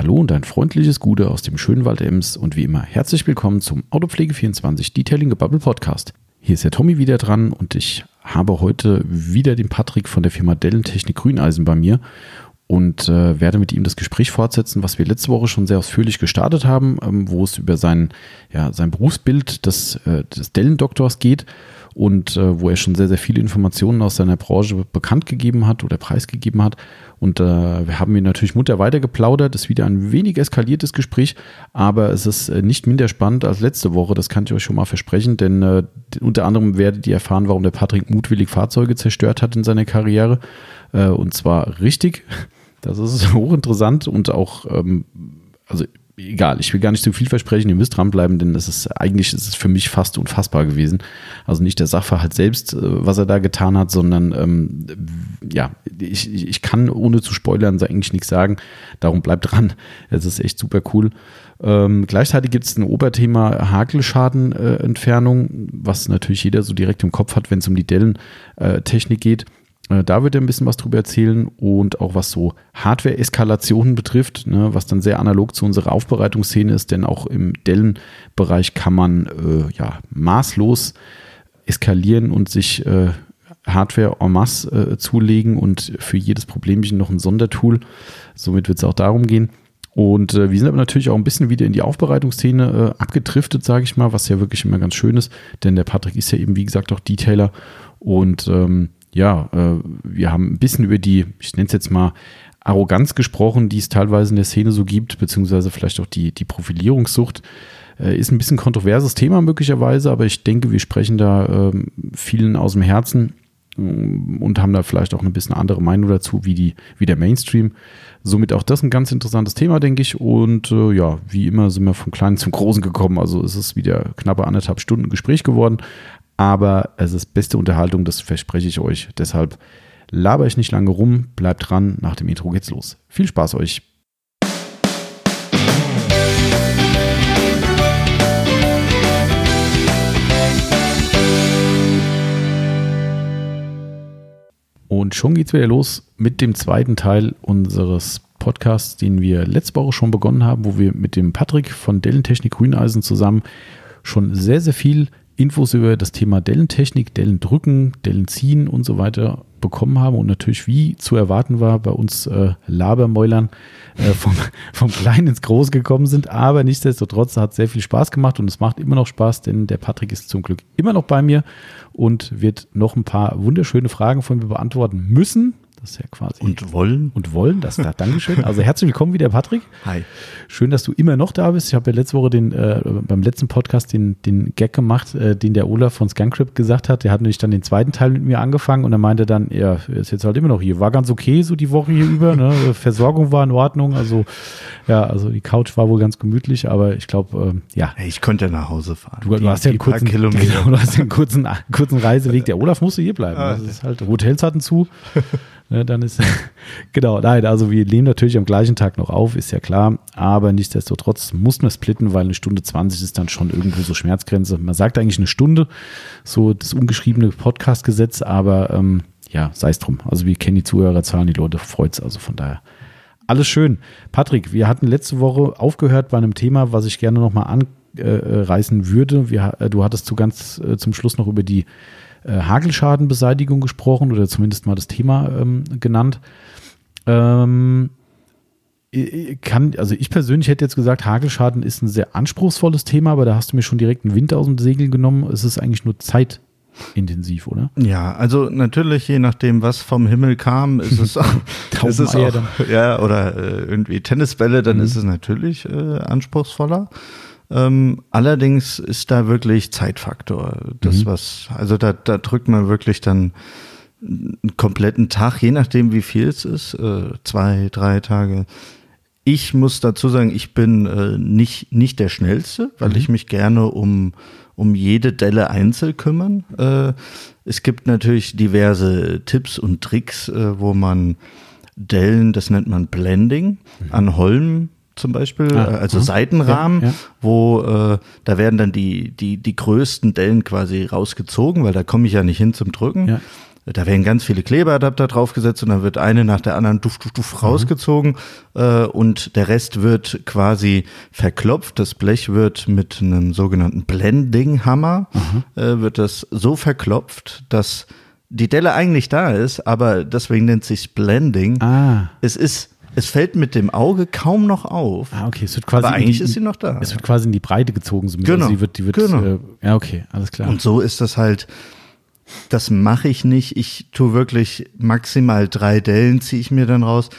Hallo und ein freundliches Gute aus dem schönen Wald Ems und wie immer herzlich willkommen zum Autopflege24 Detailing Bubble Podcast. Hier ist der Tommy wieder dran und ich habe heute wieder den Patrick von der Firma Dellentechnik Grüneisen bei mir und äh, werde mit ihm das Gespräch fortsetzen, was wir letzte Woche schon sehr ausführlich gestartet haben, ähm, wo es über sein, ja, sein Berufsbild des, äh, des Dellendoktors geht und äh, wo er schon sehr, sehr viele Informationen aus seiner Branche bekannt gegeben hat oder preisgegeben hat. Und äh, wir haben ihn natürlich munter weiter geplaudert. Das ist wieder ein wenig eskaliertes Gespräch, aber es ist äh, nicht minder spannend als letzte Woche. Das kann ich euch schon mal versprechen, denn äh, unter anderem werdet ihr erfahren, warum der Patrick mutwillig Fahrzeuge zerstört hat in seiner Karriere. Äh, und zwar richtig. Das ist hochinteressant und auch, ähm, also egal, ich will gar nicht zu viel versprechen, ihr müsst dranbleiben, denn es ist eigentlich ist es für mich fast unfassbar gewesen. Also nicht der Sachverhalt selbst, äh, was er da getan hat, sondern ähm, ja, ich, ich kann ohne zu spoilern eigentlich nichts sagen. Darum bleibt dran. Es ist echt super cool. Ähm, gleichzeitig gibt es ein Oberthema Hakelschadenentfernung, äh, was natürlich jeder so direkt im Kopf hat, wenn es um die Dellentechnik äh, geht. Äh, da wird er ein bisschen was drüber erzählen und auch was so Hardware-Eskalationen betrifft, ne, was dann sehr analog zu unserer Aufbereitungsszene ist, denn auch im Dellen-Bereich kann man äh, ja maßlos eskalieren und sich äh, Hardware en masse äh, zulegen und für jedes Problemchen noch ein Sondertool. Somit wird es auch darum gehen. Und äh, wir sind aber natürlich auch ein bisschen wieder in die Aufbereitungsszene äh, abgedriftet, sage ich mal, was ja wirklich immer ganz schön ist, denn der Patrick ist ja eben, wie gesagt, auch Detailer und ähm, ja, äh, wir haben ein bisschen über die, ich nenne es jetzt mal, Arroganz gesprochen, die es teilweise in der Szene so gibt, beziehungsweise vielleicht auch die, die Profilierungssucht. Äh, ist ein bisschen kontroverses Thema möglicherweise, aber ich denke, wir sprechen da äh, vielen aus dem Herzen äh, und haben da vielleicht auch ein bisschen andere Meinung dazu, wie, die, wie der Mainstream. Somit auch das ein ganz interessantes Thema, denke ich. Und äh, ja, wie immer sind wir vom Kleinen zum Großen gekommen. Also es ist wieder knappe anderthalb Stunden Gespräch geworden aber es ist beste Unterhaltung, das verspreche ich euch. Deshalb laber ich nicht lange rum, bleibt dran, nach dem Intro geht's los. Viel Spaß euch. Und schon geht's wieder los mit dem zweiten Teil unseres Podcasts, den wir letzte Woche schon begonnen haben, wo wir mit dem Patrick von Dellentechnik Grüneisen zusammen schon sehr, sehr viel Infos über das Thema Dellentechnik, Dellendrücken, Dellenziehen und so weiter bekommen haben und natürlich wie zu erwarten war bei uns äh, Labermäulern äh, vom, vom Kleinen ins Groß gekommen sind. Aber nichtsdestotrotz hat sehr viel Spaß gemacht und es macht immer noch Spaß, denn der Patrick ist zum Glück immer noch bei mir und wird noch ein paar wunderschöne Fragen von mir beantworten müssen. Das ist ja quasi. Und wollen. Und wollen, das da, Dankeschön. Also herzlich willkommen wieder, Patrick. Hi. Schön, dass du immer noch da bist. Ich habe ja letzte Woche den, äh, beim letzten Podcast den, den Gag gemacht, äh, den der Olaf von Scancrypt gesagt hat. Der hat nämlich dann den zweiten Teil mit mir angefangen und er meinte dann, er ist jetzt halt immer noch hier. War ganz okay so die Woche hier über. Ne? Versorgung war in Ordnung. Also ja, also die Couch war wohl ganz gemütlich, aber ich glaube, ähm, ja. Ich konnte nach Hause fahren. Du, du hast ja einen kurzen, Kilometer. Du hast ja einen kurzen, kurzen Reiseweg. Der Olaf musste hier bleiben. Ah, das ist halt, Hotels hatten zu. Ne, dann ist, genau, nein, also wir nehmen natürlich am gleichen Tag noch auf, ist ja klar, aber nichtsdestotrotz muss man splitten, weil eine Stunde 20 ist dann schon irgendwo so Schmerzgrenze. Man sagt eigentlich eine Stunde, so das ungeschriebene Podcast-Gesetz, aber ähm, ja, sei es drum. Also wir kennen die Zuhörerzahlen, die Leute freut es, also von daher. Alles schön. Patrick, wir hatten letzte Woche aufgehört bei einem Thema, was ich gerne nochmal anreißen würde. Wir, äh, du hattest zu ganz äh, zum Schluss noch über die äh, Hagelschadenbeseitigung gesprochen oder zumindest mal das Thema ähm, genannt. Ähm, kann, also ich persönlich hätte jetzt gesagt, Hagelschaden ist ein sehr anspruchsvolles Thema, aber da hast du mir schon direkt einen Wind aus dem Segel genommen. Es ist eigentlich nur zeitintensiv, oder? Ja, also natürlich, je nachdem, was vom Himmel kam, ist es, ist es auch, ja, oder äh, irgendwie Tennisbälle, dann mhm. ist es natürlich äh, anspruchsvoller. Ähm, allerdings ist da wirklich Zeitfaktor. Das, mhm. was, also da, da drückt man wirklich dann einen kompletten Tag, je nachdem wie viel es ist, äh, zwei, drei Tage. Ich muss dazu sagen, ich bin äh, nicht, nicht der Schnellste, weil mhm. ich mich gerne um, um jede Delle einzeln kümmern. Äh, es gibt natürlich diverse Tipps und Tricks, äh, wo man Dellen, das nennt man Blending, mhm. an Holmen zum Beispiel, ah, also mh. Seitenrahmen, ja, ja. wo äh, da werden dann die, die, die größten Dellen quasi rausgezogen, weil da komme ich ja nicht hin zum Drücken. Ja. da werden ganz viele Klebeadapter draufgesetzt und dann wird eine nach der anderen duft, duft, duft rausgezogen äh, und der Rest wird quasi verklopft. Das Blech wird mit einem sogenannten Blending-Hammer, äh, wird das so verklopft, dass die Delle eigentlich da ist, aber deswegen nennt sich Blending. Ah. Es ist es fällt mit dem Auge kaum noch auf. Ah, okay. Es wird quasi aber eigentlich die, ist sie noch da. Es wird quasi in die Breite gezogen. So genau. Also wird, die wird, genau. Äh, ja, okay, alles klar. Und so ist das halt, das mache ich nicht. Ich tue wirklich maximal drei Dellen, ziehe ich mir dann raus.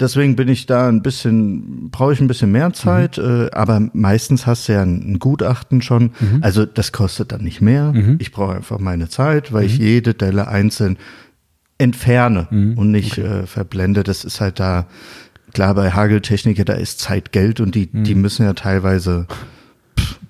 Deswegen bin ich da ein bisschen, brauche ich ein bisschen mehr Zeit, mhm. äh, aber meistens hast du ja ein, ein Gutachten schon. Mhm. Also das kostet dann nicht mehr. Mhm. Ich brauche einfach meine Zeit, weil ich mhm. jede Delle einzeln entferne mhm. und nicht okay. äh, verblende. Das ist halt da, klar, bei Hageltechniker, da ist Zeit Geld und die, mhm. die müssen ja teilweise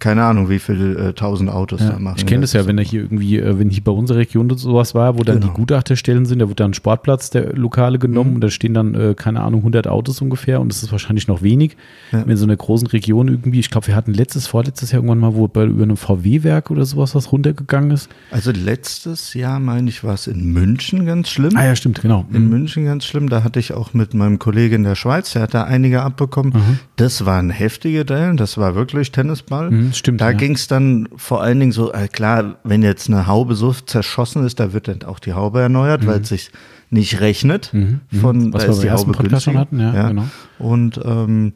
keine Ahnung, wie viele äh, tausend Autos ja, da machen. Ich kenne das ja, wenn er hier irgendwie, äh, wenn hier bei unserer Region sowas war, wo dann genau. die Gutachterstellen sind, da wird dann ein Sportplatz der Lokale genommen mhm. und da stehen dann, äh, keine Ahnung, 100 Autos ungefähr und das ist wahrscheinlich noch wenig. Ja. In so einer großen Region irgendwie, ich glaube, wir hatten letztes, vorletztes Jahr irgendwann mal, wo bei über einem VW-Werk oder sowas was runtergegangen ist. Also letztes Jahr, meine ich, war es in München ganz schlimm. Ah ja, stimmt, genau. In mhm. München ganz schlimm, da hatte ich auch mit meinem Kollegen in der Schweiz, der hat da einige abbekommen. Mhm. Das waren heftige Dellen, das war wirklich Tennisball. Stimmt. Da ja. ging es dann vor allen Dingen so, äh, klar, wenn jetzt eine Haube so zerschossen ist, da wird dann auch die Haube erneuert, mhm. weil es sich nicht rechnet. Mhm. mhm. Von, Was da wir ist die Haube Podcast schon hatten, ja, ja. genau. Und ähm,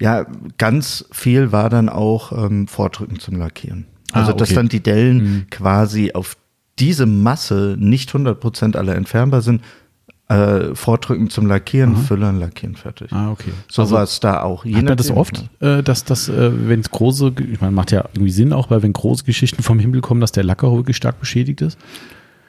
ja, ganz viel war dann auch ähm, Vordrücken zum Lackieren. Ah, Also, okay. dass dann die Dellen Mhm. quasi auf diese Masse nicht 100% alle entfernbar sind, äh, Vordrücken zum Lackieren, Aha. Füllern, Lackieren, fertig. Ah, okay. So Also- war es da auch. Je Hat man das oft, äh, dass das, äh, wenn es große, ich meine, macht ja irgendwie Sinn auch, weil wenn große Geschichten vom Himmel kommen, dass der Lacker wirklich stark beschädigt ist?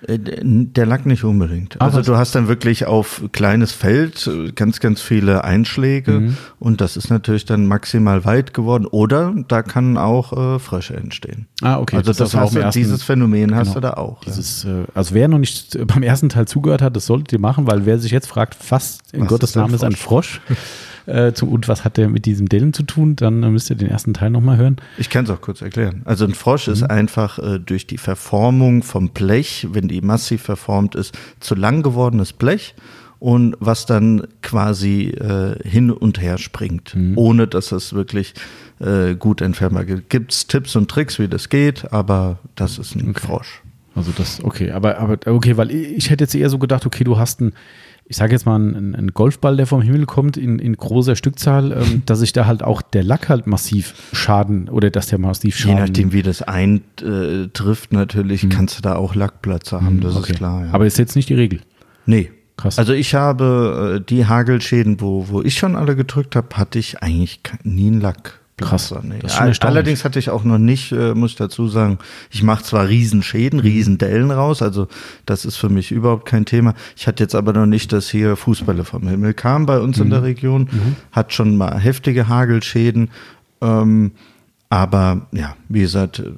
Äh, Der Lack nicht unbedingt. Also du hast dann wirklich auf kleines Feld äh, ganz, ganz viele Einschläge Mhm. und das ist natürlich dann maximal weit geworden. Oder da kann auch äh, Frösche entstehen. Ah, okay. also das, war hast du, ersten- dieses Phänomen hast genau. du da auch. ja. Dieses, äh, also wer noch nicht beim ersten Teil zugehört hat, das solltet ihr machen, weil wer sich jetzt fragt, was in Was Gottes ist ein Namen ist ein Frosch äh, zu, und was hat der mit diesem Dellen zu tun, dann äh, müsst ihr den ersten Teil nochmal hören. Ich kann es auch kurz erklären. Also ein Frosch Mhm. ist einfach äh, durch die Verformung vom Blech, wenn die massiv verformt ist, zu lang gewordenes Blech und was dann quasi äh, hin und her springt, Mhm. ohne dass es wirklich äh, gut entfernbar gibt. Gibt es Tipps und Tricks, wie das geht, aber das ist ein Okay. Frosch. Also das, okay, aber, aber okay, weil ich ich hätte jetzt eher so gedacht, okay, du hast einen, ich sage jetzt mal, einen, einen Golfball, der vom Himmel kommt in, in großer Stückzahl, ähm, dass sich da halt auch der Lack halt massiv schaden oder dass der massiv Je schaden. nachdem, wie das eintrifft, natürlich kannst du da auch Lackplatzer haben, das Mhm. Okay. ist klar. Ja. Aber ist jetzt nicht die Regel. nee. Krass. Also ich habe äh, die Hagelschäden, wo, wo ich schon alle gedrückt habe, hatte ich eigentlich nie einen Lack. Krass. Nee. Allerdings hatte ich auch noch nicht, äh, muss ich dazu sagen, ich mache zwar Mhm. Riesenschäden, Riesendellen raus, also das ist für mich überhaupt kein Thema. Ich hatte jetzt aber noch nicht, dass hier Fußbälle vom Himmel kamen bei uns Mhm. in der Region, hat schon mal heftige Hagelschäden, ähm, aber ja, wie gesagt, äh,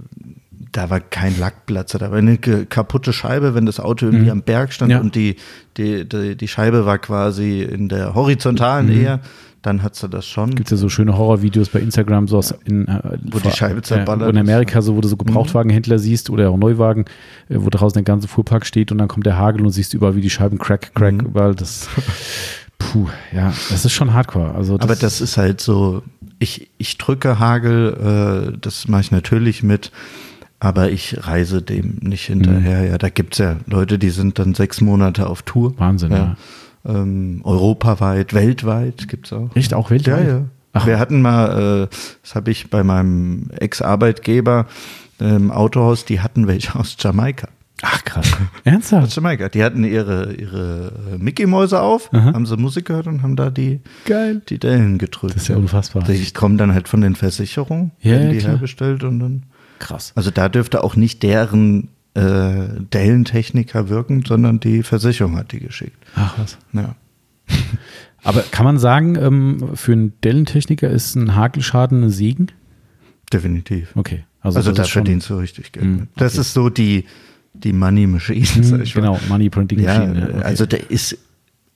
da war kein Lackplatzer, da war eine kaputte Scheibe, wenn das Auto irgendwie am Berg stand Mhm. Ja. und die, die, die, die Scheibe war quasi in der horizontalen Mhm. eher, dann hat sie das schon. Gibt ja so schöne Horrorvideos bei Instagram, so aus in, äh, Wo die Scheibe zerballert äh, In. Amerika, so wo du so Gebrauchtwagenhändler siehst oder auch Neuwagen, äh, wo draußen der ganze Fuhrpark steht und dann kommt der Hagel und siehst überall, wie die Scheiben crack, crack, Mhm. überall das. Puh, ja, das ist schon hardcore. Also das, Aber das ist halt so, ich, ich drücke Hagel, äh, das mache ich natürlich mit, aber ich reise dem nicht hinterher. Ja, da gibt's ja Leute, die sind dann sechs Monate auf Tour. Wahnsinn, ja. Ähm, europaweit, weltweit gibt's auch. Echt auch Ja, weltweit? ja. Ach. Wir hatten mal, äh, das habe ich bei meinem Ex-Arbeitgeber im Autohaus, die hatten welche aus Jamaika. Ach krass. Ernsthaft? Aus Jamaika. Die hatten ihre, ihre äh, Mickey-Mäuse auf, Aha. haben sie Musik gehört und haben da die, Geil. die Dellen gedrückt. Das ist ja unfassbar. Die kommen dann halt von den Versicherungen, Ja, werden ja, die klar. herbestellt und dann. Krass. Also da dürfte auch nicht deren äh, Dellentechniker wirken, sondern die Versicherung hat die geschickt. Ach was. Ja. Aber kann man sagen, ähm, für einen Dellentechniker ist ein Hagelschaden ein Segen? Definitiv. Okay. Also, Also, das da verdienst du richtig Geld. Mm, mit. Das okay. ist so die, die Money Machine, sag ich mal. Genau, Money Printing Ja, Machine. ja, okay. also der ist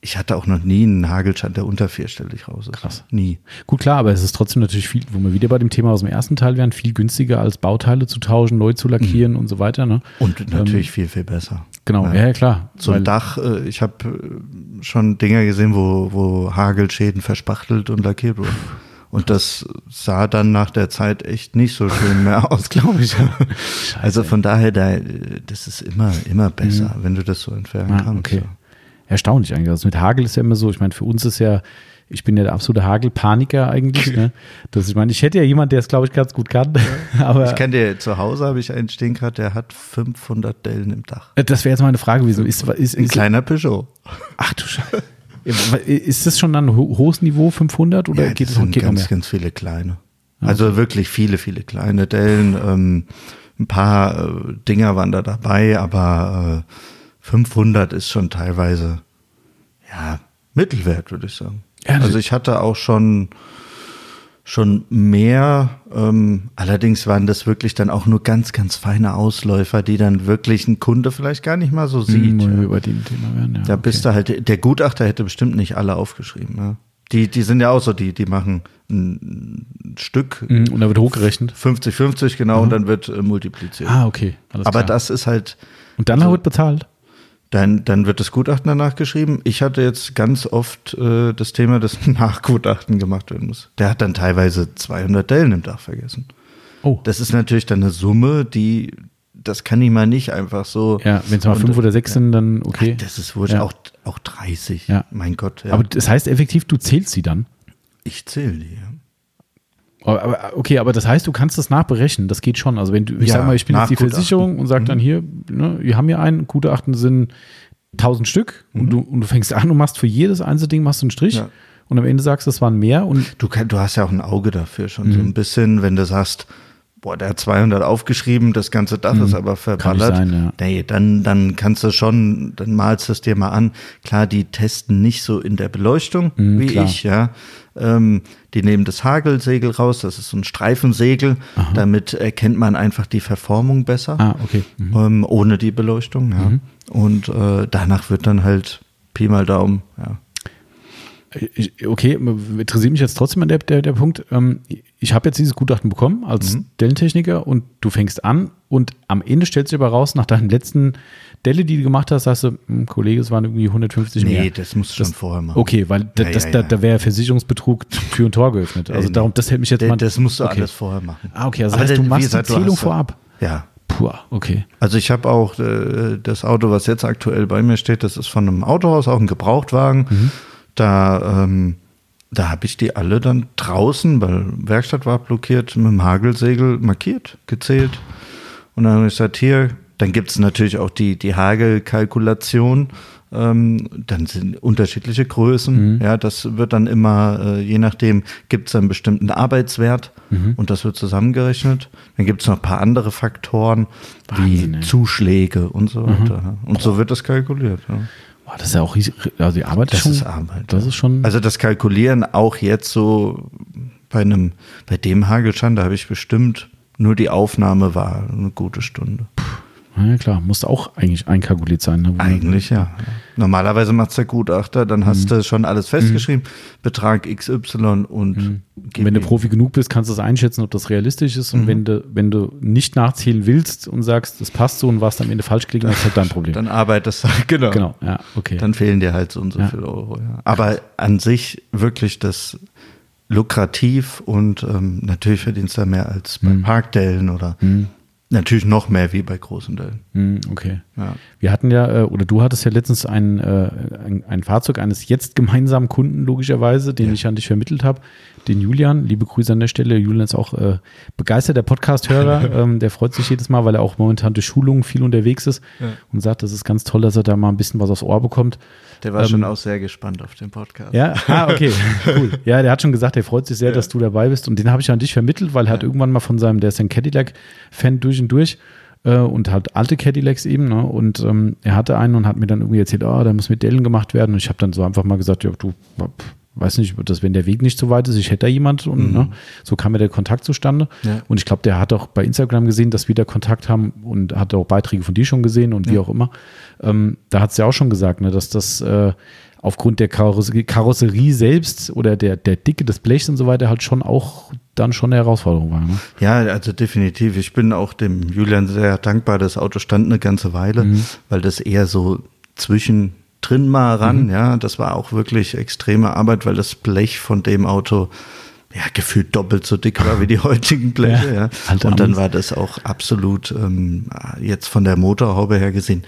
ich hatte auch noch nie einen Hagelstand, der unter vierstellig raus ist. Krass. Nie. Gut, klar, aber es ist trotzdem natürlich viel, wo wir wieder bei dem Thema aus dem ersten Teil wären, viel günstiger als Bauteile zu tauschen, neu zu lackieren mhm. und so weiter. Ne? Und natürlich ähm, viel, viel besser. Genau, ja, ja klar. So ein Dach, äh, ich habe äh, schon Dinger gesehen, wo, wo Hagelschäden verspachtelt und lackiert wurden. Und das sah dann nach der Zeit echt nicht so schön mehr aus, glaube ich. also von daher, da, das ist immer, immer besser, mhm. wenn du das so entfernen ah, kannst. Okay. Erstaunlich eigentlich. Also mit Hagel ist ja immer so, ich meine, für uns ist ja, ich bin ja der absolute Hagelpaniker eigentlich. Ne? Das, ich meine, ich hätte ja jemanden, der es, glaube ich, ganz gut kann. aber ich kenne dir, zu Hause habe ich einen stehen gerade, der hat 500 Dellen im Dach. Äh, das wäre jetzt meine Frage, wieso ist, ist, Ein ist, kleiner Peugeot. Ach du Scheiße. Ist das schon dann ein hohes Niveau 500 oder ja, geht es noch geht ganz, ganz viele kleine. Also okay. wirklich viele, viele kleine Dellen. Ähm, ein paar äh, Dinger waren da dabei, aber äh, 500 ist schon teilweise, ja, Mittelwert, würde ich sagen. Ja, also ich hatte auch schon, schon mehr, ähm, allerdings waren das wirklich dann auch nur ganz, ganz feine Ausläufer, die dann wirklich ein Kunde vielleicht gar nicht mal so hm, sieht. Mhm, ja. über dem Thema werden, ja. Da okay. bist du halt, der Gutachter hätte bestimmt nicht alle aufgeschrieben. Ja. Die, die sind ja auch so, die, die machen ein Stück. Mhm, und dann wird hochgerechnet. 50-50, genau, mhm. und dann wird äh, multipliziert. Ah, okay. Aber klar. das ist halt. Und dann also, wird bezahlt. Dann, dann wird das Gutachten danach geschrieben. Ich hatte jetzt ganz oft äh, das Thema, dass ein Nachgutachten gemacht werden muss. Der hat dann teilweise 200 Dellen im Dach vergessen. Oh. Das ist natürlich dann eine Summe, die, das kann ich mal nicht einfach so. Ja, wenn es mal fünf oder sechs sind, dann okay. Ach, das ist wurscht, ja. auch, auch 30. Ja. Mein Gott. Ja. Aber das heißt effektiv, du zählst sie dann? Ich zähle die, ja. Aber, okay, aber das heißt, du kannst das nachberechnen. Das geht schon. Also wenn du, ich ja, sag mal, ich bin jetzt die Versicherung und sag mhm. dann hier, ne, wir haben hier einen, Gutachten sind 1000 Stück mhm. und, du, und du fängst an und machst für jedes einzelne Ding machst du einen Strich. Ja. Und am Ende sagst du, es waren mehr. Und du, du hast ja auch ein Auge dafür schon mhm. so ein bisschen, wenn du sagst, boah, der hat 200 aufgeschrieben, das ganze Dach mhm. ist aber verballert. Sein, ja. Nee, dann, dann kannst du schon, dann malst du es dir mal an. Klar, die testen nicht so in der Beleuchtung mhm, wie klar. ich, ja. Ähm, die nehmen das Hagelsegel raus, das ist so ein Streifensegel. Aha. Damit erkennt man einfach die Verformung besser. Ah, okay. Mhm. Ähm, ohne die Beleuchtung, ja. Mhm. Und äh, danach wird dann halt Pi mal Daumen, ja okay, interessiert mich jetzt trotzdem an der, der, der Punkt. Ähm, ich habe jetzt dieses Gutachten bekommen als mhm. Dellentechniker und du fängst an und am Ende stellst du aber raus, nach deinen letzten Delle, die du gemacht hast, sagst du, hm, Kollege, es waren irgendwie 150 nee, mehr. Nee, das musst du das, schon vorher machen. Okay, weil ja, das, ja, ja. da, da wäre Versicherungsbetrug Tür und Tor geöffnet. Also darum, das hält mich jetzt mal. Das musst du okay. alles vorher machen. Ah, okay, also heißt, du machst die Zählung vorab. Ja. Puh, okay. Also ich habe auch äh, das Auto, was jetzt aktuell bei mir steht, das ist von einem Autohaus, auch ein Gebrauchtwagen. Mhm. Da ähm, da habe ich die alle dann draußen, weil Werkstatt war blockiert, mit dem Hagelsegel markiert, gezählt. Und dann habe ich gesagt, hier, dann gibt es natürlich auch die, die Hagelkalkulation. Ähm, dann sind unterschiedliche Größen. Mhm. Ja, das wird dann immer, äh, je nachdem, gibt es einen bestimmten Arbeitswert mhm. und das wird zusammengerechnet. Dann gibt es noch ein paar andere Faktoren Wahnsinn, wie ey. Zuschläge und so mhm. weiter. Mhm. Und so wird das kalkuliert. Ja. Boah, das ist ja auch riesig. Also die Arbeit das schon, ist Arbeit. Das ist schon. Also das Kalkulieren auch jetzt so bei einem, bei dem Hagelstand, da habe ich bestimmt nur die Aufnahme war eine gute Stunde. Puh. Ja, klar, muss auch eigentlich einkalkuliert sein. Ne? Eigentlich ja. Normalerweise macht es der Gutachter, dann hast mhm. du schon alles festgeschrieben, mhm. Betrag XY und mhm. Wenn du Profi genug bist, kannst du es einschätzen, ob das realistisch ist. Und mhm. wenn du, wenn du nicht nachzählen willst und sagst, das passt so und warst am Ende falsch gelegen, das ist halt dein Problem. Dann arbeitest du, genau. Genau, ja, okay. Dann fehlen dir halt so und so ja. viele Euro. Ja. Aber an sich wirklich das lukrativ und ähm, natürlich verdienst du mehr als bei mhm. Parkdellen oder mhm. Natürlich noch mehr wie bei großen Dellen. Hm, okay. Ja. Wir hatten ja, äh, oder du hattest ja letztens ein, äh, ein, ein Fahrzeug eines jetzt gemeinsamen Kunden, logischerweise, den ja. ich an dich vermittelt habe, den Julian. Liebe Grüße an der Stelle. Julian ist auch äh, begeisterter Podcast-Hörer. ähm, der freut sich jedes Mal, weil er auch momentan durch Schulungen viel unterwegs ist ja. und sagt, das ist ganz toll, dass er da mal ein bisschen was aufs Ohr bekommt. Der war ähm, schon auch sehr gespannt auf den Podcast. Ja, ah, okay, cool. Ja, der hat schon gesagt, er freut sich sehr, ja. dass du dabei bist. Und den habe ich an dich vermittelt, weil er ja. hat irgendwann mal von seinem, der ist ein Cadillac-Fan durch und durch äh, und hat alte Cadillacs eben. Ne? Und ähm, er hatte einen und hat mir dann irgendwie erzählt, oh, da muss mit Dellen gemacht werden. Und ich habe dann so einfach mal gesagt, ja, du, weiß nicht, dass wenn der Weg nicht so weit ist, ich hätte da jemand und mhm. ne, so kam mir der Kontakt zustande. Ja. Und ich glaube, der hat auch bei Instagram gesehen, dass wir da Kontakt haben und hat auch Beiträge von dir schon gesehen und ja. wie auch immer. Ähm, da hat es ja auch schon gesagt, ne, dass das äh, aufgrund der Karosserie, selbst oder der, der Dicke des Blechs und so weiter halt schon auch dann schon eine Herausforderung war. Ne? Ja, also definitiv. Ich bin auch dem Julian sehr dankbar. Das Auto stand eine ganze Weile, mhm. weil das eher so zwischen drin mal ran, mhm. ja, das war auch wirklich extreme Arbeit, weil das Blech von dem Auto ja, gefühlt doppelt so dick war wie die heutigen Bleche. Ja, ja. Und dann war das auch absolut ähm, jetzt von der Motorhaube her gesehen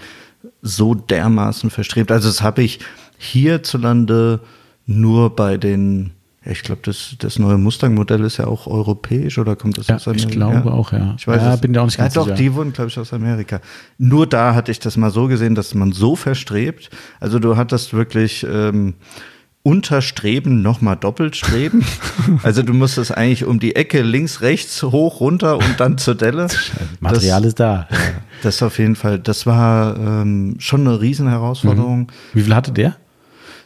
so dermaßen verstrebt. Also das habe ich hierzulande nur bei den, ja, ich glaube, das, das neue Mustang-Modell ist ja auch europäisch oder kommt das ja, aus Amerika? Ich glaube auch, ja. Ich weiß ja, es. bin ja auch nicht ganz ja, sicher. Doch, die wurden, glaube ich, aus Amerika. Nur da hatte ich das mal so gesehen, dass man so verstrebt. Also du hattest wirklich ähm, Unterstreben nochmal doppelt streben. also du musstest eigentlich um die Ecke links, rechts, hoch, runter und dann zur Delle. Material das, ist da. Das auf jeden Fall, das war ähm, schon eine Riesenherausforderung. Mhm. Wie viel hatte der?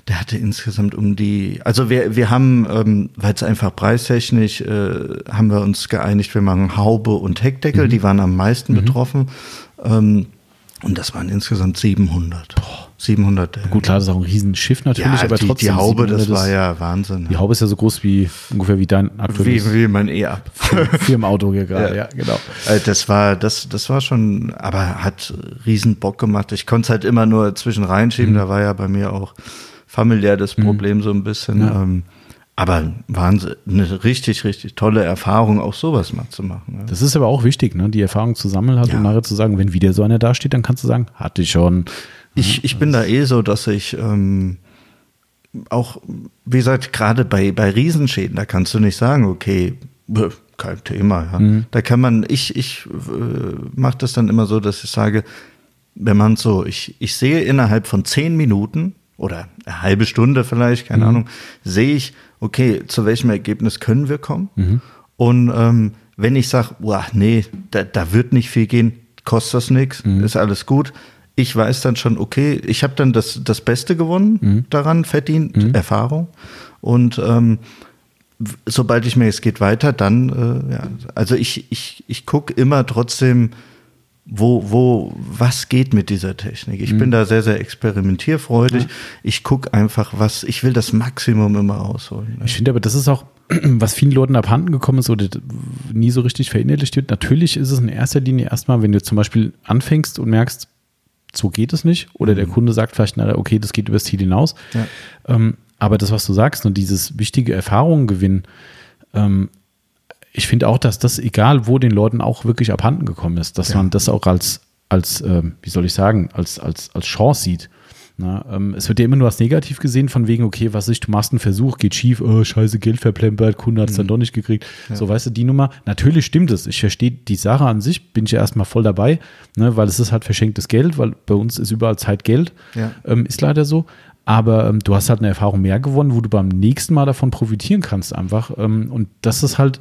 Der hatte insgesamt um die, also wir, wir haben, ähm, weil es einfach preistechnisch, äh, haben wir uns geeinigt, wir machen Haube und Heckdeckel, mhm. die waren am meisten mhm. betroffen. Ähm, und das waren insgesamt 700. Boah. 700. Äh, Gut, klar, das ist auch ein Riesenschiff natürlich, ja, aber die, trotzdem. Die Haube, das war ja Wahnsinn. Die Haube ist ja so groß wie ungefähr wie dein aktuelles. Wie, wie mein E-Up. Firmenauto hier gerade, ja. ja. genau. Äh, das war, das, das war schon, aber hat riesen Bock gemacht. Ich konnte es halt immer nur zwischen reinschieben, mhm. da war ja bei mir auch familiär das mhm. Problem mhm. so ein bisschen. Ja. Ähm, aber Wahnsinn, eine richtig, richtig tolle Erfahrung, auch sowas mal zu machen. Ja. Das ist aber auch wichtig, ne? die Erfahrung zu sammeln hat ja. und nachher zu sagen, wenn wieder so einer dasteht, dann kannst du sagen, hatte ich schon. Ich, ich bin da eh so, dass ich ähm, auch, wie gesagt, gerade bei, bei Riesenschäden, da kannst du nicht sagen, okay, kein Thema. Ja. Mhm. Da kann man, ich, ich äh, mache das dann immer so, dass ich sage, wenn man so, ich, ich sehe innerhalb von zehn Minuten oder eine halbe Stunde vielleicht, keine mhm. Ahnung, sehe ich, okay, zu welchem Ergebnis können wir kommen? Mhm. Und ähm, wenn ich sage, nee, da, da wird nicht viel gehen, kostet das nichts, mhm. ist alles gut, ich weiß dann schon, okay, ich habe dann das, das Beste gewonnen mhm. daran, verdient, mhm. Erfahrung. Und ähm, sobald ich mir, es geht weiter, dann, äh, ja, also ich, ich, ich gucke immer trotzdem, wo, wo, was geht mit dieser Technik? Ich mhm. bin da sehr, sehr experimentierfreudig. Ja. Ich gucke einfach, was, ich will das Maximum immer rausholen. Ich finde aber, das ist auch, was vielen Leuten abhanden gekommen ist oder nie so richtig verinnerlicht wird. Natürlich ist es in erster Linie erstmal, wenn du zum Beispiel anfängst und merkst, so geht es nicht. Oder mhm. der Kunde sagt vielleicht, na, okay, das geht übers Ziel hinaus. Ja. Ähm, aber das, was du sagst, und dieses wichtige Erfahrungen gewinnen, ähm, ich finde auch, dass das, egal wo den Leuten auch wirklich abhanden gekommen ist, dass ja. man das auch als, als äh, wie soll ich sagen, als, als, als Chance sieht. Na, ähm, es wird ja immer nur als negativ gesehen, von wegen, okay, was ist, du machst einen Versuch, geht schief, oh, scheiße, Geld verplempert, Kunde hat es mhm. dann doch nicht gekriegt. Ja. So, weißt du, die Nummer. Natürlich stimmt es. Ich verstehe die Sache an sich, bin ich ja erstmal voll dabei, ne, weil es ist halt verschenktes Geld, weil bei uns ist überall Zeit Geld. Ja. Ähm, ist leider so. Aber ähm, du hast halt eine Erfahrung mehr gewonnen, wo du beim nächsten Mal davon profitieren kannst, einfach. Ähm, und das ist halt,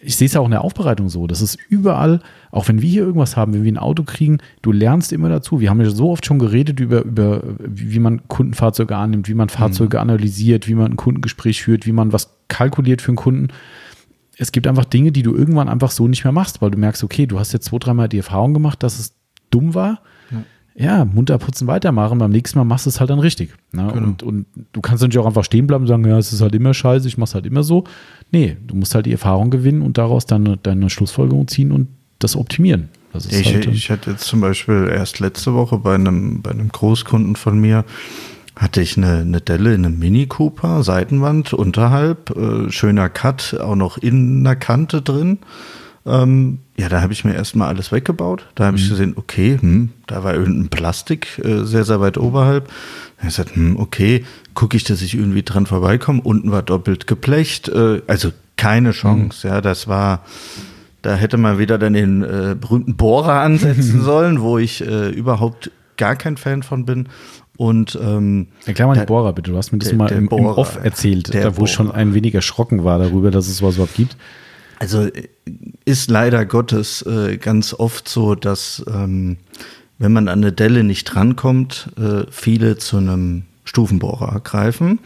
ich sehe es ja auch in der Aufbereitung so. Das ist überall, auch wenn wir hier irgendwas haben, wenn wir ein Auto kriegen, du lernst immer dazu. Wir haben ja so oft schon geredet über, über wie man Kundenfahrzeuge annimmt, wie man Fahrzeuge mhm. analysiert, wie man ein Kundengespräch führt, wie man was kalkuliert für einen Kunden. Es gibt einfach Dinge, die du irgendwann einfach so nicht mehr machst, weil du merkst, okay, du hast jetzt zwei, dreimal die Erfahrung gemacht, dass es dumm war ja, munter putzen, weitermachen. Beim nächsten Mal machst du es halt dann richtig. Ne? Genau. Und, und du kannst natürlich auch einfach stehen bleiben und sagen, ja, es ist halt immer scheiße, ich mach's halt immer so. Nee, du musst halt die Erfahrung gewinnen und daraus deine, deine Schlussfolgerung ziehen und das optimieren. Das ich, halt, ich hatte jetzt zum Beispiel erst letzte Woche bei einem, bei einem Großkunden von mir, hatte ich eine, eine Delle in einem Mini Cooper, Seitenwand unterhalb, äh, schöner Cut, auch noch in einer Kante drin. Ähm, ja, da habe ich mir erstmal alles weggebaut. Da habe mhm. ich gesehen, okay, hm, da war irgendein Plastik äh, sehr, sehr weit oberhalb. Da habe ich gesagt, hm, okay, gucke ich, dass ich irgendwie dran vorbeikomme. Unten war doppelt geplecht. Äh, also keine Chance. Mhm. Ja, das war, da hätte man wieder dann den äh, berühmten Bohrer ansetzen sollen, wo ich äh, überhaupt gar kein Fan von bin. Und ähm, erklär mal den Bohrer bitte. Du hast mir das der, mal der im, Bohrer, im Off erzählt, da wo Bohrer. ich schon ein wenig erschrocken war darüber, dass es was überhaupt gibt. Also ist leider Gottes äh, ganz oft so, dass ähm, wenn man an eine Delle nicht drankommt, äh, viele zu einem Stufenbohrer greifen,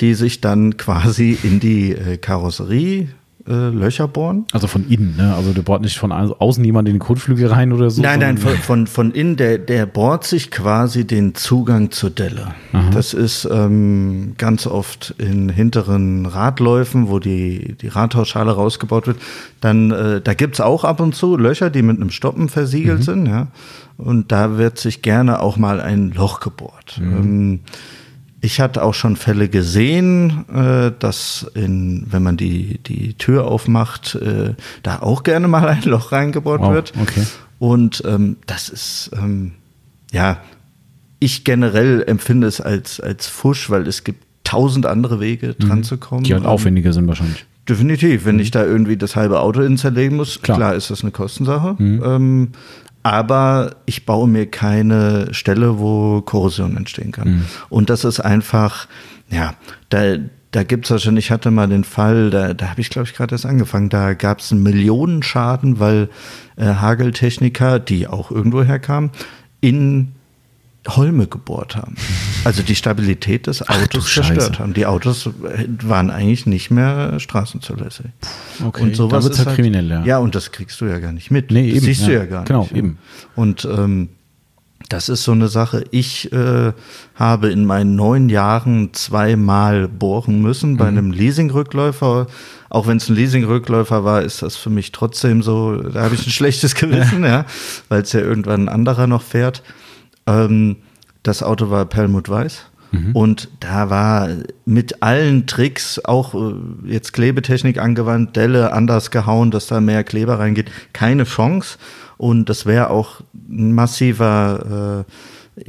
die sich dann quasi in die äh, Karosserie äh, Löcher bohren. Also von innen, ne? Also der bohrt nicht von außen jemand in den Kotflügel rein oder so. Nein, nein, von, von, von innen, der, der bohrt sich quasi den Zugang zur Delle. Aha. Das ist ähm, ganz oft in hinteren Radläufen, wo die, die Radhausschale rausgebaut wird. Dann, äh, da gibt's auch ab und zu Löcher, die mit einem Stoppen versiegelt mhm. sind, ja. Und da wird sich gerne auch mal ein Loch gebohrt. Mhm. Ähm, ich hatte auch schon Fälle gesehen, äh, dass in, wenn man die, die Tür aufmacht, äh, da auch gerne mal ein Loch reingebohrt wow, wird. Okay. Und ähm, das ist, ähm, ja, ich generell empfinde es als, als Fusch, weil es gibt tausend andere Wege, dran mhm. zu kommen. Die halt aufwendiger sind wahrscheinlich. Definitiv. Wenn mhm. ich da irgendwie das halbe Auto installieren muss, klar, klar ist das eine Kostensache. Mhm. Ähm, aber ich baue mir keine Stelle, wo Korrosion entstehen kann. Mhm. Und das ist einfach, ja, da, da gibt es wahrscheinlich, ich hatte mal den Fall, da, da habe ich glaube ich gerade erst angefangen, da gab es einen Millionenschaden, weil äh, Hageltechniker, die auch irgendwo herkamen, in Holme gebohrt haben. Also die Stabilität des Autos Ach, zerstört haben. Die Autos waren eigentlich nicht mehr straßenzulässig. Okay, und sowas da ist halt, kriminell, ja. Ja, und das kriegst du ja gar nicht mit. Nee, das eben, siehst ja. du ja gar genau, nicht. Genau, eben. Und ähm, das ist so eine Sache. Ich äh, habe in meinen neun Jahren zweimal bohren müssen bei mhm. einem Leasingrückläufer. Auch wenn es ein Leasingrückläufer war, ist das für mich trotzdem so, da habe ich ein schlechtes Gewissen, ja, ja weil es ja irgendwann ein anderer noch fährt. Ähm, das Auto war Perlmutt Weiß. Mhm. Und da war mit allen Tricks, auch äh, jetzt Klebetechnik angewandt, Delle anders gehauen, dass da mehr Kleber reingeht, keine Chance. Und das wäre auch ein massiver äh,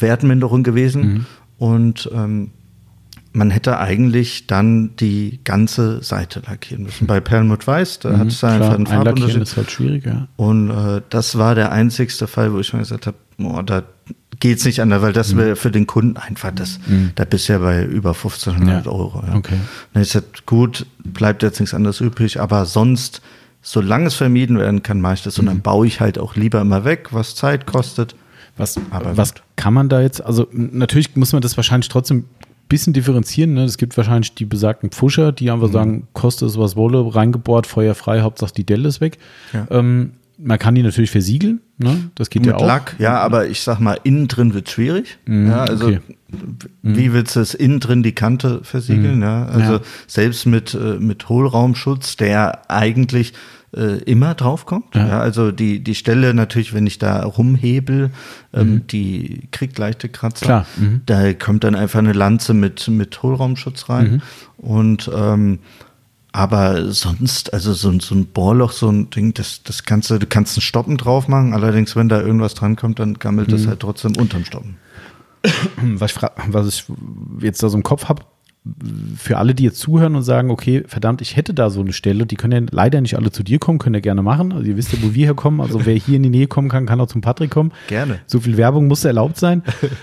Wertminderung gewesen. Mhm. Und ähm, man hätte eigentlich dann die ganze Seite lackieren müssen. Bei Perlmutt Weiß, da mhm, hat es einen Farbunterschied. ist halt schwieriger. Und äh, das war der einzigste Fall, wo ich mir gesagt habe, oh, da geht's nicht anders, weil das mhm. wäre für den Kunden einfach das. Mhm. Da bist du ja bei über 1500 ja. Euro. Ja. Okay. Dann ist das gut, bleibt jetzt nichts anderes übrig, aber sonst, solange es vermieden werden kann, mache ich das. Und dann mhm. baue ich halt auch lieber immer weg, was Zeit kostet. Was, aber was kann man da jetzt, also natürlich muss man das wahrscheinlich trotzdem bisschen differenzieren. Ne? Es gibt wahrscheinlich die besagten Pfuscher, die einfach mhm. sagen, kostet es was wolle, reingebohrt, feuerfrei, Hauptsache die Delle ist weg. Ja. Ähm, man kann die natürlich versiegeln, ne? Das geht Mit ja auch. Lack, ja, aber ich sag mal, innen drin wird schwierig. Mhm, ja, also okay. wie mhm. willst du es innen drin die Kante versiegeln? Mhm. Ja, also ja. selbst mit, äh, mit Hohlraumschutz, der eigentlich äh, immer draufkommt. Ja. ja. also die, die Stelle natürlich, wenn ich da rumhebel, ähm, mhm. die kriegt leichte Kratzer. Klar. Mhm. Da kommt dann einfach eine Lanze mit, mit Hohlraumschutz rein. Mhm. Und ähm, aber sonst, also so, so ein Bohrloch, so ein Ding, das, das kannst du, du kannst einen Stoppen drauf machen. Allerdings, wenn da irgendwas drankommt, dann gammelt es mhm. halt trotzdem unterm Stoppen. Was ich, was ich jetzt da so im Kopf habe, für alle, die jetzt zuhören und sagen, okay, verdammt, ich hätte da so eine Stelle, die können ja leider nicht alle zu dir kommen, können ja gerne machen. Also ihr wisst ja, wo wir herkommen. Also wer hier in die Nähe kommen kann, kann auch zum Patrick kommen. Gerne. So viel Werbung muss erlaubt sein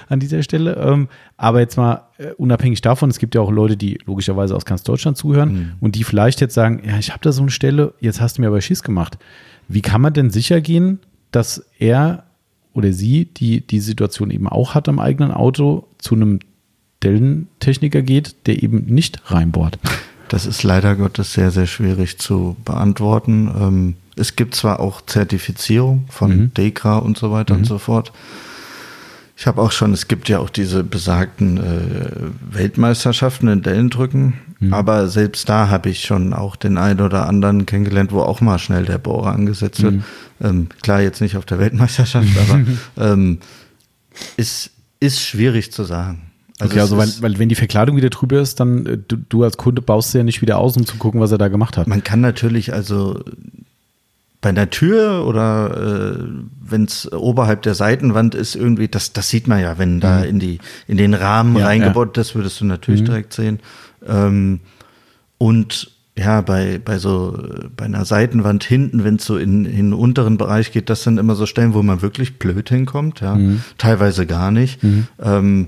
an dieser Stelle. Ähm, aber jetzt mal äh, unabhängig davon, es gibt ja auch Leute, die logischerweise aus ganz Deutschland zuhören mhm. und die vielleicht jetzt sagen, ja, ich habe da so eine Stelle, jetzt hast du mir aber Schiss gemacht. Wie kann man denn sicher gehen, dass er oder sie, die die Situation eben auch hat am eigenen Auto, zu einem Dellentechniker geht, der eben nicht reinbohrt? Das ist leider Gottes sehr, sehr schwierig zu beantworten. Ähm, es gibt zwar auch Zertifizierung von mhm. DEKRA und so weiter mhm. und so fort. Ich habe auch schon, es gibt ja auch diese besagten äh, Weltmeisterschaften in Dellendrücken, mhm. aber selbst da habe ich schon auch den einen oder anderen kennengelernt, wo auch mal schnell der Bohrer angesetzt wird. Mhm. Ähm, klar, jetzt nicht auf der Weltmeisterschaft, aber ähm, ist, ist schwierig zu sagen. Also, okay, also weil, weil wenn die Verkleidung wieder drüber ist, dann äh, du, du als Kunde baust sie ja nicht wieder aus, um zu gucken, was er da gemacht hat. Man kann natürlich also bei einer Tür oder äh, wenn es oberhalb der Seitenwand ist, irgendwie, das, das sieht man ja, wenn da mhm. in die in den Rahmen ja, reingebaut, ja. das würdest du natürlich mhm. direkt sehen. Ähm, und ja, bei, bei so, bei einer Seitenwand hinten, wenn es so in, in den unteren Bereich geht, das sind immer so Stellen, wo man wirklich blöd hinkommt, ja. Mhm. Teilweise gar nicht. Mhm. Ähm,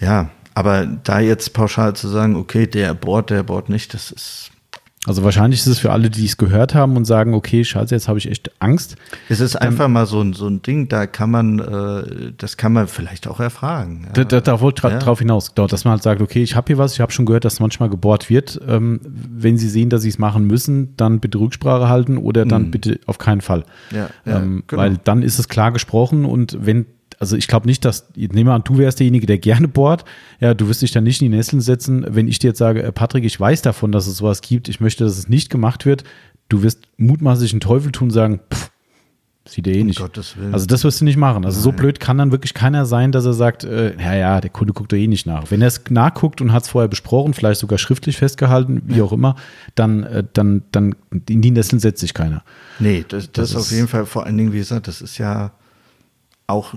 ja, aber da jetzt pauschal zu sagen, okay, der bohrt, der bohrt nicht, das ist. Also wahrscheinlich ist es für alle, die es gehört haben und sagen, okay, scheiße, jetzt habe ich echt Angst. Es ist einfach mal so ein, so ein Ding, da kann man, äh, das kann man vielleicht auch erfragen. Ja. Da, da, da wollte ich ja. drauf hinaus, dass man halt sagt, okay, ich habe hier was, ich habe schon gehört, dass manchmal gebohrt wird. Ähm, wenn Sie sehen, dass Sie es machen müssen, dann bitte Rücksprache halten oder dann mhm. bitte auf keinen Fall. Ja, ja ähm, genau. Weil dann ist es klar gesprochen und wenn also ich glaube nicht, dass, ich nehme an, du wärst derjenige, der gerne bohrt. Ja, du wirst dich dann nicht in die Nesseln setzen. Wenn ich dir jetzt sage, äh, Patrick, ich weiß davon, dass es sowas gibt, ich möchte, dass es nicht gemacht wird, du wirst mutmaßlich einen Teufel tun und sagen, pff, sieht er eh nicht. Um also das wirst du nicht machen. Also Nein. so blöd kann dann wirklich keiner sein, dass er sagt, äh, ja, ja, der Kunde guckt doch eh nicht nach. Wenn er es nachguckt und hat es vorher besprochen, vielleicht sogar schriftlich festgehalten, wie ja. auch immer, dann, äh, dann, dann in die Nesseln setzt sich keiner. Nee, das, das, das ist auf jeden Fall vor allen Dingen, wie gesagt, das ist ja auch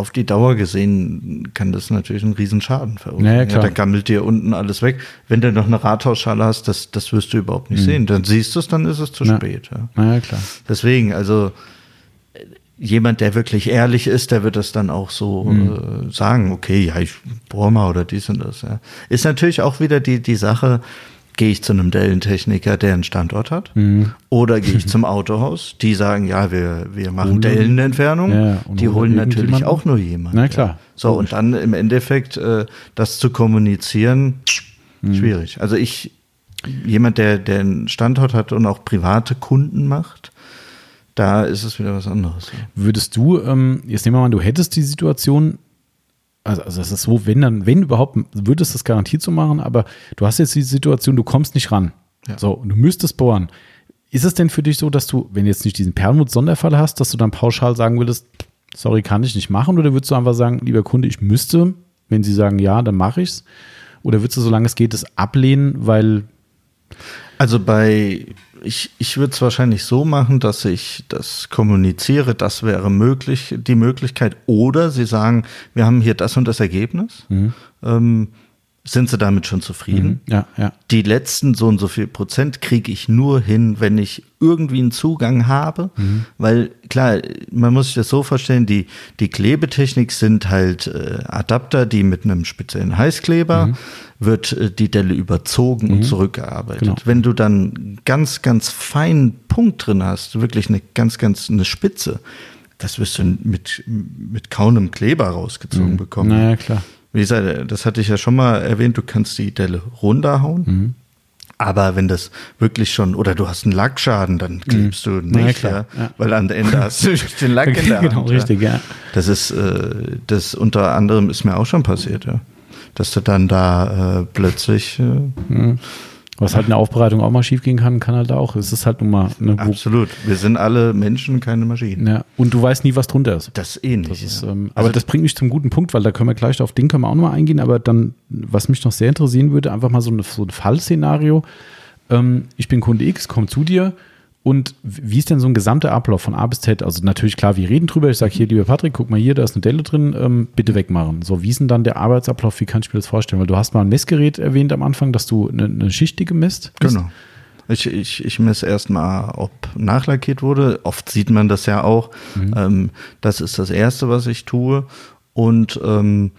auf die Dauer gesehen kann das natürlich einen riesen Schaden verursachen. Naja. Ja, dann gammelt dir unten alles weg. Wenn du noch eine Rathausschale hast, das, das wirst du überhaupt nicht mhm. sehen. Dann siehst du es, dann ist es zu ja. spät. Ja. Naja, klar. Deswegen, also jemand, der wirklich ehrlich ist, der wird das dann auch so mhm. äh, sagen, okay, ja, ich bohr mal oder dies und das. Ja. Ist natürlich auch wieder die, die Sache, Gehe ich zu einem Dellentechniker, der einen Standort hat? Mhm. Oder gehe ich zum Autohaus? Die sagen, ja, wir, wir machen Dellenentfernung. Ja, die holen natürlich auch nur jemanden. Na klar. Ja. So, und dann im Endeffekt äh, das zu kommunizieren, mhm. schwierig. Also ich, jemand, der, der einen Standort hat und auch private Kunden macht, da ist es wieder was anderes. Würdest du, ähm, jetzt nehmen wir mal, du hättest die Situation, also, also es ist so, wenn dann, wenn überhaupt, würdest du das garantiert so machen, aber du hast jetzt die Situation, du kommst nicht ran. Ja. So, und du müsstest bohren. Ist es denn für dich so, dass du, wenn du jetzt nicht diesen Perlmutt-Sonderfall hast, dass du dann pauschal sagen würdest, sorry, kann ich nicht machen? Oder würdest du einfach sagen, lieber Kunde, ich müsste, wenn sie sagen ja, dann mache ich es? Oder würdest du, solange es geht, es ablehnen, weil. Also bei ich, ich würde es wahrscheinlich so machen, dass ich das kommuniziere, das wäre möglich, die Möglichkeit. Oder sie sagen, wir haben hier das und das Ergebnis. Mhm. Ähm, sind sie damit schon zufrieden? Mhm. Ja, ja. Die letzten so und so viel Prozent kriege ich nur hin, wenn ich irgendwie einen Zugang habe. Mhm. Weil klar, man muss sich das so vorstellen, die, die Klebetechnik sind halt äh, Adapter, die mit einem speziellen Heißkleber mhm. wird äh, die Delle überzogen und mhm. zurückgearbeitet. Genau. Wenn du dann ganz, ganz feinen Punkt drin hast, wirklich eine ganz, ganz eine Spitze, das wirst du mit, mit kaum einem Kleber rausgezogen mhm. bekommen. Naja, klar. Wie gesagt, das hatte ich ja schon mal erwähnt, du kannst die Delle runterhauen. Mhm. Aber wenn das wirklich schon, oder du hast einen Lackschaden, dann mhm. klebst du nicht, ja, ja, weil am Ende hast du den Lack in der Genau, richtig, ja. Das ist, äh, das unter anderem ist mir auch schon passiert, ja. Dass du dann da äh, plötzlich äh, mhm. Was halt eine Aufbereitung auch mal schief gehen kann, kann halt auch. Es ist halt nun mal eine Absolut. Wir sind alle Menschen, keine Maschinen. Ja. Und du weißt nie, was drunter ist. Das ist ähnlich. Das ist, ähm, aber also das bringt mich zum guten Punkt, weil da können wir gleich auf den können wir auch nochmal eingehen. Aber dann, was mich noch sehr interessieren würde, einfach mal so, eine, so ein Fallszenario. Ähm, ich bin Kunde X, komme zu dir und wie ist denn so ein gesamter Ablauf von A bis Z? Also natürlich klar, wir reden drüber. Ich sage hier, lieber Patrick, guck mal hier, da ist eine Delle drin, ähm, bitte wegmachen. So, wie ist denn dann der Arbeitsablauf? Wie kann ich mir das vorstellen? Weil du hast mal ein Messgerät erwähnt am Anfang, dass du eine, eine schichtige misst. Genau. Ich, ich, ich messe erstmal, ob nachlackiert wurde. Oft sieht man das ja auch. Mhm. Ähm, das ist das Erste, was ich tue. Und ähm,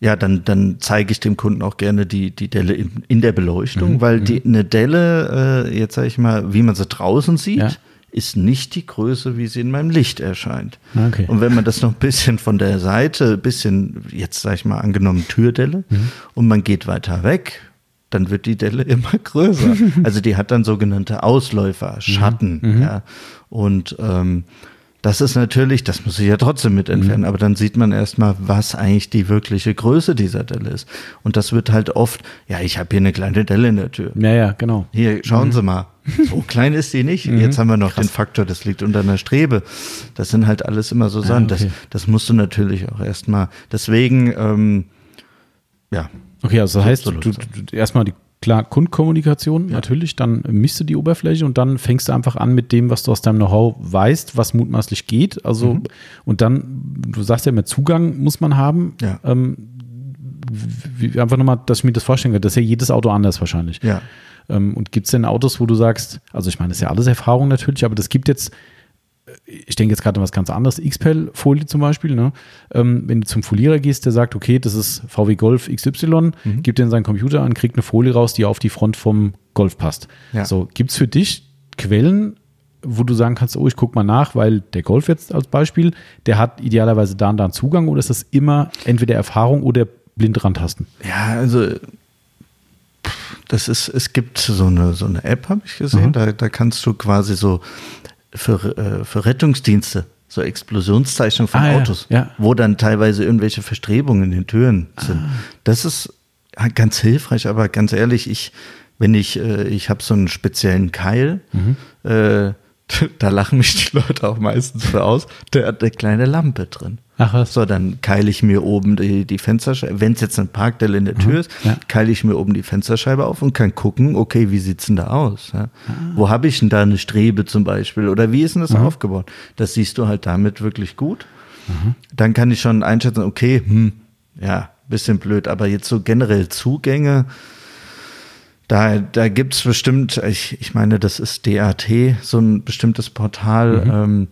ja, dann, dann zeige ich dem Kunden auch gerne die, die Delle in, in der Beleuchtung, mhm. weil die, mhm. eine Delle, äh, jetzt sage ich mal, wie man sie draußen sieht, ja. ist nicht die Größe, wie sie in meinem Licht erscheint. Okay. Und wenn man das noch ein bisschen von der Seite, ein bisschen, jetzt sage ich mal, angenommen Türdelle, mhm. und man geht weiter weg, dann wird die Delle immer größer. also die hat dann sogenannte Ausläufer. Schatten. Mhm. Ja. Und ähm, das ist natürlich, das muss ich ja trotzdem mit entfernen, mhm. aber dann sieht man erstmal, was eigentlich die wirkliche Größe dieser Delle ist. Und das wird halt oft, ja, ich habe hier eine kleine Delle in der Tür. Ja, ja, genau. Hier, schauen mhm. Sie mal. So klein ist die nicht. Mhm. Jetzt haben wir noch Krass. den Faktor, das liegt unter einer Strebe. Das sind halt alles immer so Sachen. Ah, okay. das, das musst du natürlich auch erstmal. Deswegen, ähm, ja. Okay, also das heißt, du, du, du erstmal die klar, Kundkommunikation ja. natürlich, dann misst du die Oberfläche und dann fängst du einfach an mit dem, was du aus deinem Know-how weißt, was mutmaßlich geht. Also, mhm. und dann, du sagst ja immer, Zugang muss man haben. Ja. Ähm, wie, einfach nochmal, dass ich mir das vorstellen kann. Das ist ja jedes Auto anders wahrscheinlich. Ja. Ähm, und gibt es denn Autos, wo du sagst, also ich meine, das ist ja alles Erfahrung natürlich, aber das gibt jetzt ich denke jetzt gerade an was ganz anderes, XPEL-Folie zum Beispiel, ne? ähm, wenn du zum Folierer gehst, der sagt, okay, das ist VW Golf XY, mhm. gibt den seinen Computer an, kriegt eine Folie raus, die auf die Front vom Golf passt. Ja. So, gibt es für dich Quellen, wo du sagen kannst, oh, ich gucke mal nach, weil der Golf jetzt als Beispiel, der hat idealerweise da und da einen Zugang oder ist das immer entweder Erfahrung oder blind rantasten? Ja, also das ist, es gibt so eine, so eine App, habe ich gesehen, mhm. da, da kannst du quasi so für, äh, für Rettungsdienste so Explosionszeichnungen von ah, Autos, ja, ja. wo dann teilweise irgendwelche Verstrebungen in den Türen sind. Ah. Das ist ganz hilfreich, aber ganz ehrlich, ich, wenn ich, äh, ich habe so einen speziellen Keil, mhm. äh, da lachen mich die Leute auch meistens für aus, der hat eine kleine Lampe drin. Ach was. So, dann keile ich mir oben die, die Fensterscheibe. Wenn es jetzt ein Parkdell in der Tür mhm. ist, ja. keile ich mir oben die Fensterscheibe auf und kann gucken, okay, wie sieht's denn da aus? Ja? Ah. Wo habe ich denn da eine Strebe zum Beispiel? Oder wie ist denn das mhm. aufgebaut? Das siehst du halt damit wirklich gut. Mhm. Dann kann ich schon einschätzen, okay, hm, ja, bisschen blöd, aber jetzt so generell Zugänge, da, da gibt es bestimmt, ich, ich meine, das ist DAT, so ein bestimmtes Portal, mhm. ähm,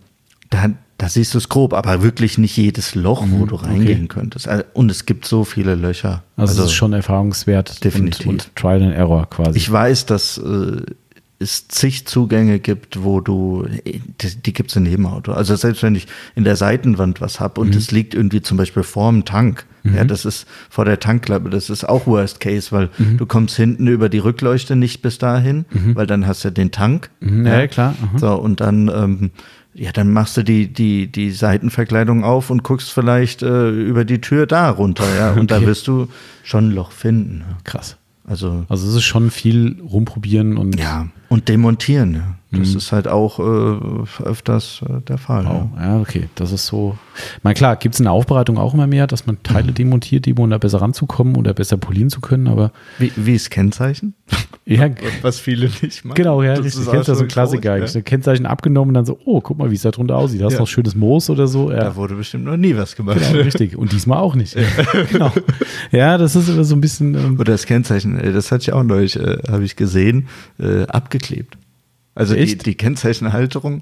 da, da siehst du es grob, aber wirklich nicht jedes Loch, wo mhm, du reingehen okay. könntest. Also, und es gibt so viele Löcher. Also, also es ist schon erfahrungswert definitiv. Und, und, Trial and Error quasi. Ich weiß, dass äh, es zig Zugänge gibt, wo du, die, die gibt es in jedem Auto. Also selbst wenn ich in der Seitenwand was habe und es mhm. liegt irgendwie zum Beispiel vorm Tank, mhm. ja, das ist vor der Tankklappe, das ist auch Worst Case, weil mhm. du kommst hinten über die Rückleuchte nicht bis dahin, mhm. weil dann hast du den Tank. Mhm. Ja, ja, klar. Aha. So, und dann ähm, ja, dann machst du die, die, die Seitenverkleidung auf und guckst vielleicht äh, über die Tür da runter, ja. Und okay. da wirst du schon ein Loch finden. Krass. Also, also es ist schon viel rumprobieren und. Ja, und demontieren, ja. Das mhm. ist halt auch äh, öfters äh, der Fall. Oh, ja. ja. okay. Das ist so. Mal klar, gibt es in der Aufbereitung auch immer mehr, dass man Teile mhm. demontiert, die um da besser ranzukommen oder besser polieren zu können, aber. Wie, wie ist Kennzeichen? Ja, was viele nicht machen. Genau, ja, das richtig. Du kennst ja so ein Klassiker. Ja. Kennzeichen abgenommen und dann so, oh, guck mal, wie es da drunter aussieht. Hast du ja. noch schönes Moos oder so? Ja. Da wurde bestimmt noch nie was gemacht. Genau, richtig. Und diesmal auch nicht. Ja. genau. Ja, das ist immer so ein bisschen. Ähm, oder das Kennzeichen, äh, das hatte ich auch neulich, äh, habe ich gesehen, äh, abgeklebt. Also die, die, Kennzeichenhalterung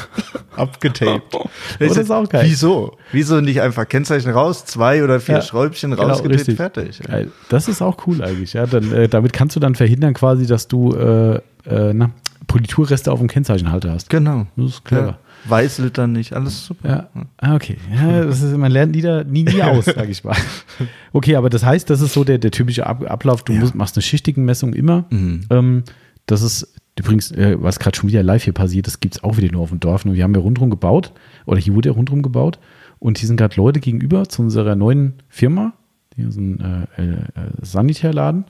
abgetaped. Das ist auch geil. Wieso? Wieso nicht einfach Kennzeichen raus, zwei oder vier ja, Schräubchen genau, rausgedreht, fertig. Geil. Das ist auch cool eigentlich. Ja, dann, äh, damit kannst du dann verhindern quasi, dass du äh, äh, na, Politurreste auf dem Kennzeichenhalter hast. Genau. Das ist clever. Ja. Weißlittern nicht, alles super. Ja. Ah, okay. Ja, das ist, man lernt nie, nie, nie aus, sag ich mal. Okay, aber das heißt, das ist so der, der typische Ablauf. Du ja. musst, machst eine schichtigen Messung immer. Mhm. Ähm, das ist Übrigens, äh, was gerade schon wieder live hier passiert, das gibt es auch wieder nur auf dem Dorf. Und wir haben ja rundherum gebaut, oder hier wurde ja rundherum gebaut. Und hier sind gerade Leute gegenüber zu unserer neuen Firma, die ist ein äh, äh, Sanitärladen,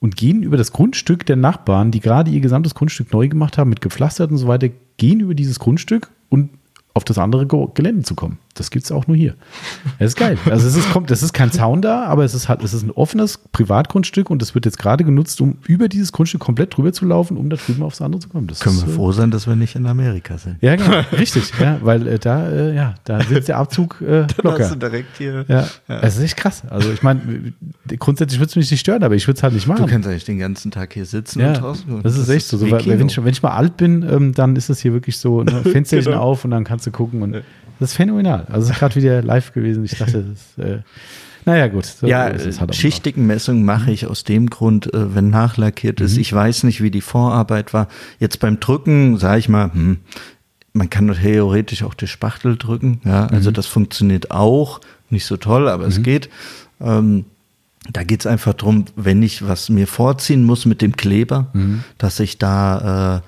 und gehen über das Grundstück der Nachbarn, die gerade ihr gesamtes Grundstück neu gemacht haben, mit gepflastert und so weiter, gehen über dieses Grundstück und auf das andere Gelände zu kommen. Das gibt es auch nur hier. Das ist geil. Also es ist, kommt, das ist kein Zaun da, aber es ist halt, es ist ein offenes Privatgrundstück und es wird jetzt gerade genutzt, um über dieses Grundstück komplett drüber zu laufen, um da drüben aufs andere zu kommen. Das Können ist, wir froh sein, dass wir nicht in Amerika sind. Ja, genau, richtig. Ja, weil äh, da, äh, ja, da sitzt der Abzug äh, locker. du direkt hier. Ja, ja. Das ist echt krass. Also ich meine, grundsätzlich würde es mich nicht stören, aber ich würde es halt nicht machen. Du kannst eigentlich den ganzen Tag hier sitzen ja, und draußen. Das ist echt so. so weil, wenn, ich, wenn ich mal alt bin, ähm, dann ist das hier wirklich so, ne, Fensterchen genau. auf und dann kannst du gucken und das ist phänomenal. Also es ist gerade wieder live gewesen. Ich dachte, das äh, naja, gut. So ja, halt schichtigen Messungen mache ich aus dem Grund, äh, wenn nachlackiert ist. Mhm. Ich weiß nicht, wie die Vorarbeit war. Jetzt beim Drücken, sage ich mal, hm, man kann theoretisch auch die Spachtel drücken. Ja, also mhm. das funktioniert auch. Nicht so toll, aber mhm. es geht. Ähm, da geht es einfach darum, wenn ich was mir vorziehen muss mit dem Kleber, mhm. dass ich da äh,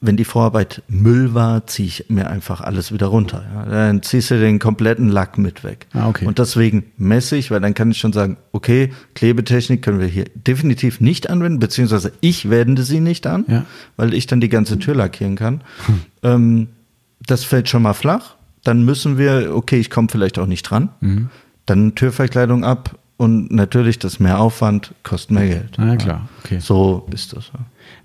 wenn die Vorarbeit Müll war, ziehe ich mir einfach alles wieder runter. Ja. Dann ziehst du den kompletten Lack mit weg. Ah, okay. Und deswegen messe ich, weil dann kann ich schon sagen, okay, Klebetechnik können wir hier definitiv nicht anwenden, beziehungsweise ich wende sie nicht an, ja. weil ich dann die ganze Tür lackieren kann. Hm. Ähm, das fällt schon mal flach. Dann müssen wir, okay, ich komme vielleicht auch nicht dran. Mhm. Dann Türverkleidung ab und natürlich das mehr Aufwand kostet mehr Geld. Na ja, klar, okay. So ist das. Ja.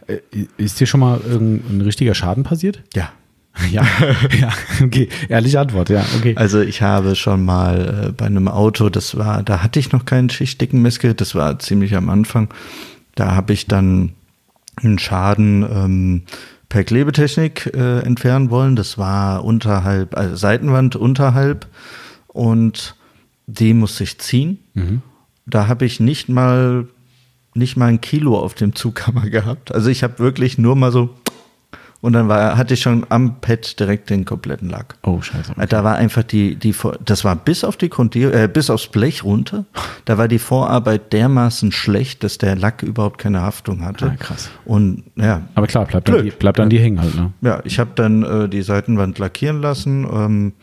Äh, ist dir schon mal ein richtiger Schaden passiert? Ja. Ja, ja, okay. Ehrliche Antwort, ja, okay. Also ich habe schon mal äh, bei einem Auto, das war, da hatte ich noch keinen schichtdicken Messgerät, das war ziemlich am Anfang. Da habe ich dann einen Schaden ähm, per Klebetechnik äh, entfernen wollen. Das war unterhalb, also Seitenwand unterhalb und die musste ich ziehen. Mhm. Da habe ich nicht mal nicht mal ein Kilo auf dem Zughammer gehabt. Also ich habe wirklich nur mal so und dann war, hatte ich schon am Pad direkt den kompletten Lack. Oh, scheiße. Okay. Da war einfach die, die, das war bis auf die Grundierung, äh, bis aufs Blech runter. Da war die Vorarbeit dermaßen schlecht, dass der Lack überhaupt keine Haftung hatte. Ah, krass. Und ja. Aber klar, bleibt dann, die, bleibt dann die hängen halt, ne? Ja, ich habe dann äh, die Seitenwand lackieren lassen. Ähm,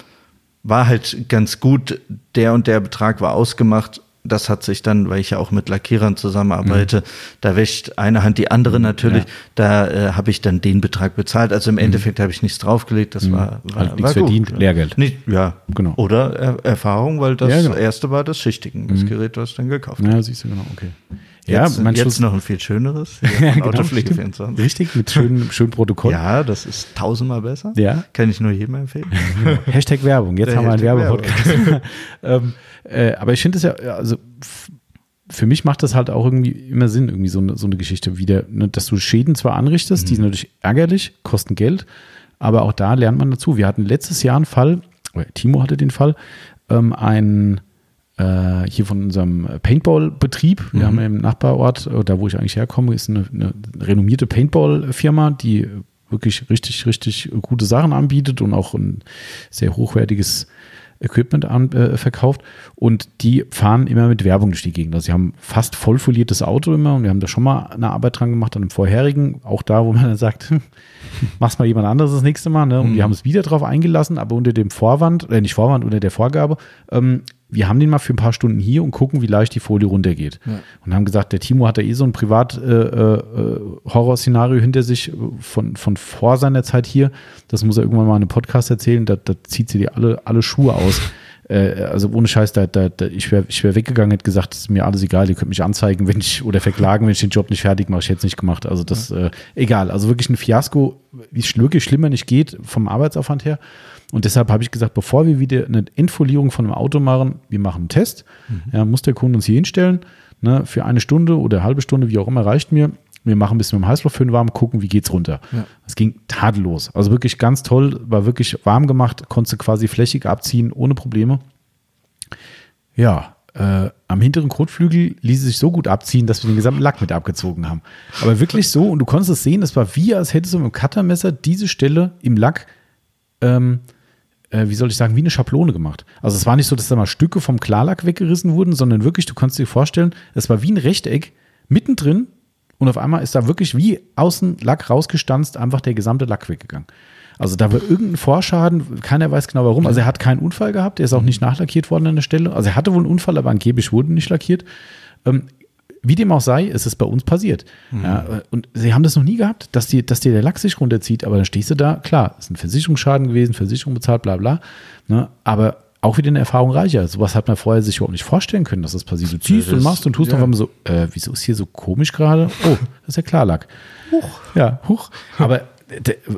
war halt ganz gut, der und der Betrag war ausgemacht das hat sich dann, weil ich ja auch mit Lackierern zusammenarbeite, mhm. da wäscht eine Hand die andere natürlich. Ja. Da äh, habe ich dann den Betrag bezahlt. Also im mhm. Endeffekt habe ich nichts draufgelegt. Das mhm. war, war, also nichts verdient, Lehrgeld. Nicht, ja, genau. Oder er Erfahrung, weil das ja, genau. erste war das Schichtigen, das mhm. Gerät, was dann gekauft Ja, siehst du genau, okay. Ja, jetzt, jetzt Schluss noch ein viel schöneres. ja, genau, Autopflege 24. Richtig, mit schönem, schönem Protokoll. Ja, das ist tausendmal besser. Ja. Kann ich nur jedem empfehlen. Hashtag Werbung. Jetzt Der haben wir einen Werbepodcast. ähm, äh, aber ich finde es ja, also für mich macht das halt auch irgendwie immer Sinn, irgendwie so eine, so eine Geschichte wieder, ne, dass du Schäden zwar anrichtest, mhm. die sind natürlich ärgerlich, kosten Geld, aber auch da lernt man dazu. Wir hatten letztes Jahr einen Fall, Timo hatte den Fall, ähm, ein äh, hier von unserem Paintball-Betrieb. Wir mhm. haben im Nachbarort, äh, da wo ich eigentlich herkomme, ist eine, eine renommierte Paintball-Firma, die wirklich richtig, richtig gute Sachen anbietet und auch ein sehr hochwertiges Equipment an, äh, verkauft und die fahren immer mit Werbung durch die Gegend. Also sie haben fast vollfoliertes Auto immer und wir haben da schon mal eine Arbeit dran gemacht an einem vorherigen, auch da, wo man dann sagt, hm, mach's mal jemand anderes das nächste Mal. Ne? Und mhm. wir haben es wieder drauf eingelassen, aber unter dem Vorwand, äh, nicht Vorwand, unter der Vorgabe, ähm, wir haben den mal für ein paar Stunden hier und gucken, wie leicht die Folie runtergeht. Ja. Und haben gesagt, der Timo hat da eh so ein Privat-Horrorszenario äh, äh, hinter sich von, von vor seiner Zeit hier. Das muss er irgendwann mal in einem Podcast erzählen. Da, da zieht sie dir alle, alle Schuhe aus. Äh, also ohne Scheiß, da, da, da ich wäre ich wär weggegangen, hätte gesagt, ist mir alles egal, ihr könnt mich anzeigen, wenn ich oder verklagen, wenn ich den Job nicht fertig mache. Ich hätte es nicht gemacht. Also das, ja. äh, egal. Also wirklich ein Fiasko, wie es wirklich schlimmer nicht geht, vom Arbeitsaufwand her. Und deshalb habe ich gesagt, bevor wir wieder eine Endfolierung von einem Auto machen, wir machen einen Test. Mhm. Ja, muss der Kunde uns hier hinstellen, ne, für eine Stunde oder eine halbe Stunde, wie auch immer, reicht mir. Wir machen ein bisschen mit dem Heißluftföhn warm, gucken, wie geht's runter. Es ja. ging tadellos. Also wirklich ganz toll, war wirklich warm gemacht, konnte quasi flächig abziehen, ohne Probleme. Ja, äh, am hinteren Kotflügel ließ es sich so gut abziehen, dass wir den gesamten Lack mit abgezogen haben. Aber wirklich so, und du konntest es sehen, es war wie, als hättest du mit dem Cuttermesser diese Stelle im Lack ähm, äh, wie soll ich sagen, wie eine Schablone gemacht. Also es war nicht so, dass da mal Stücke vom Klarlack weggerissen wurden, sondern wirklich, du kannst dir vorstellen, es war wie ein Rechteck mittendrin und auf einmal ist da wirklich wie außen Lack rausgestanzt, einfach der gesamte Lack weggegangen. Also da war irgendein Vorschaden, keiner weiß genau warum. Also er hat keinen Unfall gehabt, er ist auch nicht nachlackiert worden an der Stelle. Also er hatte wohl einen Unfall, aber angeblich wurde nicht lackiert. Ähm, wie dem auch sei, ist es bei uns passiert. Mhm. Ja, und sie haben das noch nie gehabt, dass, die, dass dir der Lack sich runterzieht, aber dann stehst du da, klar, ist ein Versicherungsschaden gewesen, Versicherung bezahlt, bla bla. Ne, aber auch wieder eine Erfahrung reicher. Sowas hat man vorher sich überhaupt nicht vorstellen können, dass das passiert. Du ziehst das, und machst und tust ja. auf einmal so, äh, wieso ist hier so komisch gerade? Oh, das ist ja Klarlack. Huch. Ja, huch. Aber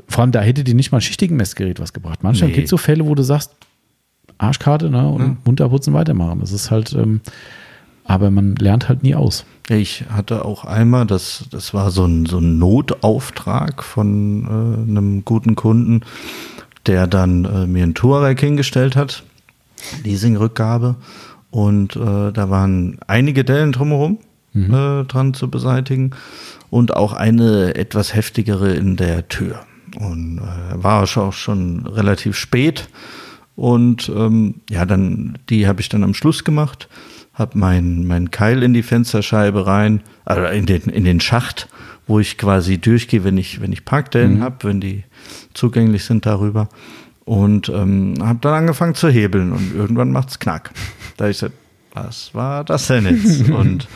vor allem da hätte dir nicht mal ein schichtigen Messgerät was gebracht. Manchmal nee. gibt es so Fälle, wo du sagst, Arschkarte ne, und ja. munter putzen weitermachen. Das ist halt, ähm, aber man lernt halt nie aus. Ich hatte auch einmal, das, das war so ein, so ein Notauftrag von äh, einem guten Kunden, der dann äh, mir ein Touareg hingestellt hat, Leasingrückgabe. Und äh, da waren einige Dellen drumherum mhm. Äh, dran zu beseitigen und auch eine etwas heftigere in der Tür. Und äh, war auch schon relativ spät. Und ähm, ja, dann, die habe ich dann am Schluss gemacht habe meinen mein Keil in die Fensterscheibe rein, also in den, in den Schacht, wo ich quasi durchgehe, wenn ich, wenn ich Parkdellen mhm. habe, wenn die zugänglich sind darüber. Und ähm, habe dann angefangen zu hebeln und irgendwann macht es knack. Da ich gesagt, was war das denn jetzt? und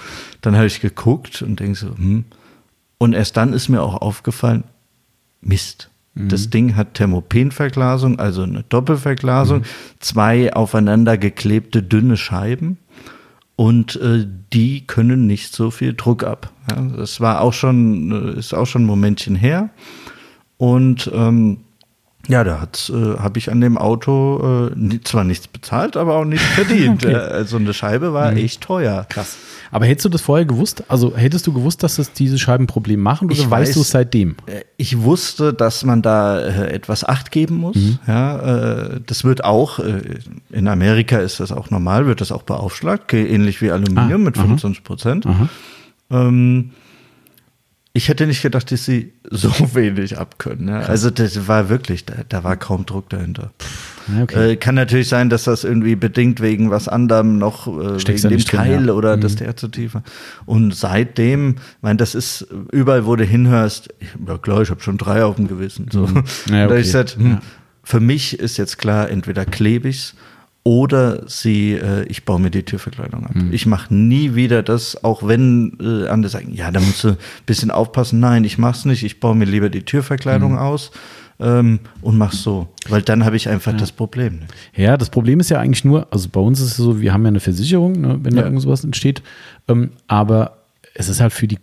dann habe ich geguckt und denke so, hm. Und erst dann ist mir auch aufgefallen, Mist. Mhm. Das Ding hat Thermopenverglasung, also eine Doppelverglasung, mhm. zwei aufeinander geklebte dünne Scheiben und äh, die können nicht so viel Druck ab. Ja, das war auch schon, äh, ist auch schon ein Momentchen her. Und ähm, Ja, da äh, habe ich an dem Auto äh, zwar nichts bezahlt, aber auch nichts verdient. okay. Also eine Scheibe war mhm. echt teuer. Krass. Aber hättest du das vorher gewusst? Also hättest du gewusst, dass das diese Scheiben Problem machen oder ich weißt weiß, du es seitdem? Äh, ich wusste, dass man da äh, etwas Acht geben muss. Mhm. Ja, äh, das wird auch, äh, in Amerika ist das auch normal, wird das auch beaufschlagt, ähnlich wie Aluminium ah, mit 25 Prozent. Ähm, ich hätte nicht gedacht, dass sie so wenig abkönnen. Ja. Also das war wirklich, da, da war kaum Druck dahinter. Okay. Äh, kann natürlich sein, dass das irgendwie bedingt wegen was anderem noch äh, wegen dem Teil drin, ja. oder mhm. dass der zu tief war. Und seitdem, mein, das ist überall, wo du hinhörst, ja klar, ich habe schon drei auf dem Gewissen. So. Mhm. Ja, okay. Da ich gesagt, hm, für mich ist jetzt klar, entweder klebe ich's oder sie, äh, ich baue mir die Türverkleidung ab. Mhm. Ich mache nie wieder das, auch wenn äh, andere sagen, ja, da musst du ein bisschen aufpassen. Nein, ich mach's nicht. Ich baue mir lieber die Türverkleidung mhm. aus ähm, und mach's so, weil dann habe ich einfach ja. das Problem. Ne? Ja, das Problem ist ja eigentlich nur, also bei uns ist es so, wir haben ja eine Versicherung, ne, wenn ja. da irgendwas entsteht, ähm, aber es ist halt für die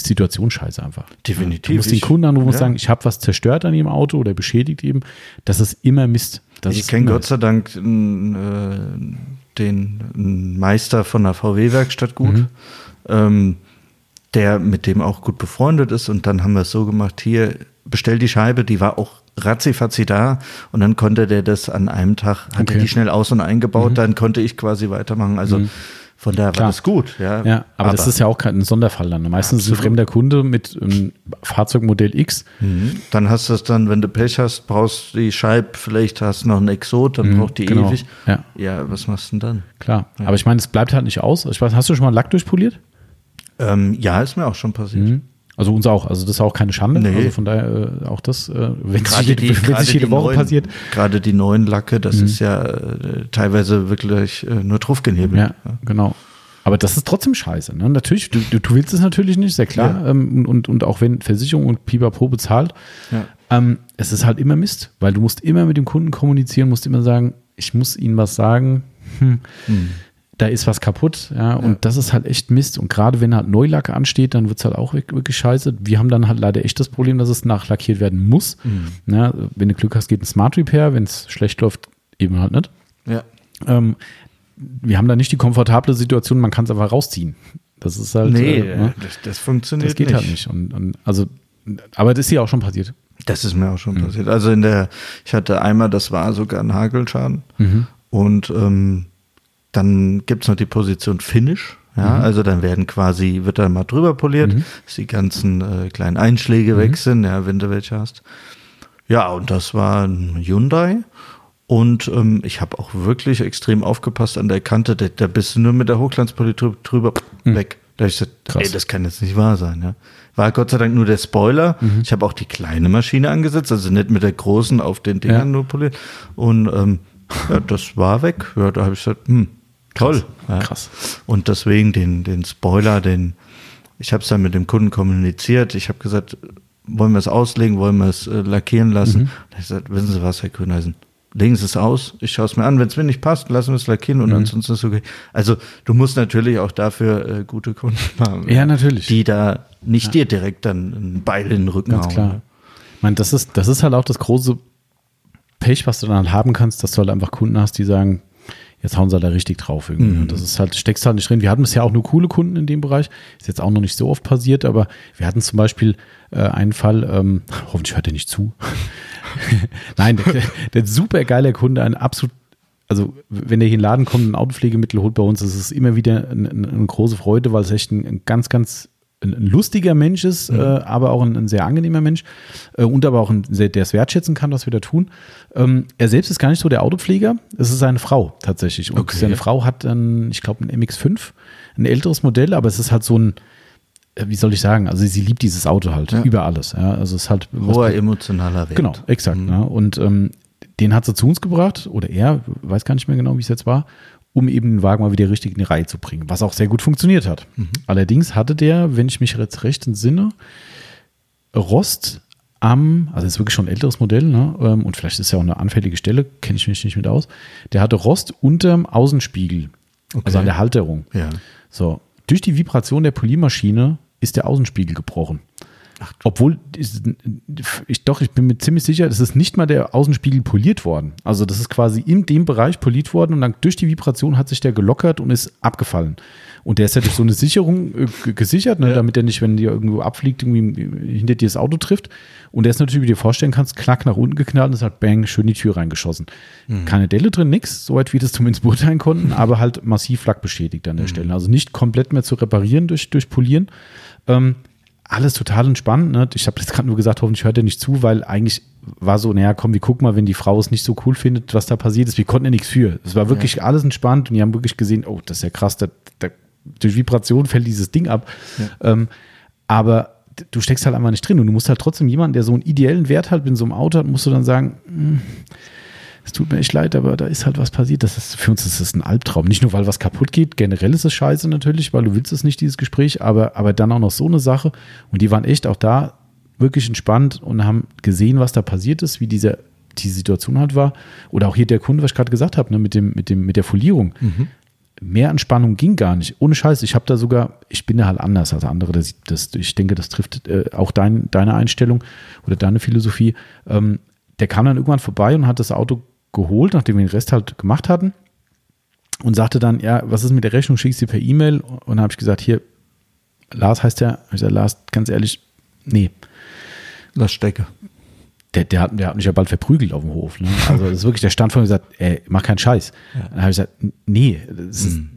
Situation scheiße einfach. Definitiv. Du musst den Kunden anrufen und ja. sagen, ich habe was zerstört an ihrem Auto oder beschädigt eben. Das ist immer Mist. Das ich kenne Gott sei Dank äh, den Meister von der VW-Werkstatt gut, mhm. ähm, der mit dem auch gut befreundet ist. Und dann haben wir es so gemacht, hier, bestell die Scheibe, die war auch ratzifatzi da und dann konnte der das an einem Tag, hat okay. die schnell aus- und eingebaut, mhm. dann konnte ich quasi weitermachen. Also mhm. Von daher Klar. war das gut. Ja, ja aber, aber, das ist ja auch kein Sonderfall dann. Meistens absolut. ist ein fremder Kunde mit einem Fahrzeugmodell X. Mhm. Dann hast du es dann, wenn du Pech hast, brauchst du die Scheibe, vielleicht hast du noch einen Exot, dann mhm, braucht die genau. ewig. Ja. ja, was machst du denn dann? Klar, ja. aber ich meine, es bleibt halt nicht aus. Ich weiß, hast du schon mal Lack durchpoliert? Ähm, ja, ist mir auch schon passiert. Mhm. Also uns auch. Also das ist auch keine Schande. Nee. Also von daher äh, auch das, äh, wenn es jede, die, sich jede Woche neuen, passiert. Gerade die neuen Lacke, das mhm. ist ja äh, teilweise wirklich äh, nur Truff genebelt. Ja, ja, genau. Aber das ist trotzdem scheiße. Ne? Natürlich, du, du, willst es natürlich nicht, sehr klar. Ja. Ähm, und, und auch wenn Versicherung und Pipapo bezahlt, ja. ähm, es ist halt immer Mist, weil du musst immer mit dem Kunden kommunizieren, musst immer sagen, ich muss ihnen was sagen, hm, hm. Da ist was kaputt. Ja? Und ja. das ist halt echt Mist. Und gerade wenn halt Neulack ansteht, dann wird es halt auch wirklich scheiße. Wir haben dann halt leider echt das Problem, dass es nachlackiert werden muss. Mhm. Ja, wenn du Glück hast, geht ein Smart Repair, wenn es schlecht läuft, eben halt nicht. Ja. Ähm, wir haben da nicht die komfortable Situation, man kann es einfach rausziehen. Das ist halt. Nee, äh, ne? das, das, funktioniert nicht. Das geht halt nicht. halt nicht. Und, und, also, aber das ist ja auch schon passiert. Das ist mir auch schon mhm. passiert. Also in der, ich hatte einmal, das war sogar ein Hagelschaden. Mhm. Und ähm, dann gibt es noch die Position Finish. Ja, mhm. also dann werden quasi, wird da mal drüber poliert, mhm. dass die ganzen äh, kleinen Einschläge mhm. weg sind, ja, wenn du welche hast. Ja, und das war ein Hyundai. Und ähm, ich habe auch wirklich extrem aufgepasst an der Kante. Da, da bist du nur mit der Hochglanzpolitur drüber mhm. weg. Da habe ich gesagt, Krass. ey, das kann jetzt nicht wahr sein. Ja. War Gott sei Dank nur der Spoiler. Mhm. Ich habe auch die kleine Maschine angesetzt, also nicht mit der großen auf den Dingern ja. nur poliert. Und ähm, ja, das war weg. Ja, da habe ich gesagt, hm, toll. Krass. Ja. Krass. Und deswegen den, den Spoiler, den, ich habe es dann mit dem Kunden kommuniziert. Ich habe gesagt, wollen wir es auslegen, wollen wir es äh, lackieren lassen? Mhm. Da ich gesagt, wissen Sie was, Herr Grünheisen, legen Sie es aus, ich schaue es mir an, wenn es mir nicht passt, lassen wir es lackieren und mhm. ansonsten ist es okay. Also du musst natürlich auch dafür äh, gute Kunden haben. Ja, natürlich. Die da nicht ja. dir direkt dann ein Beil in den Rücken Ganz hauen. klar. Ich meine, das ist, das ist halt auch das große Pech, was du dann halt haben kannst, dass du halt einfach Kunden hast, die sagen, jetzt hauen sie da richtig drauf irgendwie. Mhm. Und das ist halt, steckst halt nicht drin. Wir hatten bisher auch nur coole Kunden in dem Bereich. Ist jetzt auch noch nicht so oft passiert, aber wir hatten zum Beispiel äh, einen Fall, ähm, hoffentlich hört er nicht zu. Nein, der, der super geile Kunde, ein absolut also wenn der hier in den Laden kommt, ein Autopflegemittel holt bei uns, ist es immer wieder eine, eine große Freude, weil es echt ein, ein ganz, ganz ein, ein, lustiger Mensch ist, mhm. äh, aber auch ein, ein, sehr angenehmer Mensch äh, und aber auch ein, der es wertschätzen kann, was wir da tun. Ähm, er selbst ist gar nicht so der Autopfleger, es ist seine Frau tatsächlich. Und okay. seine Frau hat, ein, ich glaube, ein MX5, ein älteres Modell, aber es ist halt so ein, äh, wie soll ich sagen, also sie liebt dieses Auto halt ja. über alles. Ja. Also es ist halt hoher emotionaler Wert. Genau, exakt. Mhm. Ja. Und ähm, den hat sie zu uns gebracht oder er, weiß gar nicht mehr genau, wie es jetzt war, um eben den Wagen mal wieder richtig in die Reihe zu bringen, was auch sehr gut funktioniert hat. Mhm. Allerdings hatte der, wenn ich mich jetzt recht entsinne, Rost am, also ist wirklich schon ein älteres Modell, ne? Ähm, und vielleicht ist ja auch eine anfällige Stelle, kenne ich mich nicht mit aus. Der hatte Rost unterm Außenspiegel, okay. also an der Halterung. Ja. So, durch die Vibration der Poliermaschine ist der Außenspiegel gebrochen. Ach, Obwohl, ich, doch, ich bin mir ziemlich sicher, das ist nicht mal der Außenspiegel poliert worden. Also das ist quasi in dem Bereich poliert worden und dann durch die Vibration hat sich der gelockert und ist abgefallen. Und der ist ja durch so eine Sicherung äh, gesichert, ne, ja. damit er nicht, wenn dir irgendwo abfliegt, irgendwie hinter dir das Auto trifft. Und der ist natürlich, wie du dir vorstellen kannst, knack nach unten geknallt und es hat bang, schön die Tür reingeschossen. Mhm. Keine Delle drin, nix, soweit wir das zumindest beurteilen konnten, aber halt massiv Lack beschädigt an der mhm. Stelle. Also nicht komplett mehr zu reparieren durch, durch Polieren. Ähm, alles total entspannt. Ne? Ich habe jetzt gerade nur gesagt, hoffentlich hört er nicht zu, weil eigentlich war so, naja, komm, wir gucken mal, wenn die Frau es nicht so cool findet, was da passiert ist. Wir konnten ja nichts für. Es war wirklich ja. alles entspannt und die haben wirklich gesehen, oh, das ist ja krass, da, da, durch Vibration fällt dieses Ding ab. Ja. Ähm, aber du steckst halt einfach nicht drin und du musst halt trotzdem jemanden, der so einen ideellen Wert halt in so einem Auto hat, musst du dann sagen, hm, es tut mir echt leid, aber da ist halt was passiert. Das ist, für uns ist das ein Albtraum. Nicht nur, weil was kaputt geht, generell ist es scheiße natürlich, weil du willst es nicht, dieses Gespräch, aber, aber dann auch noch so eine Sache. Und die waren echt auch da wirklich entspannt und haben gesehen, was da passiert ist, wie diese, die Situation halt war. Oder auch hier der Kunde, was ich gerade gesagt habe, ne, mit, dem, mit, dem, mit der Folierung. Mhm. Mehr Entspannung ging gar nicht. Ohne Scheiß. Ich habe da sogar, ich bin da halt anders als andere. Das, das, ich denke, das trifft äh, auch dein, deine Einstellung oder deine Philosophie. Ähm, der kam dann irgendwann vorbei und hat das Auto geholt, nachdem wir den Rest halt gemacht hatten. Und sagte dann, ja, was ist mit der Rechnung? Schickst du per E-Mail? Und dann habe ich gesagt, hier, Lars heißt der. Ich gesagt, Lars, ganz ehrlich, nee. Lass stecke. Der, der, hat, der hat mich ja bald verprügelt auf dem Hof. Ne? Also das ist wirklich, der stand vor mir gesagt, ey, mach keinen Scheiß. Ja. Dann habe ich gesagt, nee, das ist, mhm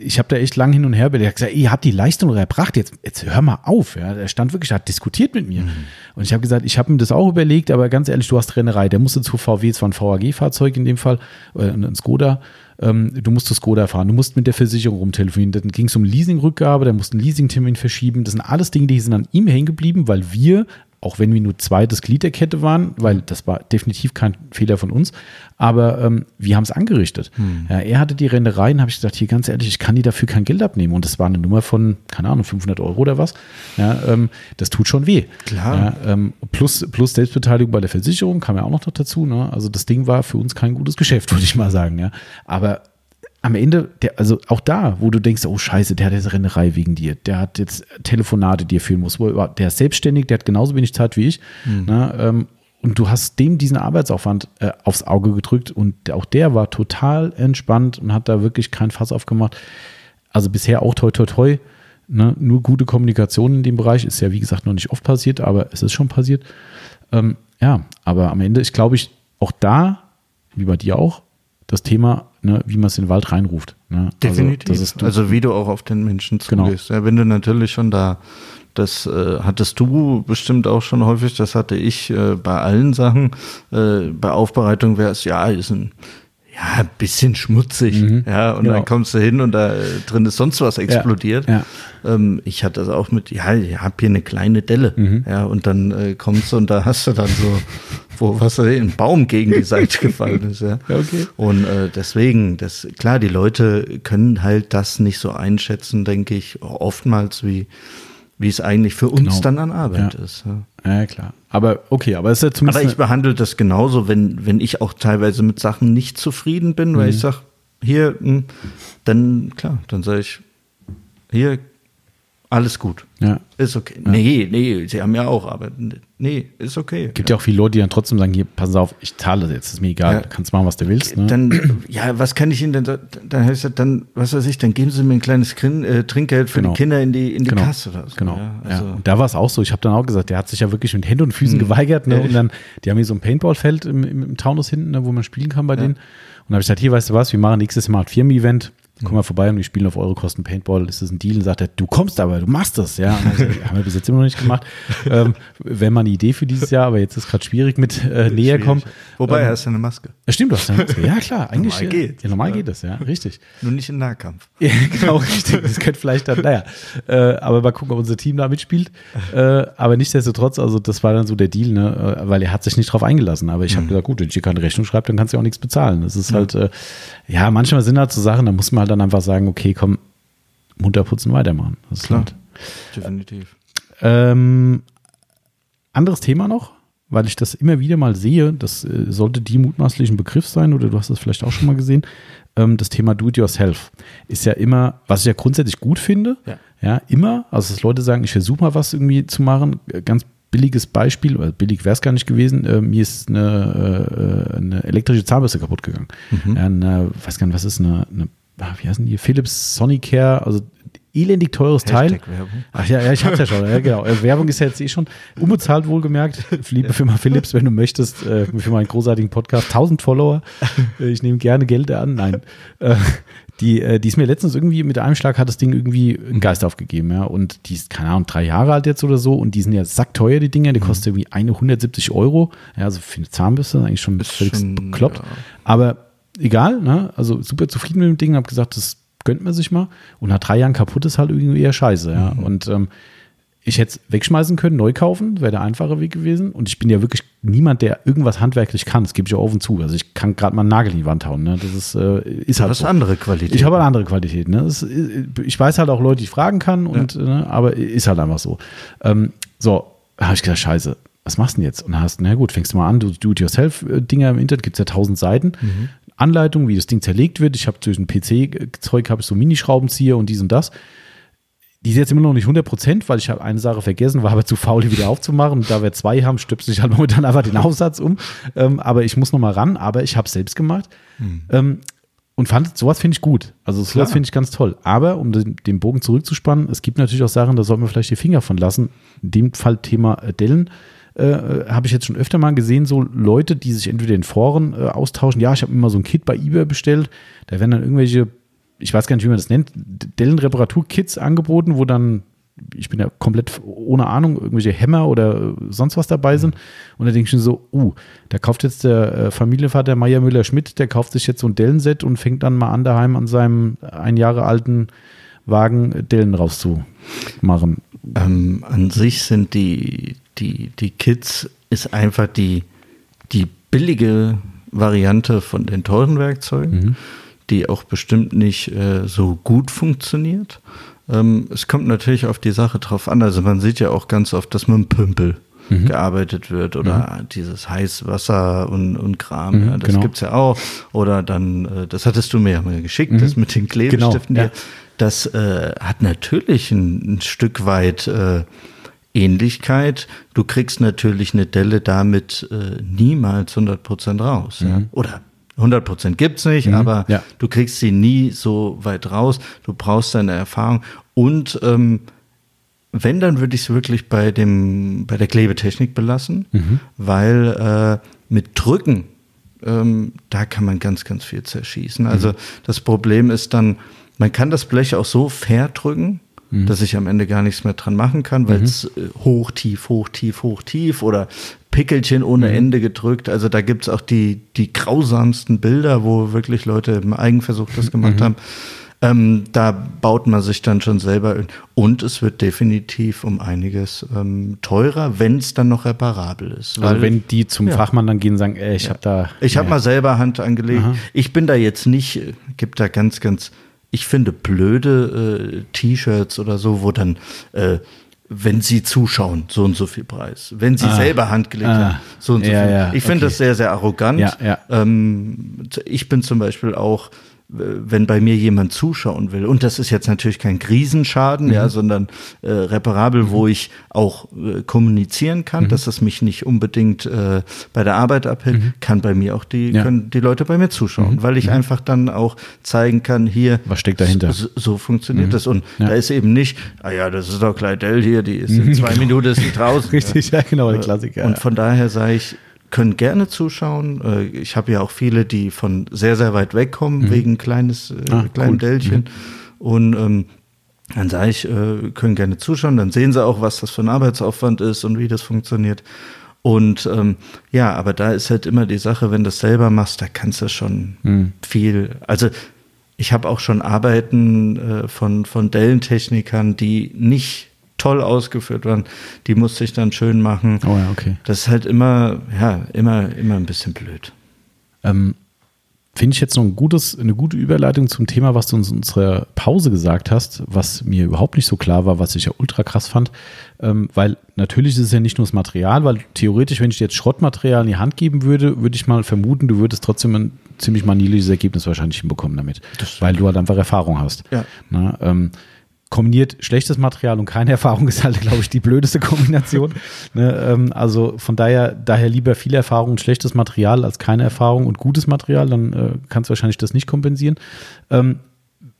ich habe da echt lang hin und her, hat gesagt, ihr habt die Leistung erbracht, jetzt, jetzt hör mal auf. Ja. Er stand wirklich, hat diskutiert mit mir. Mhm. Und ich habe gesagt, ich habe mir das auch überlegt, aber ganz ehrlich, du hast Rennerei. Der musste zu VW, es war ein VAG-Fahrzeug in dem Fall, äh, ein Skoda. Ähm, du musst zu Skoda fahren, du musst mit der Versicherung rumtelefonieren. Dann ging es um Leasingrückgabe, der musste einen Leasingtermin verschieben. Das sind alles Dinge, die sind an ihm hängen geblieben, weil wir auch wenn wir nur zweites Glied der Kette waren, weil das war definitiv kein Fehler von uns, aber ähm, wir haben es angerichtet. Hm. Ja, er hatte die Rennereien, habe ich gesagt, hier ganz ehrlich, ich kann die dafür kein Geld abnehmen und das war eine Nummer von, keine Ahnung, 500 Euro oder was. Ja, ähm, das tut schon weh. Klar. Ja, ähm, plus, plus Selbstbeteiligung bei der Versicherung kam ja auch noch dazu. Ne? Also das Ding war für uns kein gutes Geschäft, würde ich mal sagen. Ja. Aber am Ende, der, also auch da, wo du denkst, oh Scheiße, der hat jetzt Rennerei wegen dir, der hat jetzt Telefonate, die er führen muss, der ist selbstständig, der hat genauso wenig Zeit wie ich. Mhm. Ne, ähm, und du hast dem diesen Arbeitsaufwand äh, aufs Auge gedrückt und auch der war total entspannt und hat da wirklich kein Fass aufgemacht. Also bisher auch toi toi toi. Ne? Nur gute Kommunikation in dem Bereich ist ja, wie gesagt, noch nicht oft passiert, aber es ist schon passiert. Ähm, ja, aber am Ende ist, glaube ich, auch da, wie bei dir auch, das Thema ne, wie man es in den Wald reinruft. Ne? Also, Definitiv. Also, also, wie du auch auf den Menschen zugehst. Genau. Ja, wenn du natürlich schon da, das äh, hattest du bestimmt auch schon häufig, das hatte ich äh, bei allen Sachen. Äh, bei Aufbereitung wäre es, ja, ist ein ja, ein bisschen schmutzig. Mhm. Ja, und genau. dann kommst du hin und da äh, drin ist sonst was explodiert. Ja, ja. Ähm, ich hatte das auch mit, ja, ich habe hier eine kleine Delle. Mhm. Ja, und dann äh, kommst du und da hast du dann so wo was ein Baum gegen die Seite gefallen ist. Ja. Okay. Und äh, deswegen, das klar, die Leute können halt das nicht so einschätzen, denke ich, oftmals wie wie es eigentlich für uns genau. dann an Arbeit ja. ist. Ja. ja. klar. Aber okay, aber es ist ja zumindest. Aber ich behandle das genauso, wenn, wenn ich auch teilweise mit Sachen nicht zufrieden bin, weil mhm. ich sage, hier, hm, dann klar, dann sage ich, hier alles gut. Ja. Ist okay. Ja. Nee, nee, sie haben ja auch, aber nee, ist okay. Gibt ja. ja auch viele Leute, die dann trotzdem sagen, hier, pass auf, ich zahle das jetzt, ist mir egal, ja. du kannst machen, was du willst. Ne? Dann, ja, was kann ich Ihnen denn, dann heißt das dann, was weiß ich, dann geben Sie mir ein kleines Grin, äh, Trinkgeld für genau. die Kinder in die, in die genau. Kasse oder so. Genau. Ja, also. Und da war es auch so, ich habe dann auch gesagt, der hat sich ja wirklich mit Händen und Füßen mhm. geweigert, ne? und dann, die haben hier so ein Paintballfeld im, im, im Taunus hinten, ne, wo man spielen kann bei denen. Und dann habe ich gesagt, hier, weißt du was, wir machen nächstes Mal ein Firmen-Event, komm mal vorbei und wir spielen auf eure Kosten Paintball, ist das ein Deal? Und sagt er, du kommst aber, du machst das, ja. Gesagt, haben wir bis jetzt immer noch nicht gemacht. Ähm, Wäre mal eine Idee für dieses Jahr, aber jetzt ist gerade schwierig mit äh, näher kommen. Wobei, ähm, er ist ja eine Maske. Ja, stimmt, du hast eine Maske. Ja, klar, eigentlich. normal geht. Ja, normal geht das, ja, richtig. Nur nicht im Nahkampf. Ja, genau, richtig. Das könnte vielleicht dann, naja. Äh, aber mal gucken, ob unser Team da mitspielt. Äh, aber nichtsdestotrotz, also das war dann so der Deal, ne, äh, weil er hat sich nicht drauf eingelassen. Aber ich habe mhm. gesagt, gut, wenn ich hier keine Rechnung schreibe, dann kannst du ja auch nichts bezahlen. Das ist mhm. halt, äh, ja, manchmal sind halt so Sachen, da muss man halt dann einfach sagen, okay, komm, munter putzen, weitermachen. Das ist Klar. Halt, Definitiv. Ähm, anderes Thema noch. weil ich das immer wieder mal sehe. Das äh, sollte die mutmaßlich ein Begriff sein oder du hast das vielleicht auch schon mal gesehen. Ähm, das Thema Do-it-yourself ist ja immer, was ich ja grundsätzlich gut finde. Ja, ja immer. Also, dass Leute sagen, ich versuche mal was irgendwie zu machen. Ganz billiges Beispiel, oder billig wäre es gar nicht gewesen, äh, mir ist eine, äh, eine elektrische Zahnbürste kaputt gegangen. Mhm. Ja, eine, weiß gar nicht, was ist eine, eine wie heißen die, Philips Sonicare, also elendig teures Hashtag Teil. Werbung. Ach ja, ja ich hab's ja schon. Ja, genau. Äh, Werbung ist ja jetzt eh schon unbezahlt wohlgemerkt. Liebe Firma Philips, wenn du möchtest, äh, für meinen großartigen Podcast, 1000 Follower. Äh, ich nehme gerne Geld an. Nein. Äh, die, äh, die ist mir letztens irgendwie mit einem Schlag hat das Ding irgendwie einen Geist aufgegeben, ja. Und die ist, keine Ahnung, drei Jahre alt jetzt oder so und die sind ja sackteuer, die Dinger. Die mhm. kosten irgendwie eine 170 Euro. Ja, also für eine Zahnbürste eigentlich schon völlig bekloppt. Ja. Aber egal, ne? Also super zufrieden mit dem Ding, habe gesagt, das gönnt man sich mal. Und nach drei Jahren kaputt ist halt irgendwie eher scheiße, ja. Mhm. Und ähm, ich hätte es wegschmeißen können, neu kaufen, wäre der einfache Weg gewesen. Und ich bin ja wirklich niemand, der irgendwas handwerklich kann. Das gebe ich auch offen zu. Also ich kann gerade mal einen Nagel in die Wand hauen. Ne? Das ist, äh, ist halt. Du hast so. andere Qualität. Ich habe eine andere Qualität. Ne? Ist, ich weiß halt auch Leute, die ich fragen kann, und, ja. ne? aber ist halt einfach so. Ähm, so, habe ich gedacht, scheiße, was machst du denn jetzt? Und dann hast, na gut, fängst du mal an, du Do-it-yourself-Dinger im Internet, gibt es ja tausend Seiten. Mhm. Anleitung, wie das Ding zerlegt wird. Ich habe zwischen PC-Zeug, habe ich so Minischraubenzieher und dies und das. Die ist jetzt immer noch nicht 100 Prozent, weil ich habe eine Sache vergessen, war aber zu faul, die wieder aufzumachen. Und da wir zwei haben, stöpsel ich halt momentan einfach den Aufsatz um. Ähm, aber ich muss noch mal ran, aber ich habe es selbst gemacht. Hm. Ähm, und fand, sowas finde ich gut. Also sowas finde ich ganz toll. Aber um den, den, Bogen zurückzuspannen, es gibt natürlich auch Sachen, da sollten wir vielleicht die Finger von lassen. In dem Fall Thema Dellen äh, habe ich jetzt schon öfter mal gesehen, so Leute, die sich entweder in Foren äh, austauschen. Ja, ich habe mir mal so ein Kit bei eBay bestellt. Da werden dann irgendwelche, ich weiß gar nicht, wie man das nennt, Dellen-Reparatur-Kits angeboten, wo dann ich bin ja komplett ohne Ahnung, irgendwelche Hämmer oder sonst was dabei sind. Und da denke ich mir so, uh, da kauft jetzt der äh, Familienvater Meier Müller-Schmidt, der kauft sich jetzt so ein Dellenset und fängt dann mal an, daheim an seinem ein Jahre alten Wagen Dellen rauszumachen. Ähm, an sich sind die, die, die Kids ist einfach die, die billige Variante von den teuren Werkzeugen, mhm. die auch bestimmt nicht äh, so gut funktioniert. Ähm, es kommt natürlich auf die Sache drauf an. Also man sieht ja auch ganz oft, dass man Pümpel mhm. gearbeitet wird oder mhm. dieses Heißwasser und, und Kram. Mhm, ja, das genau. es ja auch. Oder dann, äh, das hattest du mir ja mal geschickt, mhm. das mit den Klebestiften. Genau, ja. Das äh, hat natürlich ein, ein Stück weit äh, Ähnlichkeit. Du kriegst natürlich eine Delle damit äh, niemals 100% raus. Mhm. Ja? Oder 100% gibt es nicht, mhm. aber ja. du kriegst sie nie so weit raus. Du brauchst deine Erfahrung. Und ähm, wenn, dann würde ich es wirklich bei, dem, bei der Klebetechnik belassen, mhm. weil äh, mit Drücken, ähm, da kann man ganz, ganz viel zerschießen. Also mhm. das Problem ist dann, man kann das Blech auch so verdrücken, mhm. dass ich am Ende gar nichts mehr dran machen kann, weil es mhm. Äh, hoch, tief, hoch, tief, hoch, tief oder Pickelchen ohne mhm. Ende gedrückt. Also da gibt es auch die, die grausamsten Bilder, wo wirklich Leute im Eigenversuch das gemacht mhm. haben. Ähm, da baut man sich dann schon selber und es wird definitiv um einiges ähm, teurer, wenn es dann noch reparabel ist. Also weil, also wenn die zum ja. Fachmann dann gehen und sagen, ey, ich ja. habe da. Ich habe mal selber Hand angelegt. Aha. Ich bin da jetzt nicht, gibt da ganz, ganz ich finde, blöde äh, T-Shirts oder so, wo dann, äh, wenn sie zuschauen, so und so viel Preis. Wenn sie ah. selber handgelegt ah. haben, so und so ja, viel. Ja, ich finde okay. das sehr, sehr arrogant. Ja, ähm, ich bin zum Beispiel auch wenn bei mir jemand zuschauen will, und das ist jetzt natürlich kein Krisenschaden, mhm. ja, sondern äh, reparabel, mhm. wo ich auch äh, kommunizieren kann, mhm. dass das mich nicht unbedingt äh, bei der Arbeit abhält, mhm. kann bei mir auch die, ja. können die Leute bei mir zuschauen, mhm. weil ich mhm. einfach dann auch zeigen kann, hier, was steckt dahinter? So, so funktioniert das. Und ja. da ist eben nicht, ah ja, das ist doch Kleidell hier, die ist in zwei Minuten ist die draußen. Richtig, ja, genau, der äh, Klassiker. Und von daher sage ich, können gerne zuschauen. Äh, ich habe ja auch viele, die von sehr, sehr weit weg kommen, mhm. wegen kleines, äh, ah, kleinen cool. Dellchen. Mhm. Und ähm, dann sage ich, äh, können gerne zuschauen, dann sehen sie auch, was das für ein Arbeitsaufwand ist und wie das funktioniert. Und ähm, ja, aber da ist halt immer die Sache, wenn du es selber machst, da kannst du schon mhm. viel. Also ich habe auch schon Arbeiten äh, von, von Dellentechnikern, die nicht toll ausgeführt waren, die musste ich dann schön machen. Oh ja, okay. Das ist halt immer, ja, immer, immer ein bisschen blöd. Ähm, finde ich jetzt noch ein gutes, eine gute Überleitung zum Thema, was du uns in unserer Pause gesagt hast, was mir überhaupt nicht so klar war, was ich ja ultra krass fand. Ähm, weil natürlich ist es ja nicht nur das Material, weil theoretisch, wenn ich dir jetzt Schrottmaterial in die Hand geben würde, würde ich mal vermuten, du würdest trotzdem ein ziemlich manilisches Ergebnis wahrscheinlich hinbekommen damit. Weil du halt einfach Erfahrung hast. Ja. Na, ähm, kombiniert schlechtes Material und keine Erfahrung ist halt, glaube ich, die blödeste Kombination. ne, ähm, also von daher, daher lieber viel Erfahrung und schlechtes Material als keine Erfahrung und gutes Material, dann äh, kannst du wahrscheinlich das nicht kompensieren. Ähm,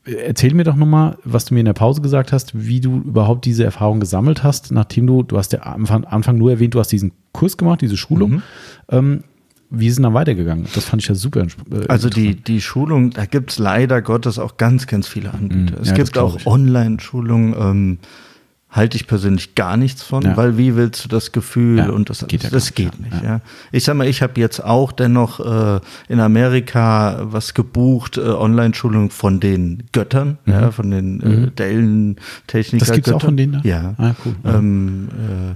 erzähl mir doch nochmal, was du mir in der Pause gesagt hast, wie du überhaupt diese Erfahrung gesammelt hast, nachdem du, du hast ja am Anfang, Anfang nur erwähnt, du hast diesen Kurs gemacht, diese Schulung. Mhm. Ähm, wie ist denn dann weitergegangen? Das fand ich ja super. Äh, also die, die Schulung, da gibt es leider Gottes auch ganz, ganz viele Anbieter. Mm, es ja, gibt auch Online-Schulungen, ähm, halte ich persönlich gar nichts von, ja. weil wie willst du das Gefühl ja, und das geht, ja das geht nicht. Ja. Ich sag mal, ich habe jetzt auch dennoch äh, in Amerika was gebucht, äh, Online-Schulung von den Göttern, mhm. ja, von den äh, mhm. Dellen-Techniker. Das gibt es auch von denen da? Ja. Ah, cool. Ähm, äh,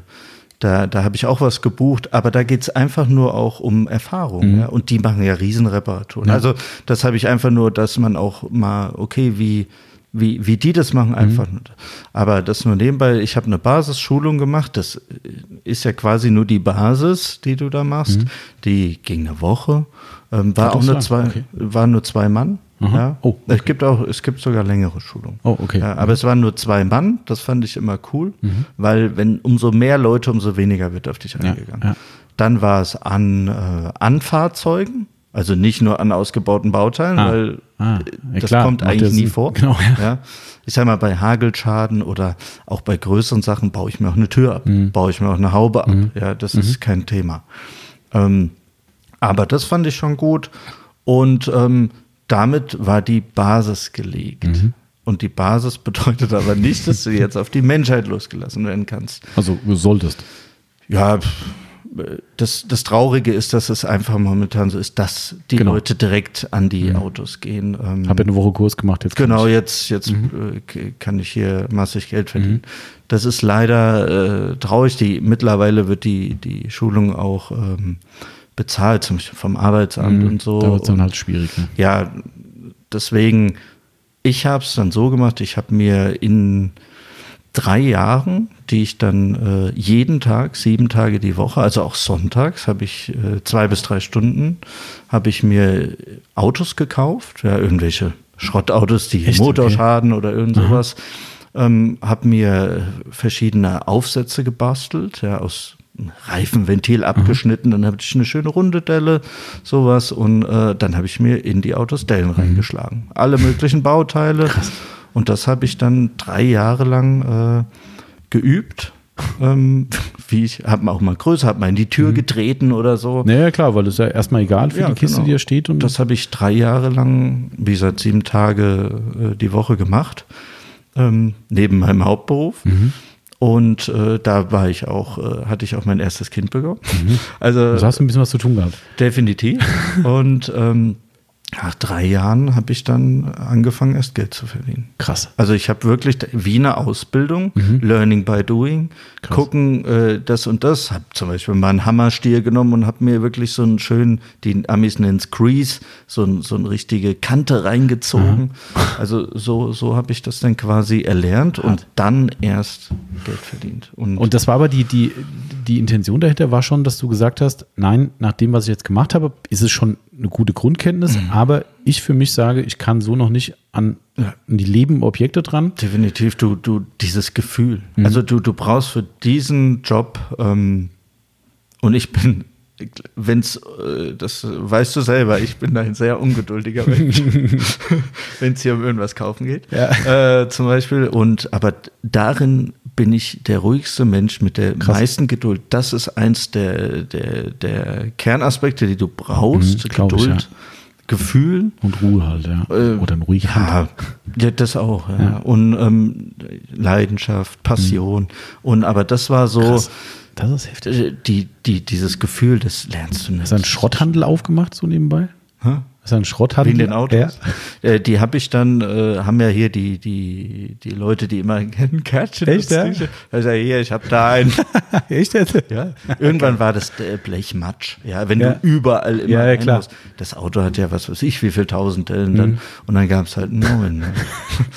da, da habe ich auch was gebucht, aber da geht's einfach nur auch um Erfahrung. Mhm. Ja? Und die machen ja Riesenreparaturen. Ja. Also das habe ich einfach nur, dass man auch mal, okay, wie, wie, wie die das machen, mhm. einfach. Mhm. Aber das nur nebenbei, ich habe eine Basisschulung gemacht, das ist ja quasi nur die Basis, die du da machst. Mhm. Die ging eine Woche, ähm, war auch nur zwei, okay. waren nur zwei Mann. Ja. Oh, okay. Es gibt auch, es gibt sogar längere Schulungen. Oh, okay. Ja, aber mhm. es waren nur zwei Mann, das fand ich immer cool, mhm. weil wenn umso mehr Leute, umso weniger wird auf dich eingegangen. Ja, Dann war es an, äh, an Fahrzeugen, also nicht nur an ausgebauten Bauteilen, ah. weil ah. das klar, kommt eigentlich nie vor. Genau, ja. Ich sag mal, bei Hagelschaden oder auch bei größeren Sachen baue ich mir auch eine Tür ab, mhm. baue ich mir auch eine Haube ab. Mhm. Ja, das ist mhm. kein Thema. Ähm, aber das fand ich schon gut. Und ähm, damit war die Basis gelegt. Mhm. Und die Basis bedeutet aber nicht, dass du jetzt auf die Menschheit losgelassen werden kannst. Also du solltest. Ja, das, das Traurige ist, dass es einfach momentan so ist, dass die genau. Leute direkt an die mhm. Autos gehen. Ähm, Habe eine Woche Kurs gemacht jetzt. Genau, jetzt, jetzt mhm. äh, kann ich hier massig Geld verdienen. Mhm. Das ist leider äh, traurig. Die, mittlerweile wird die, die Schulung auch ähm, bezahlt, zum Beispiel vom Arbeitsamt mhm, und so. Da wird es dann halt schwierig. Ne? Ja, deswegen, ich habe es dann so gemacht, ich habe mir in drei Jahren, die ich dann äh, jeden Tag, sieben Tage die Woche, also auch sonntags, habe ich äh, zwei bis drei Stunden, habe ich mir Autos gekauft, ja, irgendwelche Schrottautos, die Echt? Motorschaden okay. oder irgend sowas. Ähm, habe mir verschiedene Aufsätze gebastelt, ja, aus Reifenventil abgeschnitten, mhm. dann habe ich eine schöne runde Delle, sowas und äh, dann habe ich mir in die Autos Dellen mhm. reingeschlagen. Alle möglichen Bauteile Krass. und das habe ich dann drei Jahre lang äh, geübt. ähm, wie ich habe auch mal größer, habe mal in die Tür mhm. getreten oder so. Naja, klar, weil ist ja erstmal egal für ja, die Kiste, genau. die da steht. Und das habe ich drei Jahre lang, wie gesagt, sieben Tage äh, die Woche gemacht, ähm, neben meinem Hauptberuf. Mhm. Und äh, da war ich auch, äh, hatte ich auch mein erstes Kind bekommen. Mhm. Also, also hast du ein bisschen was zu tun gehabt. Definitiv. Und ähm, nach drei Jahren habe ich dann angefangen, erst Geld zu verdienen. Krass. Also ich habe wirklich wie eine Ausbildung, mhm. Learning by Doing, Krass. gucken äh, das und das. Habe zum Beispiel mal einen Hammerstier genommen und habe mir wirklich so einen schönen, die Amis nennen es Crease, so, ein, so eine richtige Kante reingezogen. Mhm. Also so, so habe ich das dann quasi erlernt Hart. und dann erst Geld verdient. Und, und das war aber die, die, die Intention dahinter war schon, dass du gesagt hast, nein, nach dem, was ich jetzt gemacht habe, ist es schon eine gute Grundkenntnis, mhm. Aber ich für mich sage, ich kann so noch nicht an, an die lebenden Objekte dran. Definitiv, du, du, dieses Gefühl. Mhm. Also du, du brauchst für diesen Job, ähm, und ich bin, wenn es, äh, das weißt du selber, ich bin ein sehr ungeduldiger Mensch, wenn es hier um irgendwas kaufen geht. Ja. Äh, zum Beispiel. Und aber darin bin ich der ruhigste Mensch mit der Krass. meisten Geduld. Das ist eins der, der, der Kernaspekte, die du brauchst. Mhm, Geduld, ich, ja. Gefühl. Und Ruhe halt, ja. Äh, Oder ein ruhiger ja, ja, das auch, ja. ja. Und ähm, Leidenschaft, Passion. Mhm. Und aber das war so. Krass. Das ist heftig. Die, die, dieses Gefühl, das lernst du nicht. Hast du einen Schrotthandel aufgemacht, so nebenbei? Hä? Das ist ein Schrotthandel. Wegen den Autos. Ja. Äh, die habe ich dann, äh, haben ja hier die, die, die Leute, die immer kennen, Kärtchen. Echt, ja? Also hier, ich habe da einen. Echt jetzt? Ja. Irgendwann war das der Blechmatsch. Ja, wenn ja. du überall immer ja, ja, klar. Musst. Das Auto hat ja was weiß ich, wie viel tausend Dellen dann. Mhm. Und dann gab es halt einen neuen. Ne?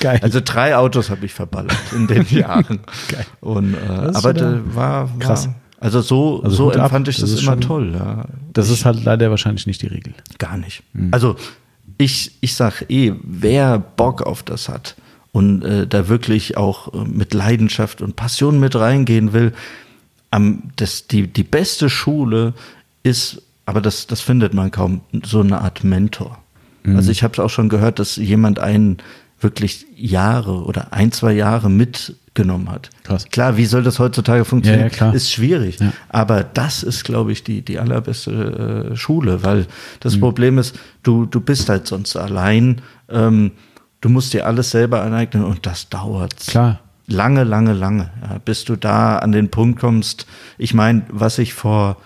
Geil. Also drei Autos habe ich verballert in den Jahren. Geil. Und, äh, aber da war, war krass. Also so, also so empfand ab. ich das, das immer schon, toll. Ja. Das ich, ist halt leider wahrscheinlich nicht die Regel. Gar nicht. Mhm. Also ich, ich sag eh, wer Bock auf das hat und äh, da wirklich auch äh, mit Leidenschaft und Passion mit reingehen will, am, das, die, die beste Schule ist, aber das, das findet man kaum, so eine Art Mentor. Mhm. Also ich habe es auch schon gehört, dass jemand einen wirklich Jahre oder ein, zwei Jahre mitgenommen hat. Krass. Klar, wie soll das heutzutage funktionieren? Ja, ja, ist schwierig. Ja. Aber das ist, glaube ich, die, die allerbeste äh, Schule, weil das mhm. Problem ist, du, du bist halt sonst allein. Ähm, du musst dir alles selber aneignen und das dauert. Klar. Lange, lange, lange, bis du da an den Punkt kommst. Ich meine, was ich vor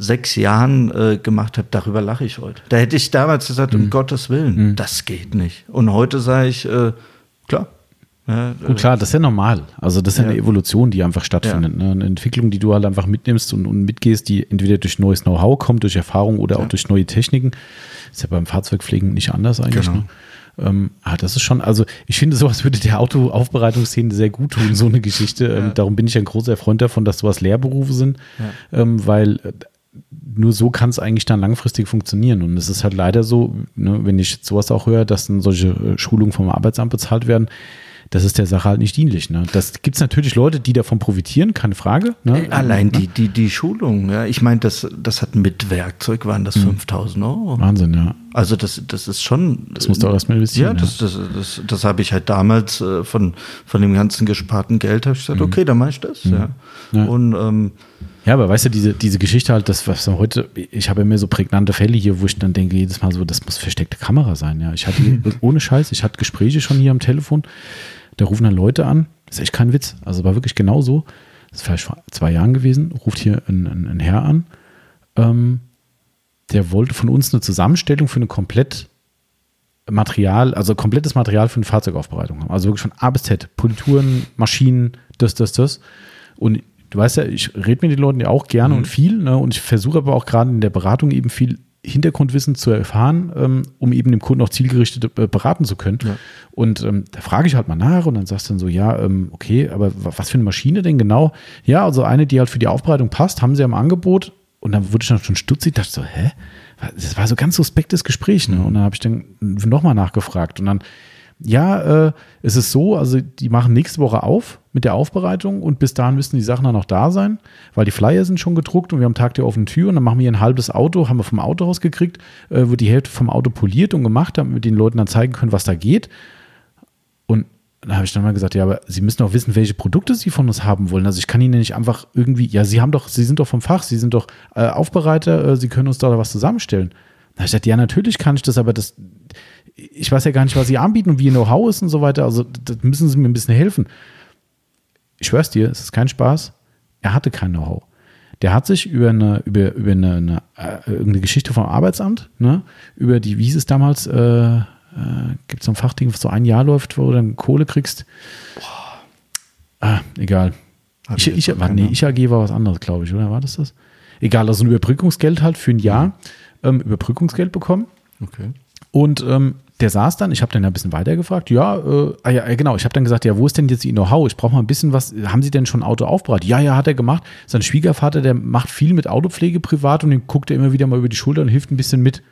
sechs Jahren äh, gemacht habe, darüber lache ich heute. Da hätte ich damals gesagt, mhm. um Gottes Willen, mhm. das geht nicht. Und heute sage ich, äh, klar. Ja, Gut, klar, das ist ja normal. Also das ist ja, ja eine Evolution, die einfach stattfindet. Ja. Ne? Eine Entwicklung, die du halt einfach mitnimmst und, und mitgehst, die entweder durch neues Know-how kommt, durch Erfahrung oder auch durch neue Techniken. Ist ja beim Fahrzeugpflegen nicht anders eigentlich. Genau. Ne? Ähm, ah, das ist schon, also ich finde, sowas würde der Autoaufbereitungsszene sehr gut tun, so eine Geschichte. Ähm, ja. darum bin ich ein großer Freund davon, dass sowas Lehrberufe sind, ja. ähm, weil äh, nur so kann es eigentlich dann langfristig funktionieren. Und es ist halt leider so, ne, wenn ich sowas auch höre, dass dann solche äh, Schulungen vom Arbeitsamt bezahlt werden, das ist der Sache halt nicht dienlich. Ne? Das gibt es natürlich Leute, die davon profitieren, keine Frage. Ne? Äh, allein die, die, die Schulung, ja. Ich meine, das, das hat mit Werkzeug, waren das 5000 mhm. Euro. Wahnsinn, ja. Also das, das ist schon. Das musst du auch erstmal investieren. Ja, das, das, das, das habe ich halt damals äh, von, von dem ganzen gesparten Geld, habe ich gesagt, mhm. okay, dann mache ich das. Mhm. Ja. ja. Und ähm, ja, aber weißt du, diese, diese Geschichte halt, das, was heute, ich habe ja mehr so prägnante Fälle hier, wo ich dann denke, jedes Mal so, das muss versteckte Kamera sein, ja. Ich hatte, ohne Scheiß, ich hatte Gespräche schon hier am Telefon, da rufen dann Leute an, das ist echt kein Witz, also war wirklich genau so, das ist vielleicht vor zwei Jahren gewesen, ruft hier ein, ein, ein Herr an, ähm, der wollte von uns eine Zusammenstellung für eine komplett Material, also komplettes Material für eine Fahrzeugaufbereitung haben. Also wirklich von A bis Z. Polituren, Maschinen, das, das, das. Und du weißt ja, ich rede mit den Leuten ja auch gerne mhm. und viel, ne? und ich versuche aber auch gerade in der Beratung eben viel Hintergrundwissen zu erfahren, ähm, um eben dem Kunden auch zielgerichtet äh, beraten zu können. Ja. Und ähm, da frage ich halt mal nach und dann sagst du dann so, ja, ähm, okay, aber was für eine Maschine denn genau? Ja, also eine, die halt für die Aufbereitung passt, haben sie am Angebot. Und dann wurde ich dann schon stutzig, dachte so, hä? Das war so ganz suspektes Gespräch, ne? Und dann habe ich dann nochmal nachgefragt und dann ja, äh, es ist so, also die machen nächste Woche auf mit der Aufbereitung und bis dahin müssen die Sachen dann noch da sein, weil die Flyer sind schon gedruckt und wir haben Tag der offenen Tür und dann machen wir ein halbes Auto, haben wir vom Autohaus gekriegt, äh, wird die Hälfte vom Auto poliert und gemacht, damit wir den Leuten dann zeigen können, was da geht. Da habe ich dann mal gesagt, ja, aber Sie müssen auch wissen, welche Produkte Sie von uns haben wollen. Also ich kann Ihnen nicht einfach irgendwie, ja, Sie haben doch, Sie sind doch vom Fach, Sie sind doch äh, Aufbereiter, äh, Sie können uns da was zusammenstellen. Da habe ich gesagt, ja, natürlich kann ich das, aber das, ich weiß ja gar nicht, was sie anbieten und wie ihr Know-how ist und so weiter. Also, da müssen sie mir ein bisschen helfen. Ich schwör's dir, es ist kein Spaß. Er hatte kein Know-how. Der hat sich über eine, über, über eine, eine, äh, irgendeine Geschichte vom Arbeitsamt, ne, über die, wie hieß es damals, äh, äh, gibt es so ein Fachding, was so ein Jahr läuft, wo du dann Kohle kriegst. Boah. Ah, egal. Ich, ich, war, nee, ich AG war was anderes, glaube ich, oder? War das das? Egal, also ein Überbrückungsgeld halt für ein Jahr, mhm. ähm, Überbrückungsgeld bekommen. Okay. Und ähm, der saß dann, ich habe dann ein bisschen weiter gefragt, ja, äh, ah, ja, genau, ich habe dann gesagt, ja, wo ist denn jetzt Ihr Know-how? Ich brauche mal ein bisschen was, haben Sie denn schon ein Auto aufbereitet? Ja, ja, hat er gemacht. Sein Schwiegervater, der macht viel mit Autopflege privat und den guckt er immer wieder mal über die Schulter und hilft ein bisschen mit.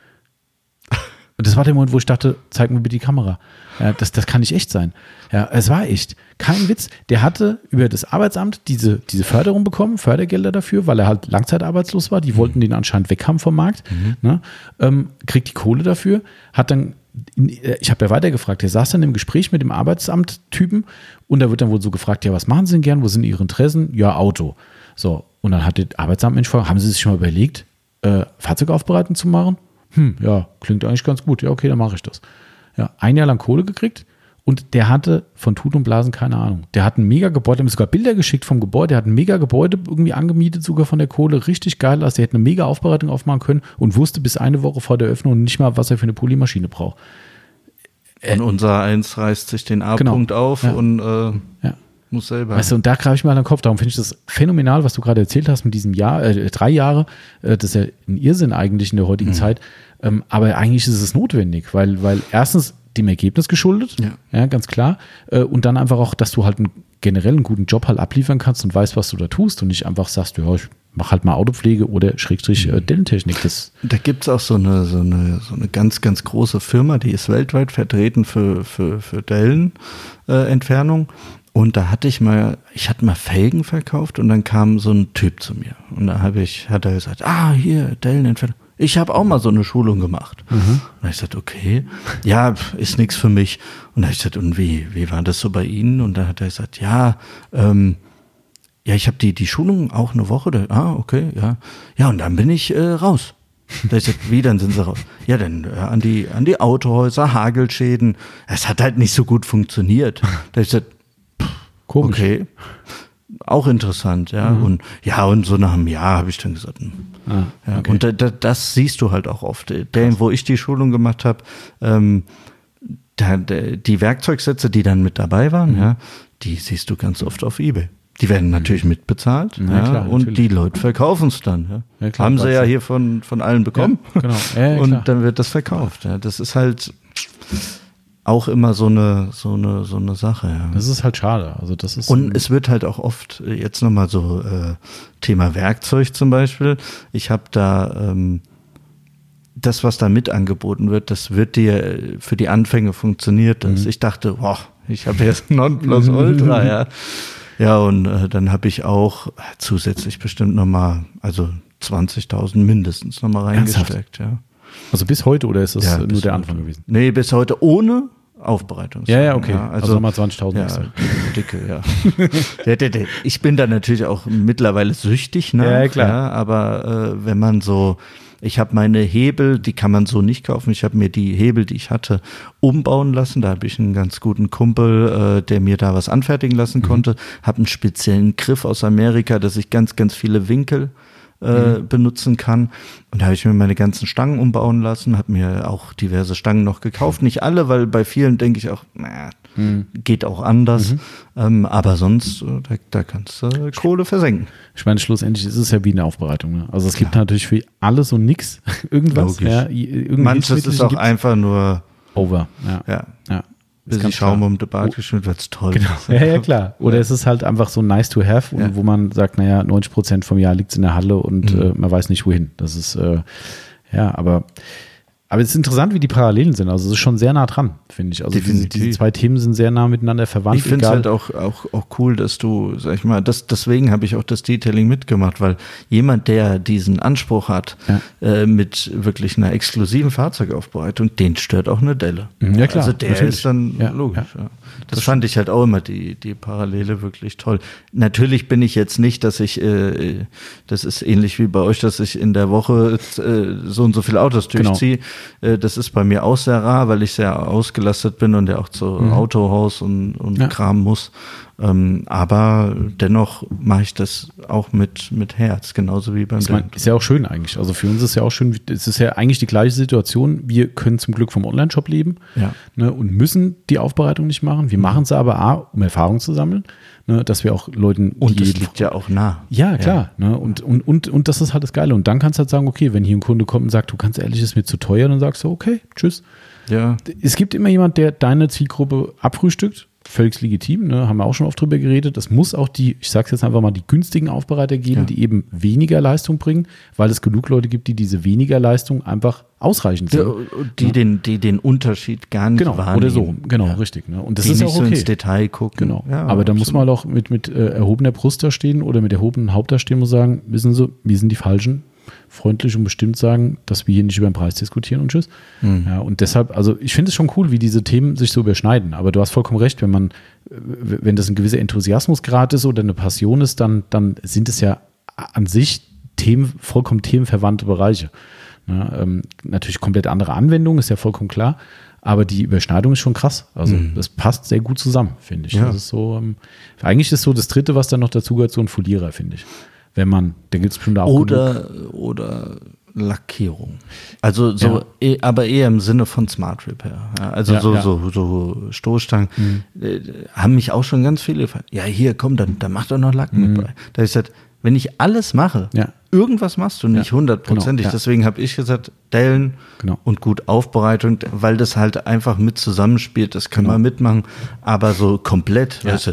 Und das war der Moment, wo ich dachte, zeig mir bitte die Kamera. Ja, das, das kann nicht echt sein. Ja, es war echt. Kein Witz. Der hatte über das Arbeitsamt diese, diese Förderung bekommen, Fördergelder dafür, weil er halt langzeitarbeitslos war. Die wollten den anscheinend weghaben vom Markt. Mhm. Ne? Ähm, kriegt die Kohle dafür, hat dann äh, ich habe ja weitergefragt, der saß dann im Gespräch mit dem Arbeitsamt-Typen und da wird dann wohl so gefragt, ja, was machen Sie denn gern, wo sind Ihre Interessen? Ja, Auto. So, und dann hat der Arbeitsamtmensch gefragt, haben Sie sich schon mal überlegt, äh, Fahrzeugaufbereitung zu machen? Hm, ja, klingt eigentlich ganz gut. Ja, okay, dann mache ich das. Ja, ein Jahr lang Kohle gekriegt Und der hatte von Tut und Blasen keine Ahnung. Der hat ein mega Gebäude, der hat mir sogar Bilder geschickt vom Gebäude, der hat ein mega Gebäude irgendwie angemietet, sogar von der Kohle, richtig geil. Also der hätte eine mega Aufbereitung aufmachen können und wusste bis eine Woche vor der Öffnung nicht mal, was er für eine Polymaschine braucht. Und unser Eins reißt sich den A-Punkt genau. auf ja. und äh, ja. Muss selber. Weißt du, und da greife ich mal an den Kopf. Darum finde ich das phänomenal, was du gerade erzählt hast mit diesem Jahr, äh, drei Jahre. Äh, das ist ja ein Irrsinn eigentlich in der heutigen mhm. Zeit. Ähm, aber eigentlich ist es notwendig, weil, weil erstens dem Ergebnis geschuldet, ja, ja ganz klar. Äh, und dann einfach auch, dass du halt einen generell einen guten Job halt abliefern kannst und weißt, was du da tust und nicht einfach sagst, ja, ich mach halt mal Autopflege oder Schrägstrich äh, Dellentechnik. Das da gibt es auch so eine, so, eine, so eine ganz, ganz große Firma, die ist weltweit vertreten für, für, für Dellenentfernung. Und da hatte ich mal, ich hatte mal Felgen verkauft und dann kam so ein Typ zu mir. Und da habe ich, hat er gesagt, ah, hier, Dellenentfernung. Ich habe auch mal so eine Schulung gemacht. Mhm. Und da habe ich gesagt, okay, ja, ist nichts für mich. Und da habe ich gesagt, und wie, wie war das so bei Ihnen? Und da hat er gesagt, ja, ähm, ja, ich habe die, die Schulung auch eine Woche. Da, ah, okay, ja. Ja, und dann bin ich äh, raus. Da ich gesagt, wie, dann sind sie raus? Ja, dann äh, an, die, an die Autohäuser, Hagelschäden. Es hat halt nicht so gut funktioniert. Da ich gesagt, Komisch. okay auch interessant, ja. Mhm. Und ja, und so nach einem Jahr habe ich dann gesagt, hm. ah, ja, okay. und da, da, das siehst du halt auch oft. Der, wo ich die Schulung gemacht habe, ähm, da, die Werkzeugsätze, die dann mit dabei waren, mhm. ja, die siehst du ganz oft auf Ebay. Die werden mhm. natürlich mitbezahlt ja, ja klar, und natürlich. die Leute verkaufen es dann. Ja. klar, Haben sie ja hier von, von allen bekommen. genau. und dann wird das verkauft. Das ist halt, auch immer so eine, so eine, so eine Sache. Ja. Das ist halt schade. Also das ist und es wird halt auch oft, äh, jetzt nochmal so äh, Thema Werkzeug zum Beispiel. Ich habe da ähm, das, was da mit angeboten wird, das wird dir äh, für die Anfänge funktioniert. Das. Mhm. Ich dachte, boah, ich habe jetzt Nonplusultra, ja. Ja, und äh, dann habe ich auch zusätzlich bestimmt nochmal, also 20.000 mindestens nochmal reingesteckt, ja. Also bis heute oder ist das ja, nur der Anfang gewesen? Nee, bis heute ohne Aufbereitung. Ja, ja, okay. Ja, also, also nochmal 20.000 ja, Dicke, ja. ich bin da natürlich auch mittlerweile süchtig, ne? Ja, klar. Ja, aber äh, wenn man so, ich habe meine Hebel, die kann man so nicht kaufen. Ich habe mir die Hebel, die ich hatte, umbauen lassen. Da habe ich einen ganz guten Kumpel, äh, der mir da was anfertigen lassen mhm. konnte. Habe einen speziellen Griff aus Amerika, dass ich ganz, ganz viele Winkel äh, mhm. benutzen kann. Und da habe ich mir meine ganzen Stangen umbauen lassen, habe mir auch diverse Stangen noch gekauft. Nicht alle, weil bei vielen denke ich auch, naja, mhm. geht auch anders. Mhm. Ähm, aber sonst, äh, da, da kannst du Kohle versenken. Ich meine, schlussendlich ist es ja wie eine Aufbereitung. Ne? Also es gibt natürlich für alles und nichts irgendwas. Ja, Manches ist auch einfach nur over. Ja. ja. ja bisschen Schaum um den Bart geschmiert, wird's toll. Genau. Ja, ja, klar. Oder ja. es ist halt einfach so nice to have, ja. wo man sagt, naja, 90 Prozent vom Jahr liegt es in der Halle und mhm. äh, man weiß nicht wohin. Das ist, äh, ja, aber aber es ist interessant, wie die Parallelen sind. Also es ist schon sehr nah dran, finde ich. Also diese, diese, zwei Themen sind sehr nah miteinander verwandt. Ich finde es halt auch, auch, auch cool, dass du, sag ich mal, das, deswegen habe ich auch das Detailing mitgemacht, weil jemand, der diesen Anspruch hat, ja. äh, mit wirklich einer exklusiven Fahrzeugaufbereitung, den stört auch eine Delle. Mhm, ja, klar. Also der natürlich. ist dann ja, logisch. Ja. Das, fand ich halt auch immer die, die Parallele wirklich toll. Natürlich bin ich jetzt nicht, dass ich, äh, das ist ähnlich wie bei euch, dass ich in der Woche äh, so und so viele Autos genau. durchziehe. Genau äh, das ist bei mir auch sehr rar, weil ich sehr ausgelastet bin und ja auch zu mhm. Autohaus und, und ja. Kram muss. Ähm, aber dennoch mache ich das auch mit, mit Herz, genauso wie beim mein, Ist ja auch schön eigentlich. Also für uns ist ja auch schön, es ist ja eigentlich die gleiche Situation. Wir können zum Glück vom Online-Shop leben ja. ne, und müssen die Aufbereitung nicht machen. Wir mhm. machen es aber A, um Erfahrung zu sammeln, ne, dass wir auch Leuten. Und es liegt ja auch nah. Ja, klar. Ja. Ne, und, und, und, und das ist halt das Geile. Und dann kannst du halt sagen, okay, wenn hier ein Kunde kommt und sagt, du kannst ehrlich, ist mir zu teuer, dann sagst du, okay, tschüss. Ja. Es gibt immer jemand, der deine Zielgruppe abfrühstückt völlig legitim, ne? haben wir auch schon oft drüber geredet. Das muss auch die, ich sage jetzt einfach mal, die günstigen Aufbereiter geben, ja. die eben weniger Leistung bringen, weil es genug Leute gibt, die diese weniger Leistung einfach ausreichend sind. Die, ja. den, die den Unterschied gar nicht genau, wahrnehmen. Oder so, genau, ja. richtig. Ne? Und das die ist nicht auch okay. so ins Detail gucken. Genau. Aber da muss man auch mit, mit äh, erhobener Brust da stehen oder mit erhobenem Haupt da stehen und sagen, wissen Sie, wir sind die Falschen, freundlich und bestimmt sagen, dass wir hier nicht über den Preis diskutieren und tschüss. Mhm. Ja, und deshalb, also ich finde es schon cool, wie diese Themen sich so überschneiden. Aber du hast vollkommen recht, wenn man, wenn das ein gewisser Enthusiasmusgrad ist oder eine Passion ist, dann, dann sind es ja an sich Themen, vollkommen themenverwandte Bereiche. Ja, ähm, natürlich komplett andere Anwendung, ist ja vollkommen klar. Aber die Überschneidung ist schon krass. Also mhm. das passt sehr gut zusammen, finde ich. Ja. Das ist so, ähm, eigentlich ist so das dritte, was dann noch dazu gehört, so ein Folierer, finde ich. Wenn man, da gibt es bestimmt auch. Oder, genug. oder Lackierung. Also so, ja. eh, aber eher im Sinne von Smart Repair. Ja, also ja, so, so, so Stoßstangen mhm. äh, haben mich auch schon ganz viele gefragt. Ja, hier, komm, dann, dann mach doch noch Lack mhm. mit bei. Da ich gesagt, wenn ich alles mache, irgendwas machst du nicht hundertprozentig. Genau, Deswegen habe ich gesagt, Dellen genau. und gut Aufbereitung, weil das halt einfach mit zusammenspielt. Das kann genau. man mitmachen, aber so komplett, weißt du,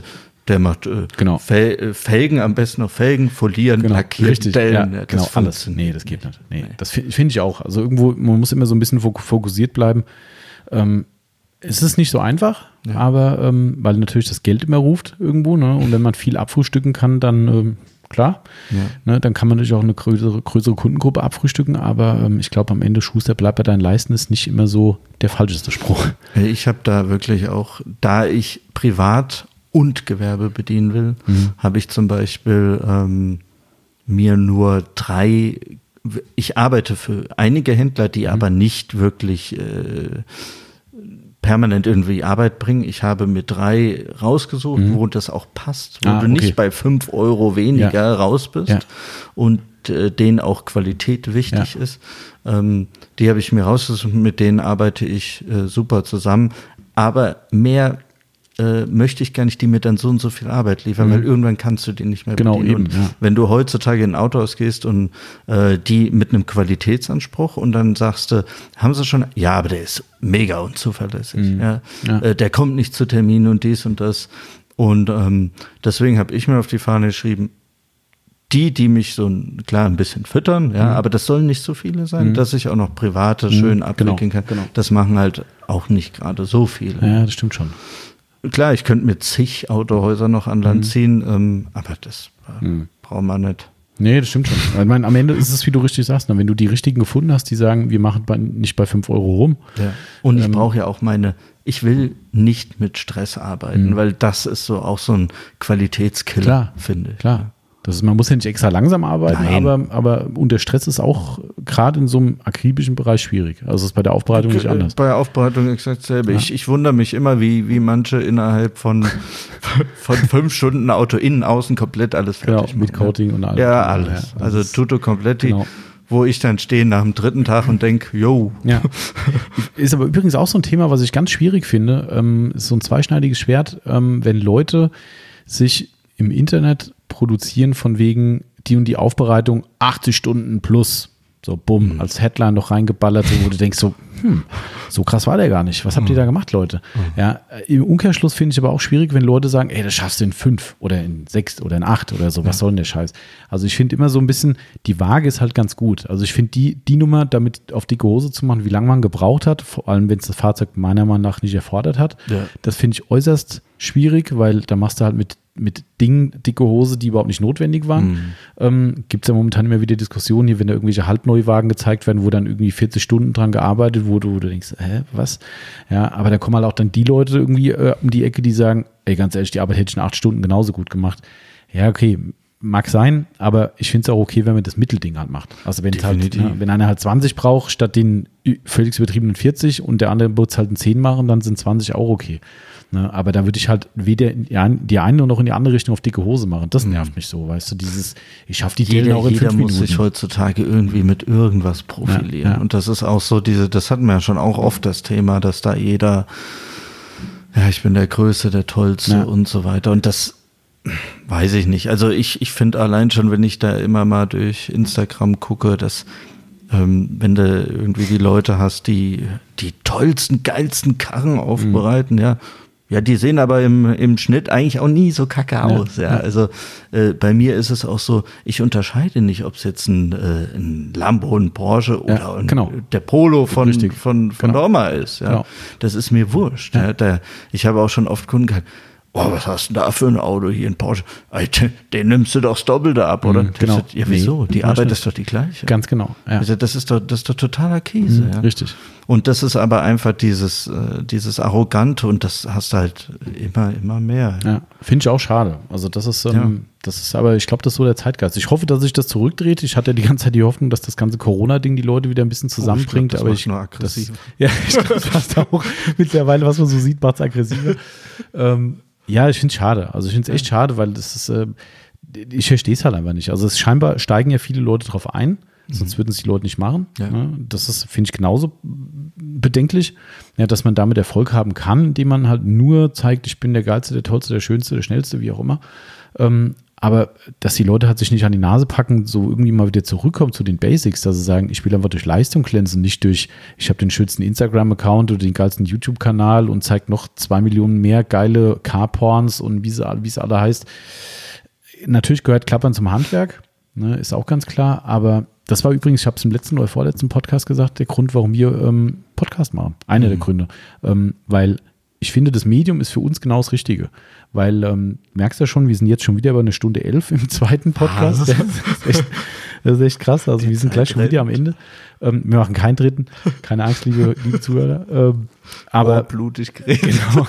der macht äh, genau. Fel äh, Felgen, am besten noch Felgen, folieren, genau. lackieren, Richtig, Dellen. Ja, genau, alles. Nee, das geht nicht. Nee, nee. Das finde ich auch. Also irgendwo, man muss immer so ein bisschen fokussiert bleiben. Ähm, es ist nicht so einfach, ja. aber ähm, weil natürlich das Geld immer ruft irgendwo, ne? Und wenn man viel abfrühstücken kann, dann ähm, klar, ja. ne? dann kann man natürlich auch eine größere, größere Kundengruppe abfrühstücken, aber ähm, ich glaube am Ende Schuster bleibt bei deinen Leisten ist nicht immer so der falscheste Spruch. Ich habe da wirklich auch, da ich privat und Gewerbe bedienen will, mhm. habe ich zum Beispiel ähm, mir nur drei, ich arbeite für einige Händler, die mhm. aber nicht wirklich äh, permanent irgendwie Arbeit bringen. Ich habe mir drei rausgesucht, mhm. wo das auch passt, wo ah, du okay. nicht bei fünf Euro weniger ja. raus bist ja. und äh, denen auch Qualität wichtig ja. ist. Ähm, die habe ich mir rausgesucht, mit denen arbeite ich äh, super zusammen. Aber mehr äh, möchte ich gar nicht, die mir dann so und so viel Arbeit liefern, mhm. weil irgendwann kannst du die nicht mehr genau, bedienen. Eben, ja. Wenn du heutzutage in ein Autohaus gehst und äh, die mit einem Qualitätsanspruch und dann sagst du, haben sie schon, ja, aber der ist mega unzuverlässig. Mhm. Ja. ja. Äh, der kommt nicht zu Terminen und dies und das. Und ähm, deswegen habe ich mir auf die Fahne geschrieben, die, die mich so klar ein bisschen füttern, ja, mhm. aber das sollen nicht so viele sein, mhm. dass ich auch noch private mhm. schön abwickeln genau, kann. Genau. Das machen halt auch nicht gerade so viele. Ja, das stimmt schon. Klar, ich könnte mit zig Autohäusern noch an Land mhm. ziehen, ähm, aber das mhm. braucht man nicht. Nee, das stimmt schon. Ich meine, am Ende ist es, wie du richtig sagst, ne? wenn du die richtigen gefunden hast, die sagen, wir machen bei, nicht bei 5 Euro rum. Ja. Und ähm, ich brauche ja auch meine, ich will nicht mit Stress arbeiten, mhm. weil das ist so auch so ein Qualitätskiller, finde ich. Klar. Das ist, man muss ja nicht extra langsam arbeiten, aber, aber unter Stress ist auch gerade in so einem akribischen Bereich schwierig. Also ist bei der Aufbereitung nicht anders. Bei der Aufbereitung exakt dasselbe. Ja. Ich, ich wundere mich immer, wie, wie manche innerhalb von, von fünf Stunden Auto innen, außen komplett alles fertig genau, mit Coating und alles. Ja, alles. Ja, also tutto kompletti. Genau wo ich dann stehe nach dem dritten Tag und denke, yo. Ja. Ist aber übrigens auch so ein Thema, was ich ganz schwierig finde. Ähm, ist so ein zweischneidiges Schwert, ähm, wenn Leute sich im Internet produzieren von wegen die und die Aufbereitung 80 Stunden plus. So, bumm, mhm. als Headline noch reingeballert, wo du denkst so, hm, so krass war der gar nicht. Was habt ihr mhm. da gemacht, Leute? Mhm. Ja, im Umkehrschluss finde ich aber auch schwierig, wenn Leute sagen, ey, das schaffst du in fünf oder in sechs oder in acht oder so. Was ja. soll denn der Scheiß? Also ich finde immer so ein bisschen, die Waage ist halt ganz gut. Also ich finde die, die Nummer, damit auf dicke Hose zu machen, wie lange man gebraucht hat, vor allem wenn es das Fahrzeug meiner Meinung nach nicht erfordert hat, ja. das finde ich äußerst schwierig, weil da machst du halt mit mit Dingen dicke Hose, die überhaupt nicht notwendig waren. Mhm. Ähm, Gibt es ja momentan immer wieder Diskussionen hier, wenn da irgendwelche Halbneuwagen gezeigt werden, wo dann irgendwie 40 Stunden dran gearbeitet wurde, wo du denkst, hä, was? Ja, aber da kommen halt auch dann die Leute irgendwie äh, um die Ecke, die sagen, ey, ganz ehrlich, die Arbeit hätte ich in acht Stunden genauso gut gemacht. Ja, okay, mag sein, aber ich finde es auch okay, wenn man das Mittelding halt macht. Also wenn halt, ne, wenn einer halt 20 braucht, statt den völlig übertriebenen 40 und der andere wird es halt ein 10 machen, dann sind 20 auch okay. Ne? Aber da würde ich halt weder in die eine noch in die andere Richtung auf dicke Hose machen. Das mhm. nervt mhm. mich so, weißt du, dieses, ich schaffe die Dellen auch in jeder fünf muss Minuten. sich heutzutage irgendwie mit irgendwas profilieren. Ja, ja. Und das ist auch so diese, das hatten wir ja schon auch oft das Thema, dass da jeder, ja, ich bin der Größte, der Tollste ja. und so weiter. Und das weiß ich nicht. Also ich, ich finde allein schon, wenn ich da immer mal durch Instagram gucke, dass ähm, wenn du irgendwie die Leute hast, die die tollsten, geilsten Karren aufbereiten, mhm. ja, ja, die sehen aber im, im Schnitt eigentlich auch nie so kacke aus. Ja, ja. Also äh, bei mir ist es auch so, ich unterscheide nicht, ob es jetzt ein, äh, ein Lambo, ein Porsche oder ja, genau. der Polo von, Richtig. von, von genau. Dorma ist. Ja. Genau. Das ist mir wurscht. Ja. Da, ich habe auch schon oft Kunden gehabt, oh, was hast du denn da für ein Auto hier in Porsche? Den nimmst du doch das Doppelte ab, oder? Mhm, genau. ja, wieso? Nee, die Arbeit ist doch die gleiche. Ganz genau. Ja. Also das ist doch, das ist doch totaler Käse. Mhm, ja. Richtig. Und das ist aber einfach dieses, äh, dieses Arrogante und das hast du halt immer, immer mehr. Ja, finde ich auch schade. Also das ist, ähm, das ist aber, ich glaube, das ist so der Zeitgeist. Ich hoffe, dass sich das zurückdreht. Ich hatte ja die ganze Zeit die Hoffnung, dass das ganze Corona-Ding die Leute wieder ein bisschen zusammenbringt. Oh, ich glaub, aber ich, nur aggressiv. Das, ja, ich glaube, das passt auch mittlerweile, was man so sieht, macht es aggressiver. ähm, ja, ich finde es schade. Also ich finde es echt schade, weil das ist, äh, ich verstehe es halt einfach nicht. Also es scheinbar steigen ja viele Leute drauf ein, sonst mhm. würden es die Leute nicht machen. Ja. Ja, das ist, finde ich, genauso bedenklich, ja, dass man damit Erfolg haben kann, indem man halt nur zeigt, ich bin der Geilste, der Tollste, der Schönste, der Schnellste, wie auch immer. Ähm, aber dass die Leute halt sich nicht an die Nase packen, so irgendwie mal wieder zurückkommen zu den Basics, dass sie sagen, ich will einfach durch Leistung glänzen, nicht durch, ich habe den schönsten Instagram-Account oder den geilsten YouTube-Kanal und zeige noch zwei Millionen mehr geile Car-Porns und wie, es alle heißt. Natürlich gehört Klappern zum Handwerk, ne, ist auch ganz klar, aber das war übrigens, ich habe es im letzten oder vorletzten Podcast gesagt, der Grund, warum wir ähm, Podcast machen. Einer mhm. der Gründe. Ähm, weil ich finde, das Medium ist für uns genau das Richtige. Weil, ähm, merkst du ja schon, wir sind jetzt schon wieder bei einer Stunde elf im zweiten Podcast. Ah, das, ist echt, das ist echt krass. Also, wir sind gleich schon wieder am Ende. Ähm, wir machen keinen dritten. Keine Angst, liebe, liebe Zuhörer. Ähm, aber. Oh, blutig geredet. Genau.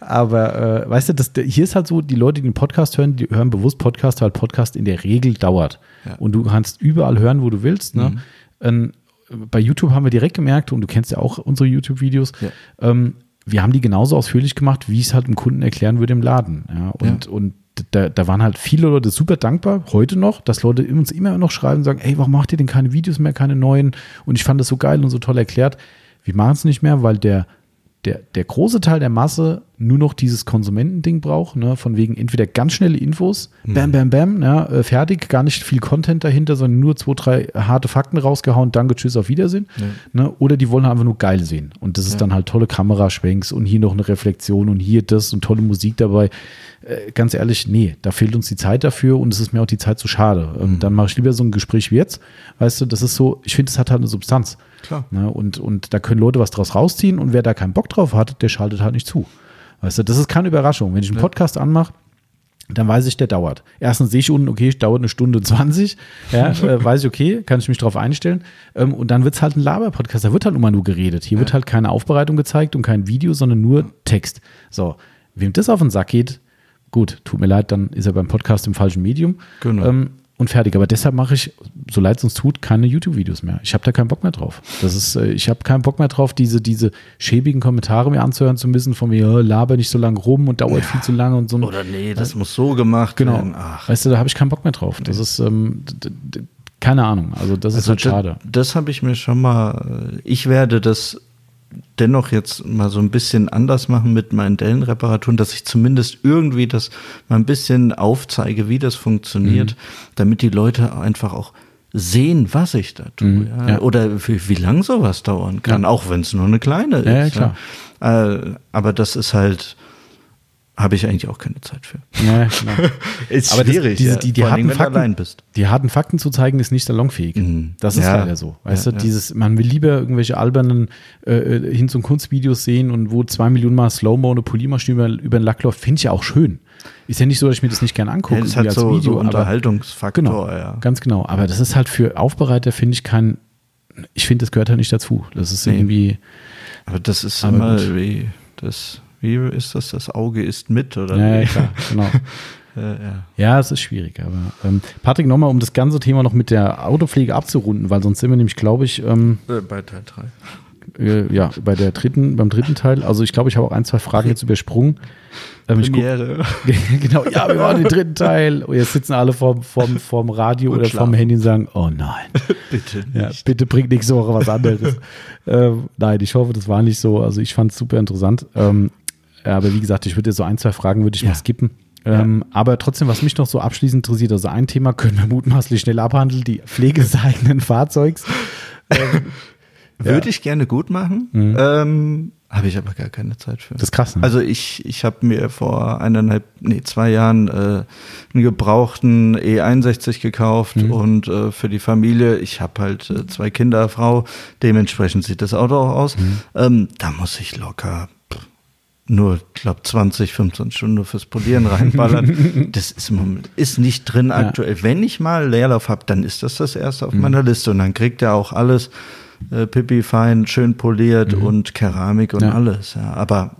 Aber, äh, weißt du, das, hier ist halt so, die Leute, die den Podcast hören, die hören bewusst Podcast, weil Podcast in der Regel dauert. Ja. Und du kannst überall hören, wo du willst. Ne? Mhm. Ähm, bei YouTube haben wir direkt gemerkt, und du kennst ja auch unsere YouTube-Videos, ja. ähm, wir haben die genauso ausführlich gemacht, wie ich es halt dem Kunden erklären würde im Laden. Ja, und, ja. und da, da waren halt viele Leute super dankbar, heute noch, dass Leute uns immer noch schreiben und sagen, ey, warum macht ihr denn keine Videos mehr, keine neuen? Und ich fand das so geil und so toll erklärt. Wir machen es nicht mehr, weil der der, der große Teil der Masse nur noch dieses Konsumentending braucht, ne, von wegen entweder ganz schnelle Infos, mhm. bam, bam, bam, ja, äh, fertig, gar nicht viel Content dahinter, sondern nur zwei, drei harte Fakten rausgehauen, danke, tschüss, auf Wiedersehen. Ja. Ne, oder die wollen einfach nur geil sehen. Und das ist ja. dann halt tolle Kameraschwenks und hier noch eine Reflexion und hier das und tolle Musik dabei. Äh, ganz ehrlich, nee, da fehlt uns die Zeit dafür und es ist mir auch die Zeit zu schade. Ähm, mhm. Dann mache ich lieber so ein Gespräch wie jetzt. Weißt du, das ist so, ich finde, es hat halt eine Substanz. Klar. Ne? Und, und da können Leute was draus rausziehen und wer da keinen Bock drauf hat, der schaltet halt nicht zu. Weißt du, das ist keine Überraschung. Wenn ich einen Podcast anmache, dann weiß ich, der dauert. Erstens sehe ich unten, okay, dauert eine Stunde 20. Ja, äh, weiß ich, okay, kann ich mich darauf einstellen. Ähm, und dann wird es halt ein Laber-Podcast. Da wird halt immer nur geredet. Hier ja. wird halt keine Aufbereitung gezeigt und kein Video, sondern nur Text. So, wem das auf den Sack geht, gut, tut mir leid, dann ist er beim Podcast im falschen Medium. Genau. Ähm, und fertig. Aber deshalb mache ich, so leid es uns tut, keine YouTube-Videos mehr. Ich habe da keinen Bock mehr drauf. Das ist, äh, ich habe keinen Bock mehr drauf, diese, diese schäbigen Kommentare mir anzuhören zu müssen, von mir, oh, laber nicht so lange rum und dauert ja. viel zu lange und so. Oder nee, das muss so gemacht genau. werden. Ach. Weißt du, da habe ich keinen Bock mehr drauf. Das nee. ist, ähm, keine Ahnung. Also das also ist halt schade. Das, das habe ich mir schon mal, äh, ich werde das dennoch jetzt mal so ein bisschen anders machen mit meinen Dellenreparaturen, dass ich zumindest irgendwie das mal ein bisschen aufzeige, wie das funktioniert, mhm. damit die Leute einfach auch sehen, was ich da tue. Mhm, ja. Ja. Oder wie, wie lang sowas dauern kann, ja. auch wenn es nur eine kleine ist. Äh, aber das ist halt, habe ich eigentlich auch keine Zeit für. Ja, genau. ist Aber schwierig, das, diese, die, die, harten allem, Fakten, die harten Fakten zu zeigen, ist nicht salonfähig. Mhm. Das ist ja. leider so. Weißt du, dieses, man will lieber irgendwelche albernen äh, äh Hin- und Kunstvideos sehen und wo zwei Millionen Mal Slow-Mo eine Polymaschine über, über den Lack läuft, finde ich ja auch schön. Ist ja nicht so, dass ich mir das nicht gerne angucke. Ja, das hat so, Video, so Unterhaltungsfaktor, genau, ja. Ganz genau. Aber das ist halt für Aufbereiter, finde ich, kein, ich finde, das gehört halt nicht dazu. Das ist nee. irgendwie. Aber das ist immer wie, das wie ist das? Das Auge ist mit, oder? Ja, ja klar, genau. ja. ja, es ist schwierig. Aber ähm, Patrick, nochmal, um das ganze Thema noch mit der Autopflege abzurunden, weil sonst sind wir nämlich, glaube ich. Ähm, äh, bei Teil 3. Äh, ja, bei der dritten, beim dritten Teil. Also ich glaube, ich habe auch ein, zwei Fragen jetzt übersprungen. Ähm, Premiere. genau, ja, wir waren den dritten Teil. Und jetzt sitzen alle vorm, vorm, vorm Radio und oder schlafen. vorm Handy und sagen, oh nein. bitte nicht. Ja, bitte bringt nächste Woche was anderes. ähm, nein, ich hoffe, das war nicht so. Also ich fand es super interessant. Ähm, aber wie gesagt, ich würde so ein, zwei Fragen würde ich ja. mal skippen. Ähm, ja. Aber trotzdem, was mich noch so abschließend interessiert, also ein Thema können wir mutmaßlich schnell abhandeln, die Pflege des eigenen Fahrzeugs. Ähm, würde ja. ich gerne gut machen, mhm. ähm, habe ich aber gar keine Zeit für. Das ist krass. Ne? Also ich, ich habe mir vor eineinhalb, nee, zwei Jahren äh, einen gebrauchten E61 gekauft mhm. und äh, für die Familie, ich habe halt äh, zwei Kinder, Frau, dementsprechend sieht das Auto auch aus. Mhm. Ähm, da muss ich locker nur, glaube 20, 15 Stunden fürs Polieren reinballert. das ist, ist nicht drin ja. aktuell. Wenn ich mal Leerlauf habe, dann ist das das erste auf mhm. meiner Liste und dann kriegt er auch alles äh, pipi fein, schön poliert mhm. und Keramik und ja. alles. Ja. Aber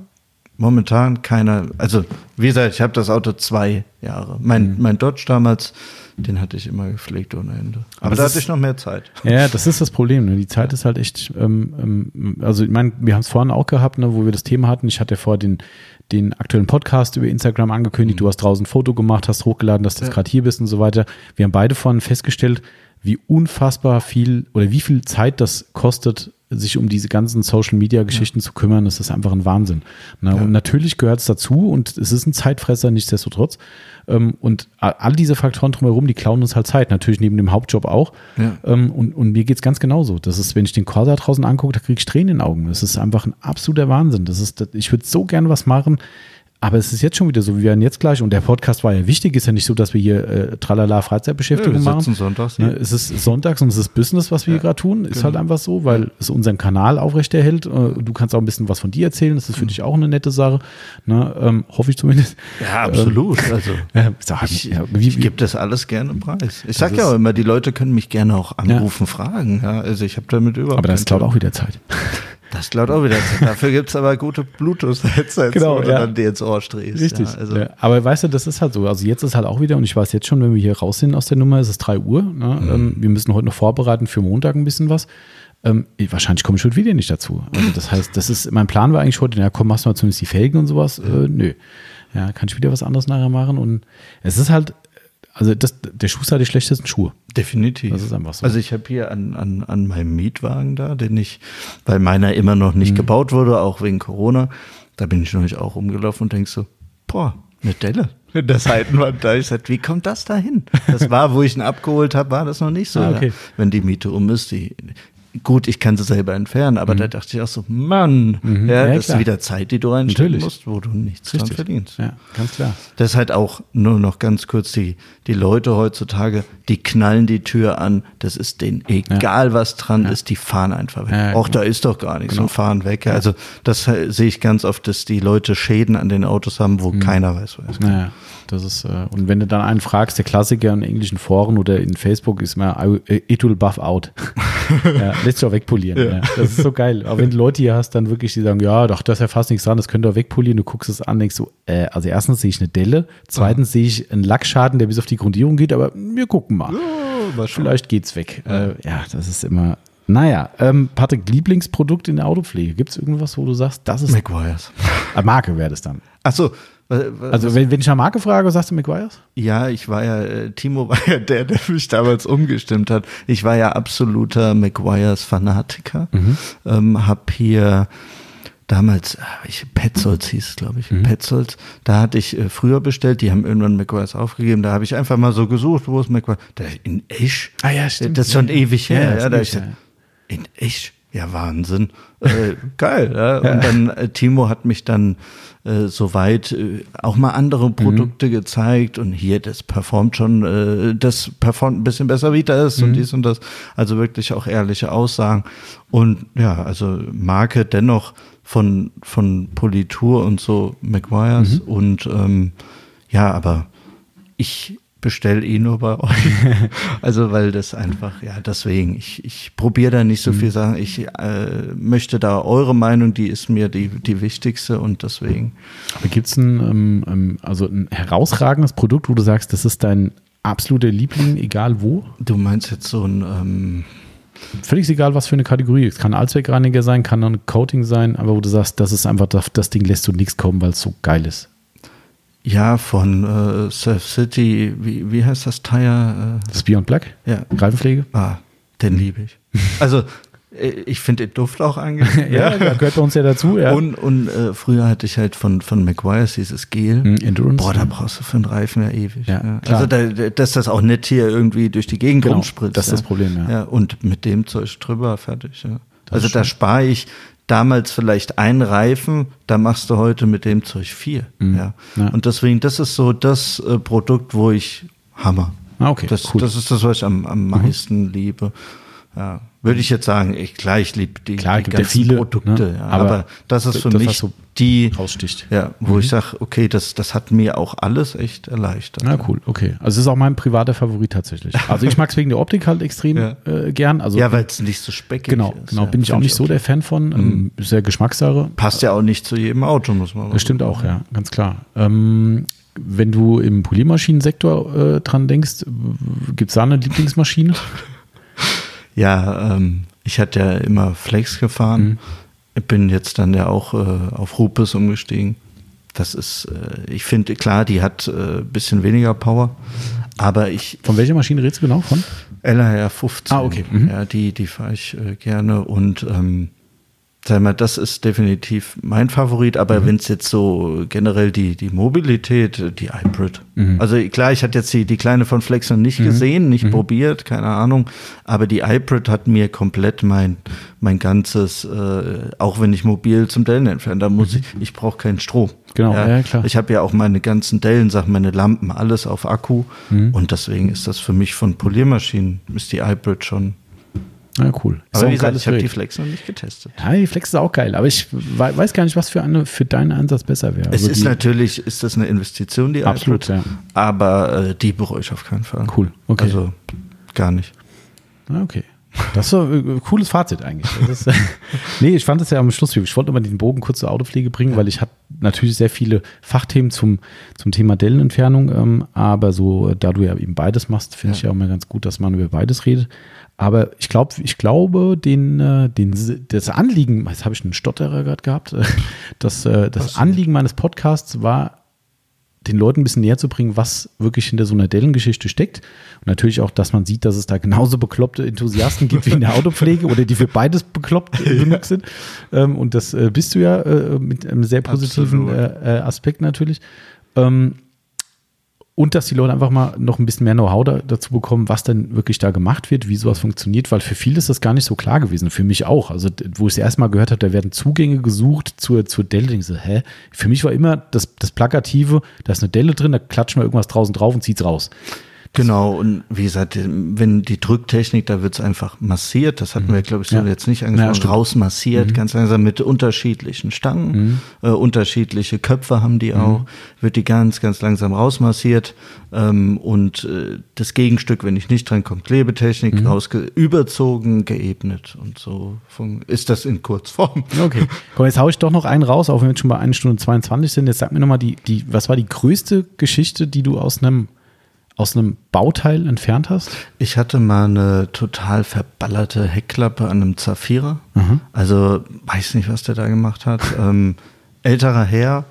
momentan keiner, also wie gesagt, ich habe das Auto zwei Jahre. Mein, mhm. mein Dodge damals, den hatte ich immer gepflegt ohne Ende. Aber, Aber da hatte ich noch mehr Zeit. Ja, das ist das Problem. Ne? Die Zeit ist halt echt, ähm, ähm, also ich meine, wir haben es vorhin auch gehabt, ne, wo wir das Thema hatten. Ich hatte ja vor den, den aktuellen Podcast über Instagram angekündigt. Mhm. Du hast draußen ein Foto gemacht, hast hochgeladen, dass du ja. gerade hier bist und so weiter. Wir haben beide vorhin festgestellt, wie unfassbar viel oder wie viel Zeit das kostet, sich um diese ganzen Social Media Geschichten ja. zu kümmern, das ist einfach ein Wahnsinn. Na, ja. Und natürlich gehört es dazu und es ist ein Zeitfresser, nichtsdestotrotz. Ähm, und all diese Faktoren drumherum, die klauen uns halt Zeit, natürlich neben dem Hauptjob auch. Ja. Ähm, und, und mir geht es ganz genauso. Das ist, wenn ich den Corsa draußen angucke, da kriege ich Tränen in den Augen. Das ist einfach ein absoluter Wahnsinn. Das ist, ich würde so gerne was machen aber es ist jetzt schon wieder so, wir werden jetzt gleich, und der Podcast war ja wichtig, ist ja nicht so, dass wir hier äh, tralala Freizeitbeschäftigung ja, wir machen. Sonntags, ja. Es ist sonntags und es ist Business, was wir ja, hier gerade tun. Ist genau. halt einfach so, weil es unseren Kanal aufrechterhält. Äh, du kannst auch ein bisschen was von dir erzählen. Das ist für mhm. dich auch eine nette Sache. Ne? Ähm, hoffe ich zumindest. Ja, absolut. Ähm, also, ich, ja, wie, ich gebe das alles gerne preis. Ich sage ja auch immer, die Leute können mich gerne auch anrufen, fragen. Ja, also ich habe damit überhaupt. Aber das klaut auch wieder Zeit. Das glaubt auch wieder. Dafür gibt es aber gute Bluetooth-Headsets, genau, wo du dann dir ins Ohr stehst. Richtig. Ja, also. ja. Aber weißt du, das ist halt so. Also jetzt ist halt auch wieder, und ich weiß jetzt schon, wenn wir hier raus sind aus der Nummer, ist es 3 Uhr. Ne? Mhm. Ähm, wir müssen heute noch vorbereiten für Montag ein bisschen was. Ähm, wahrscheinlich komme ich heute wieder nicht dazu. Also das heißt, das ist, mein Plan war eigentlich heute, ja komm, machst du mal zumindest die Felgen und sowas. Äh, nö. Ja, kann ich wieder was anderes nachher machen. Und es ist halt, also das, der Schuster hat die schlechtesten Schuhe. Definitiv. Das ist einfach so. Also ich habe hier an, an, an meinem Mietwagen da, den ich, weil meiner immer noch nicht mhm. gebaut wurde, auch wegen Corona, da bin ich neulich auch rumgelaufen und denk so, boah, eine Delle der Seitenwand da. Ich sagte, wie kommt das da hin? Das war, wo ich ihn abgeholt habe, war das noch nicht so. Ah, okay. Wenn die Miete um ist, die, Gut, ich kann sie selber entfernen, aber mhm. da dachte ich auch so, Mann, mhm. ja, ja, das klar. ist wieder Zeit, die du reinstellen musst, wo du nichts Richtig. dran verdienst. Ja, ganz klar. Das ist halt auch nur noch ganz kurz die, die Leute heutzutage, die knallen die Tür an, das ist denen egal, ja. was dran ja. ist, die fahren einfach weg. Ja, auch genau. da ist doch gar nichts genau. und fahren weg. Also das sehe ich ganz oft, dass die Leute Schäden an den Autos haben, wo mhm. keiner weiß, was. Ja, das ist, äh, und wenn du dann einen fragst, der Klassiker in englischen Foren oder in Facebook ist mal, it will buff out. ja, lässt sich auch wegpolieren. Ja. Ja. Das ist so geil. Aber wenn du Leute hier hast, dann wirklich, die sagen, ja, doch, da ist ja fast nichts dran, das könnt ihr wegpolieren. Du guckst es an, denkst so, äh, also erstens sehe ich eine Delle, zweitens sehe ich einen Lackschaden, der bis auf die Grundierung geht, aber wir gucken mal. Ja, Vielleicht geht's weg. Ja. Äh, ja, das ist immer, naja, ähm, Patrick, Lieblingsprodukt in der Autopflege. Gibt es irgendwas, wo du sagst, das ist. McGuire's. Marke wäre das dann. Ach so, also wenn, wenn ich nach Marke frage, sagst du McGuire's? Ja, ich war ja, äh, Timo war ja der, der mich damals umgestimmt hat. Ich war ja absoluter McGuire's Fanatiker. Mhm. Ähm, hab hier damals, ah, ich, Petzolds hieß es, glaube ich, mhm. Petzolds, da hatte ich äh, früher bestellt, die haben irgendwann McGuire's aufgegeben, da habe ich einfach mal so gesucht, wo ist McGuire? Da, in Esch. Ah ja, stimmt. Das ist schon ewig her. Ja, ja da ich, ja. In Esch? Ja, Wahnsinn. Äh, geil. Ja. Und dann, äh, Timo hat mich dann äh, soweit äh, auch mal andere Produkte mhm. gezeigt und hier, das performt schon, äh, das performt ein bisschen besser wie das mhm. und dies und das. Also wirklich auch ehrliche Aussagen. Und ja, also Marke dennoch von, von Politur und so McGuire's mhm. und ähm, ja, aber ich bestell eh nur bei euch. also, weil das einfach, ja, deswegen, ich, ich probiere da nicht so mhm. viel Sachen. Ich äh, möchte da eure Meinung, die ist mir die, die wichtigste und deswegen. Aber gibt es ein, ähm, ähm, also ein herausragendes Produkt, wo du sagst, das ist dein absoluter Liebling, egal wo? Du meinst jetzt so ein. Ähm Völlig egal, was für eine Kategorie. Es kann Allzweckreiniger sein, kann ein Coating sein, aber wo du sagst, das ist einfach, das, das Ding lässt du nichts kommen, weil es so geil ist. Ja, von äh, Surf City, wie, wie heißt das Tire? Äh? Das Beyond Black? Ja. Reifenpflege? Ah, den liebe ich. Also, äh, ich finde den Duft auch angenehm. ja, ja, gehört bei uns ja dazu, ja. Und, und äh, früher hatte ich halt von, von McGuire's dieses Gel. Mm, Endurance. Boah, da brauchst du für einen Reifen ja ewig. Ja, ja. Also, da, dass das auch nicht hier irgendwie durch die Gegend genau, rumspritzt. Das ist das Problem, ja. ja. Und mit dem Zeug drüber fertig, ja. also da spare ich damals vielleicht ein Reifen, da machst du heute mit dem Zeug vier. Mhm. Ja. ja. Und deswegen, das ist so das äh, Produkt, wo ich Hammer. Ah, okay. Das, cool. das ist das, was ich am, am mhm. meisten mhm. liebe. Ja, würde ich jetzt sagen, ich, klar, ich liebe die, klar, die ganzen viele, Produkte, ne? aber, aber, das ist für das, mich so die raussticht. Ja, wo mhm. ich sage, okay, das, das hat mir auch alles echt erleichtert. Na cool, okay. Also es ist auch mein privater Favorit tatsächlich. Also ich mag es wegen der Optik halt extrem ja. äh, gern. Also, ja, weil es nicht so speckig genau, ist. Genau, bin ich auch nicht so der Fan von. Mhm. Ähm, sehr Geschmackssache. Passt ja auch nicht zu jedem Auto, muss man sagen. Stimmt auch, ja, ganz klar. Ähm, wenn du im Poliermaschinensektor äh, dran denkst, gibt es da eine Lieblingsmaschine? ja, ähm, ich hatte ja immer Flex gefahren. Mhm. Ich bin jetzt dann ja auch äh, auf Rupes umgestiegen. Das ist, äh, ich finde, klar, die hat ein äh, bisschen weniger Power, aber ich. Von welcher Maschine redest du genau? Von? LHR 15. Ah, okay. Mhm. Ja, die, die fahre ich äh, gerne und ähm, sag mal, das ist definitiv mein Favorit, aber mhm. wenn es jetzt so generell die, die Mobilität, die Hybrid. Mhm. Also klar, ich hatte jetzt die, die kleine von Flex noch nicht mhm. gesehen, nicht mhm. probiert, keine Ahnung, aber die Hybrid hat mir komplett mein, mein ganzes, äh, auch wenn ich mobil zum Dellen entferne, da muss mhm. ich, ich brauche keinen Strom. Genau, ja, ja klar. Ich habe ja auch meine ganzen Dellen-Sachen, meine Lampen, alles auf Akku mhm. und deswegen ist das für mich von Poliermaschinen, ist die Hybrid schon ja, cool. Ist aber wie gesagt, ich habe die Flex noch nicht getestet. Ja, die Flex ist auch geil, aber ich weiß gar nicht, was für eine für deinen Ansatz besser wäre. Es also ist natürlich, ist das eine Investition, die Absolut, ja. Aber äh, die bereue ich auf keinen Fall. Cool, okay. Also gar nicht. Okay. Das ist so ein äh, cooles Fazit eigentlich. Ist, nee, ich fand es ja am Schluss, ich wollte immer den Bogen kurz zur Autopflege bringen, ja. weil ich hatte natürlich sehr viele Fachthemen zum, zum Thema Dellenentfernung, ähm, aber so, da du ja eben beides machst, finde ja. ich ja auch mal ganz gut, dass man über beides redet. Aber ich glaube, ich glaube, den, äh, den, das Anliegen, jetzt habe ich einen Stotterer gerade gehabt, das, äh, das Anliegen meines Podcasts war, den Leuten ein bisschen näher zu bringen, was wirklich hinter so einer Dellen-Geschichte steckt. Und natürlich auch, dass man sieht, dass es da genauso bekloppte Enthusiasten gibt wie in der Autopflege oder die für beides bekloppt genug sind. Ähm, und das äh, bist du ja mit einem sehr positiven Aspekt natürlich. Ähm, und dass die Leute einfach mal noch ein bisschen mehr Know-how da, dazu bekommen, was denn wirklich da gemacht wird, wie sowas funktioniert, weil für viele ist das gar nicht so klar gewesen, für mich auch. Also, wo ich es erstmal gehört habe, da werden Zugänge gesucht zur, zur Delle. Ich so, hä? Für mich war immer das, das Plakative, da ist eine Delle drin, da klatschen wir irgendwas draußen drauf und zieht's raus. Genau, und wie gesagt, wenn die Drücktechnik, da wird es einfach massiert, das hatten mhm. wir, glaube ich, so ja. jetzt nicht angesprochen, ja, rausmassiert, mhm. ganz langsam mit unterschiedlichen Stangen, mhm. äh, unterschiedliche Köpfe haben die auch, mhm. wird die ganz, ganz langsam rausmassiert ähm, und äh, das Gegenstück, wenn ich nicht dran komme, Klebetechnik, mhm. rausge überzogen, geebnet und so ist das in Kurzform. Okay, komm, jetzt haue ich doch noch einen raus, auch wenn wir jetzt schon bei 1 Stunde 22 sind, jetzt sag mir nochmal, die, die, was war die größte Geschichte, die du aus einem aus einem Bauteil entfernt hast? Ich hatte mal eine total verballerte Heckklappe an einem Zafira. Mhm. Also weiß nicht, was der da gemacht hat. ähm, älterer Herr.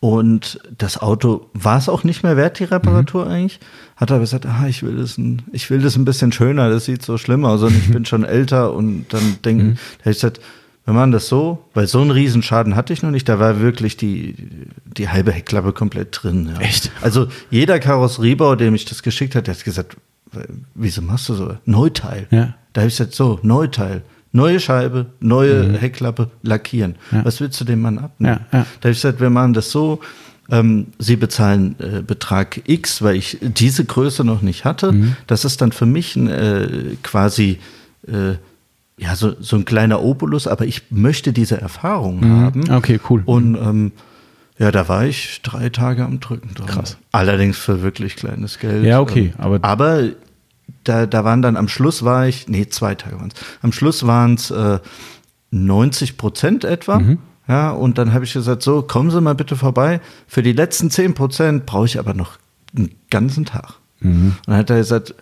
Und das Auto war es auch nicht mehr wert, die Reparatur mhm. eigentlich. Hat aber gesagt, ah, ich will das ein, ich will das ein bisschen schöner, das sieht so schlimm aus und ich bin schon älter und dann denken, mhm. da habe ich gesagt, wir machen das so, weil so einen Riesenschaden hatte ich noch nicht. Da war wirklich die, die halbe Heckklappe komplett drin. Ja. Echt? Also jeder Karosseriebau, dem ich das geschickt hat, der hat gesagt, wieso machst du so? Neuteil. Ja. Da habe ich gesagt, so, Neuteil. Neue Scheibe, neue mhm. Heckklappe, lackieren. Ja. Was willst du dem Mann abnehmen? Da habe ich gesagt, wir machen das so, ähm, Sie bezahlen äh, Betrag X, weil ich diese Größe noch nicht hatte. Mhm. Das ist dann für mich ein, äh, quasi äh, ja, so, so ein kleiner Opulus, aber ich möchte diese Erfahrung mhm. haben. Okay, cool. Und ähm, ja, da war ich drei Tage am Drücken dran. Krass. Allerdings für wirklich kleines Geld. Ja, okay. Ähm, aber, aber da, da waren dann am Schluss war ich, nee, zwei Tage waren es. Am Schluss waren es äh, 90 Prozent etwa. Mhm. Ja, und dann habe ich gesagt, so, kommen Sie mal bitte vorbei. Für die letzten 10 Prozent brauche ich aber noch einen ganzen Tag. Mhm. Und dann hat er gesagt,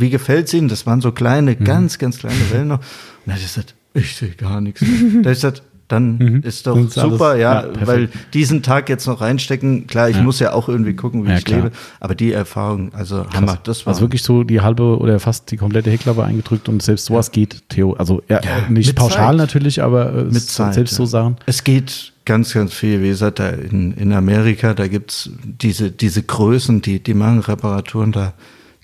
wie gefällt es Ihnen? Das waren so kleine, mhm. ganz, ganz kleine Wellen noch. Und dann hat er gesagt, ich sehe gar nichts. da gesagt, dann mhm. ist doch ist super, alles, ja, ja weil diesen Tag jetzt noch reinstecken, klar, ich ja. muss ja auch irgendwie gucken, wie ja, ich klar. lebe, aber die Erfahrung, also Krass. Hammer, das war. Also wirklich so die halbe oder fast die komplette Heckklappe eingedrückt und selbst sowas geht, Theo, also ja, nicht pauschal Zeit. natürlich, aber äh, mit Zeit, selbst so Sachen. Es geht ganz, ganz viel, wie gesagt, da in, in Amerika, da gibt's diese, diese Größen, die, die machen Reparaturen, da,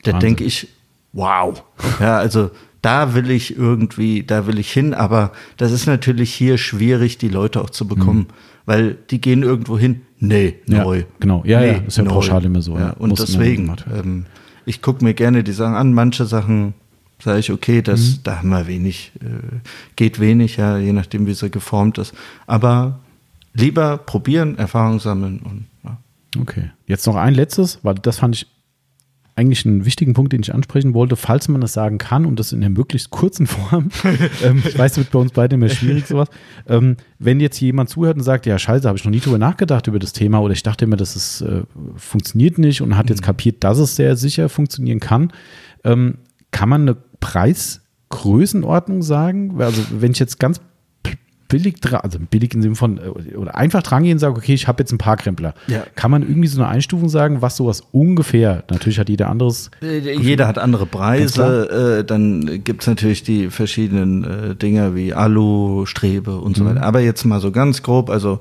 da denke ich, wow. Ja, also da will ich irgendwie, da will ich hin, aber das ist natürlich hier schwierig, die Leute auch zu bekommen, mhm. weil die gehen irgendwo hin, nee, neu. Ja, genau, ja, nee, ja, ist ja neu. pauschal immer so. Ja, und deswegen, ähm, ich gucke mir gerne die Sachen an, manche Sachen sage ich, okay, das, mhm. da haben wir wenig, äh, geht wenig, ja, je nachdem, wie sie geformt ist. Aber lieber probieren, Erfahrung sammeln und ja. Okay. Jetzt noch ein letztes, weil das fand ich eigentlich einen wichtigen Punkt, den ich ansprechen wollte, falls man das sagen kann und das in der möglichst kurzen Form. ähm, ich weiß, das wird bei uns beiden immer schwierig, sowas. Ähm, wenn jetzt jemand zuhört und sagt, ja, scheiße, habe ich noch nie drüber nachgedacht über das Thema oder ich dachte immer, dass es äh, funktioniert nicht und hat jetzt mhm. kapiert, dass es sehr sicher funktionieren kann, ähm, kann man eine Preisgrößenordnung sagen? Also, wenn ich jetzt ganz billig dran, also billig im Sinne von, äh, oder einfach dran gehen und sagen, okay, ich habe jetzt ein paar Krempler. Ja. Kann man irgendwie so eine Einstufung sagen, was sowas ungefähr, natürlich hat jeder anderes. Äh, jeder hat andere Preise, äh, dann gibt es natürlich die verschiedenen äh, Dinge wie Alu, Strebe und so mhm. weiter. Aber jetzt mal so ganz grob, also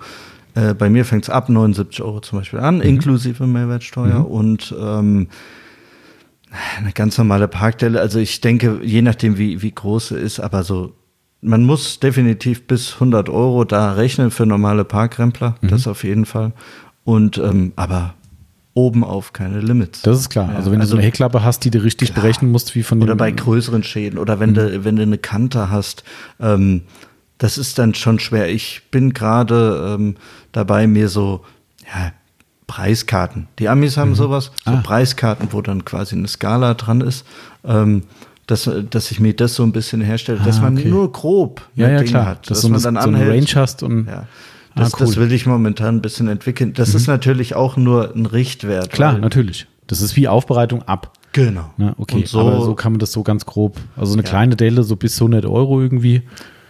äh, bei mir fängt es ab 79 Euro zum Beispiel an, mhm. inklusive Mehrwertsteuer mhm. und ähm, eine ganz normale Parkdelle, also ich denke, je nachdem, wie, wie groß sie ist, aber so man muss definitiv bis 100 Euro da rechnen für normale Parkrempler, mhm. das auf jeden Fall. Und ähm, aber oben auf keine Limits. Das ist klar. Ja, also wenn du so eine also Heckklappe hast, die du richtig klar. berechnen musst, wie von Oder bei größeren Schäden oder wenn mhm. du wenn du eine Kante hast, ähm, das ist dann schon schwer. Ich bin gerade ähm, dabei, mir so ja, Preiskarten. Die Amis haben mhm. sowas, so ah. Preiskarten, wo dann quasi eine Skala dran ist. Ähm, dass, dass ich mir das so ein bisschen herstelle, ah, dass man okay. nur grob ja, ja, klar. hat, dass, dass man dann so eine Range hast und ja. Das, ah, cool. das will ich momentan ein bisschen entwickeln. Das mhm. ist natürlich auch nur ein Richtwert. Klar, natürlich. Das ist wie Aufbereitung ab. Genau. Na, okay, so, aber so kann man das so ganz grob. Also eine ja. kleine Delle, so bis 100 Euro irgendwie.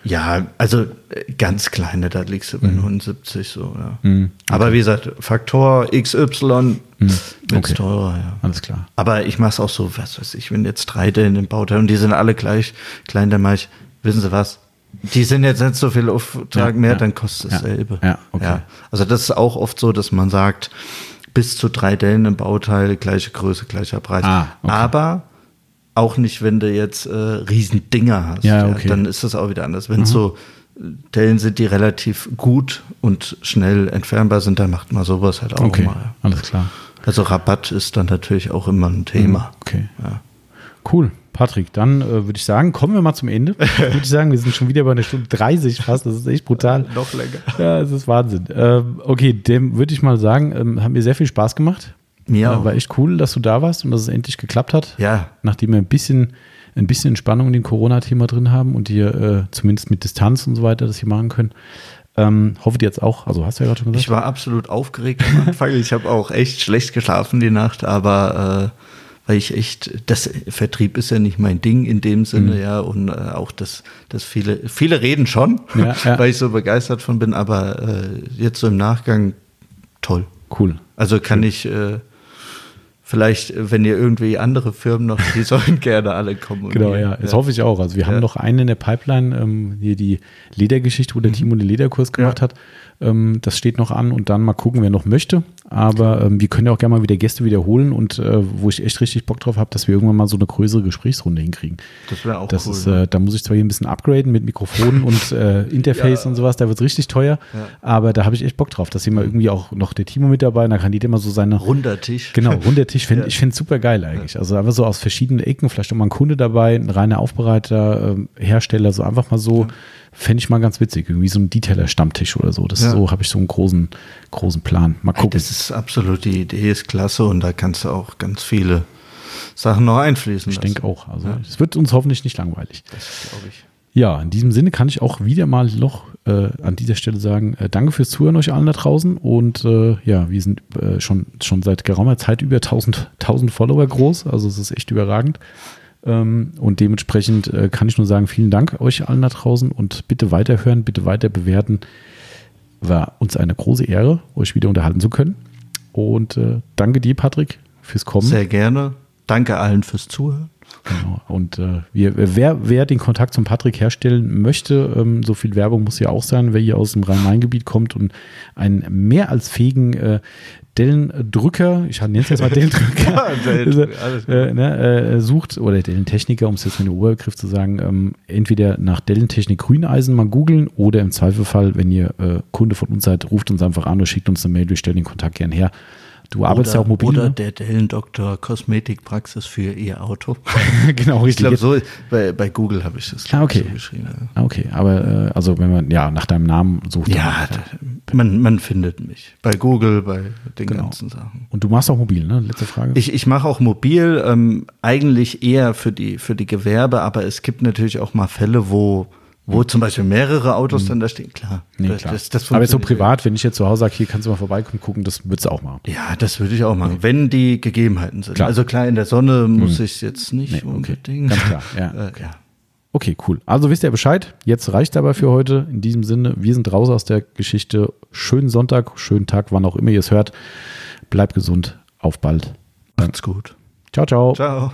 Ja, also äh, ganz kleine, da liegst du bei mhm. 79 so, ja. Mhm. Okay. Aber wie gesagt, Faktor XY mhm. okay. teurer, ja. Alles klar. Aber ich mache es auch so, was weiß ich, wenn jetzt drei Dellen im Bauteil und die sind alle gleich klein, dann mache ich, wissen Sie was, die sind jetzt nicht so viel Auftrag ja, mehr, ja. dann kostet es dasselbe. Ja, okay. Also das ist auch oft so, dass man sagt, bis zu drei Dellen im Bauteil, gleiche Größe, gleicher Preis. Ah, okay. Aber auch nicht, wenn du jetzt äh, Riesendinger hast. Ja, okay. Ja, dann ist das auch wieder anders. Wenn mhm. so Dellen sind, die relativ gut und schnell entfernbar sind, dann macht man sowas halt auch okay. mal. Alles klar. Also Rabatt ist dann natürlich auch immer ein Thema. Mhm. Okay. Ja. Cool. Patrick, dann äh, würde ich sagen, kommen wir mal zum Ende. würde ich sagen, wir sind schon wieder bei einer Stunde 30 fast. Das ist echt brutal. Noch länger. Ja, das ist Wahnsinn. Ähm, okay, dem würde ich mal sagen, ähm, haben mir sehr viel Spaß gemacht. Mir auch. War echt cool, dass du da warst und dass es endlich geklappt hat. Ja. Nachdem wir ein bisschen, ein bisschen Entspannung in dem Corona-Thema drin haben und hier äh, zumindest mit Distanz und so weiter das hier machen können. Ähm, hoffe dir jetzt auch, also hast du ja gerade schon gesagt. Ich war absolut aufgeregt am Anfang. ich habe auch echt schlecht geschlafen die Nacht, aber äh, weil ich echt, das Vertrieb ist ja nicht mein Ding in dem Sinne, mhm. ja, und äh, auch das, das viele, viele reden schon, ja, ja. weil ich so begeistert von bin, aber äh, jetzt so im Nachgang toll. Cool. Also kann cool. ich äh, vielleicht, wenn ihr irgendwie andere Firmen noch, die sollen gerne alle kommen. Genau, ja, das ja. hoffe ich auch. Also wir haben noch einen in der Pipeline, ähm, hier die Ledergeschichte, wo der mhm. Timo den Lederkurs gemacht ja. hat. Ähm, das steht noch an und dann mal gucken, wer noch möchte. Aber ähm, wir können ja auch gerne mal wieder Gäste wiederholen und äh, wo ich echt richtig Bock drauf habe, dass wir irgendwann mal so eine größere Gesprächsrunde hinkriegen. Das wäre auch das cool. Ist, äh, da muss ich zwar hier ein bisschen upgraden mit Mikrofonen und äh, Interface ja. und sowas, da wird es richtig teuer. Ja. Aber da habe ich echt Bock drauf, dass hier mal irgendwie auch noch der Timo mit dabei, da kann jeder mal so seine. Runder Tisch. Genau, runder Tisch. Find, ja. Ich finde es super geil eigentlich. Also einfach so aus verschiedenen Ecken, vielleicht auch mal ein Kunde dabei, ein reiner Aufbereiter, äh, Hersteller, so einfach mal so Fände ich mal ganz witzig, irgendwie so ein Detailer-Stammtisch oder so. Das ja. so habe ich so einen großen, großen Plan. Mal gucken. Das ist absolut, die Idee ist klasse und da kannst du auch ganz viele Sachen noch einfließen. Ich denke auch. Also es wird uns hoffentlich nicht langweilig. Das glaube ich. Ja, in diesem Sinne kann ich auch wieder mal noch äh, an dieser Stelle sagen, äh, danke fürs Zuhören euch allen da draußen und äh, ja, wir sind äh, schon, schon seit geraumer Zeit über 1000, 1000 Follower groß, also es ist echt überragend. Ähm, und dementsprechend äh, kann ich nur sagen, vielen Dank euch allen da draußen und bitte weiterhören, bitte weiter bewerten. War uns eine große Ehre, euch wieder unterhalten zu können. Und äh, danke dir, Patrick, fürs Kommen. Sehr gerne. Danke allen fürs Zuhören. Genau. Und äh, wir, wer, wer den Kontakt zum Patrick herstellen möchte, ähm, so viel Werbung muss ja auch sein, wer hier aus dem Rhein-Main-Gebiet kommt und einen mehr als fähigen äh, Dellendrücker, ich nenne es jetzt mal Dellendrücker, ja, Dellen, äh, ne, äh, sucht, oder Dellentechniker, um es jetzt mit dem Oberbegriff zu sagen, ähm, entweder nach Dellentechnik Grüneisen mal googeln oder im Zweifelfall, wenn ihr äh, Kunde von uns seid, ruft uns einfach an oder schickt uns eine Mail, wir stellen den Kontakt gern her Du arbeitest oder, ja auch mobil. Oder ne? der Dellendoktor Kosmetikpraxis für ihr Auto. genau, richtig. Ich glaube, so bei, bei Google habe ich das ah, okay. so geschrieben. Ja. Ah, okay, aber äh, also wenn man ja nach deinem Namen sucht. Ja, man, man findet mich. Bei Google, bei den genau. ganzen Sachen. Und du machst auch mobil, ne? Letzte Frage. Ich, ich mache auch mobil, ähm, eigentlich eher für die, für die Gewerbe, aber es gibt natürlich auch mal Fälle, wo wo zum Beispiel mehrere Autos mhm. dann da stehen, klar. Nee, klar. Das, das Aber so privat, wenn ich jetzt zu Hause sage, hier kannst du mal vorbeikommen, gucken, das würdest du auch machen. Ja, das würde ich auch machen, nee. wenn die Gegebenheiten sind. Klar. Also klar, in der Sonne muss mhm. ich jetzt nicht nee, okay. unbedingt. Ganz klar, ja. äh, ja. Okay, cool. Also wisst ihr Bescheid. Jetzt reicht aber für heute. In diesem Sinne, wir sind raus aus der Geschichte. Schönen Sonntag, schönen Tag, wann auch immer ihr es hört. Bleibt gesund. Auf bald. Macht's gut. Ciao, ciao. Ciao.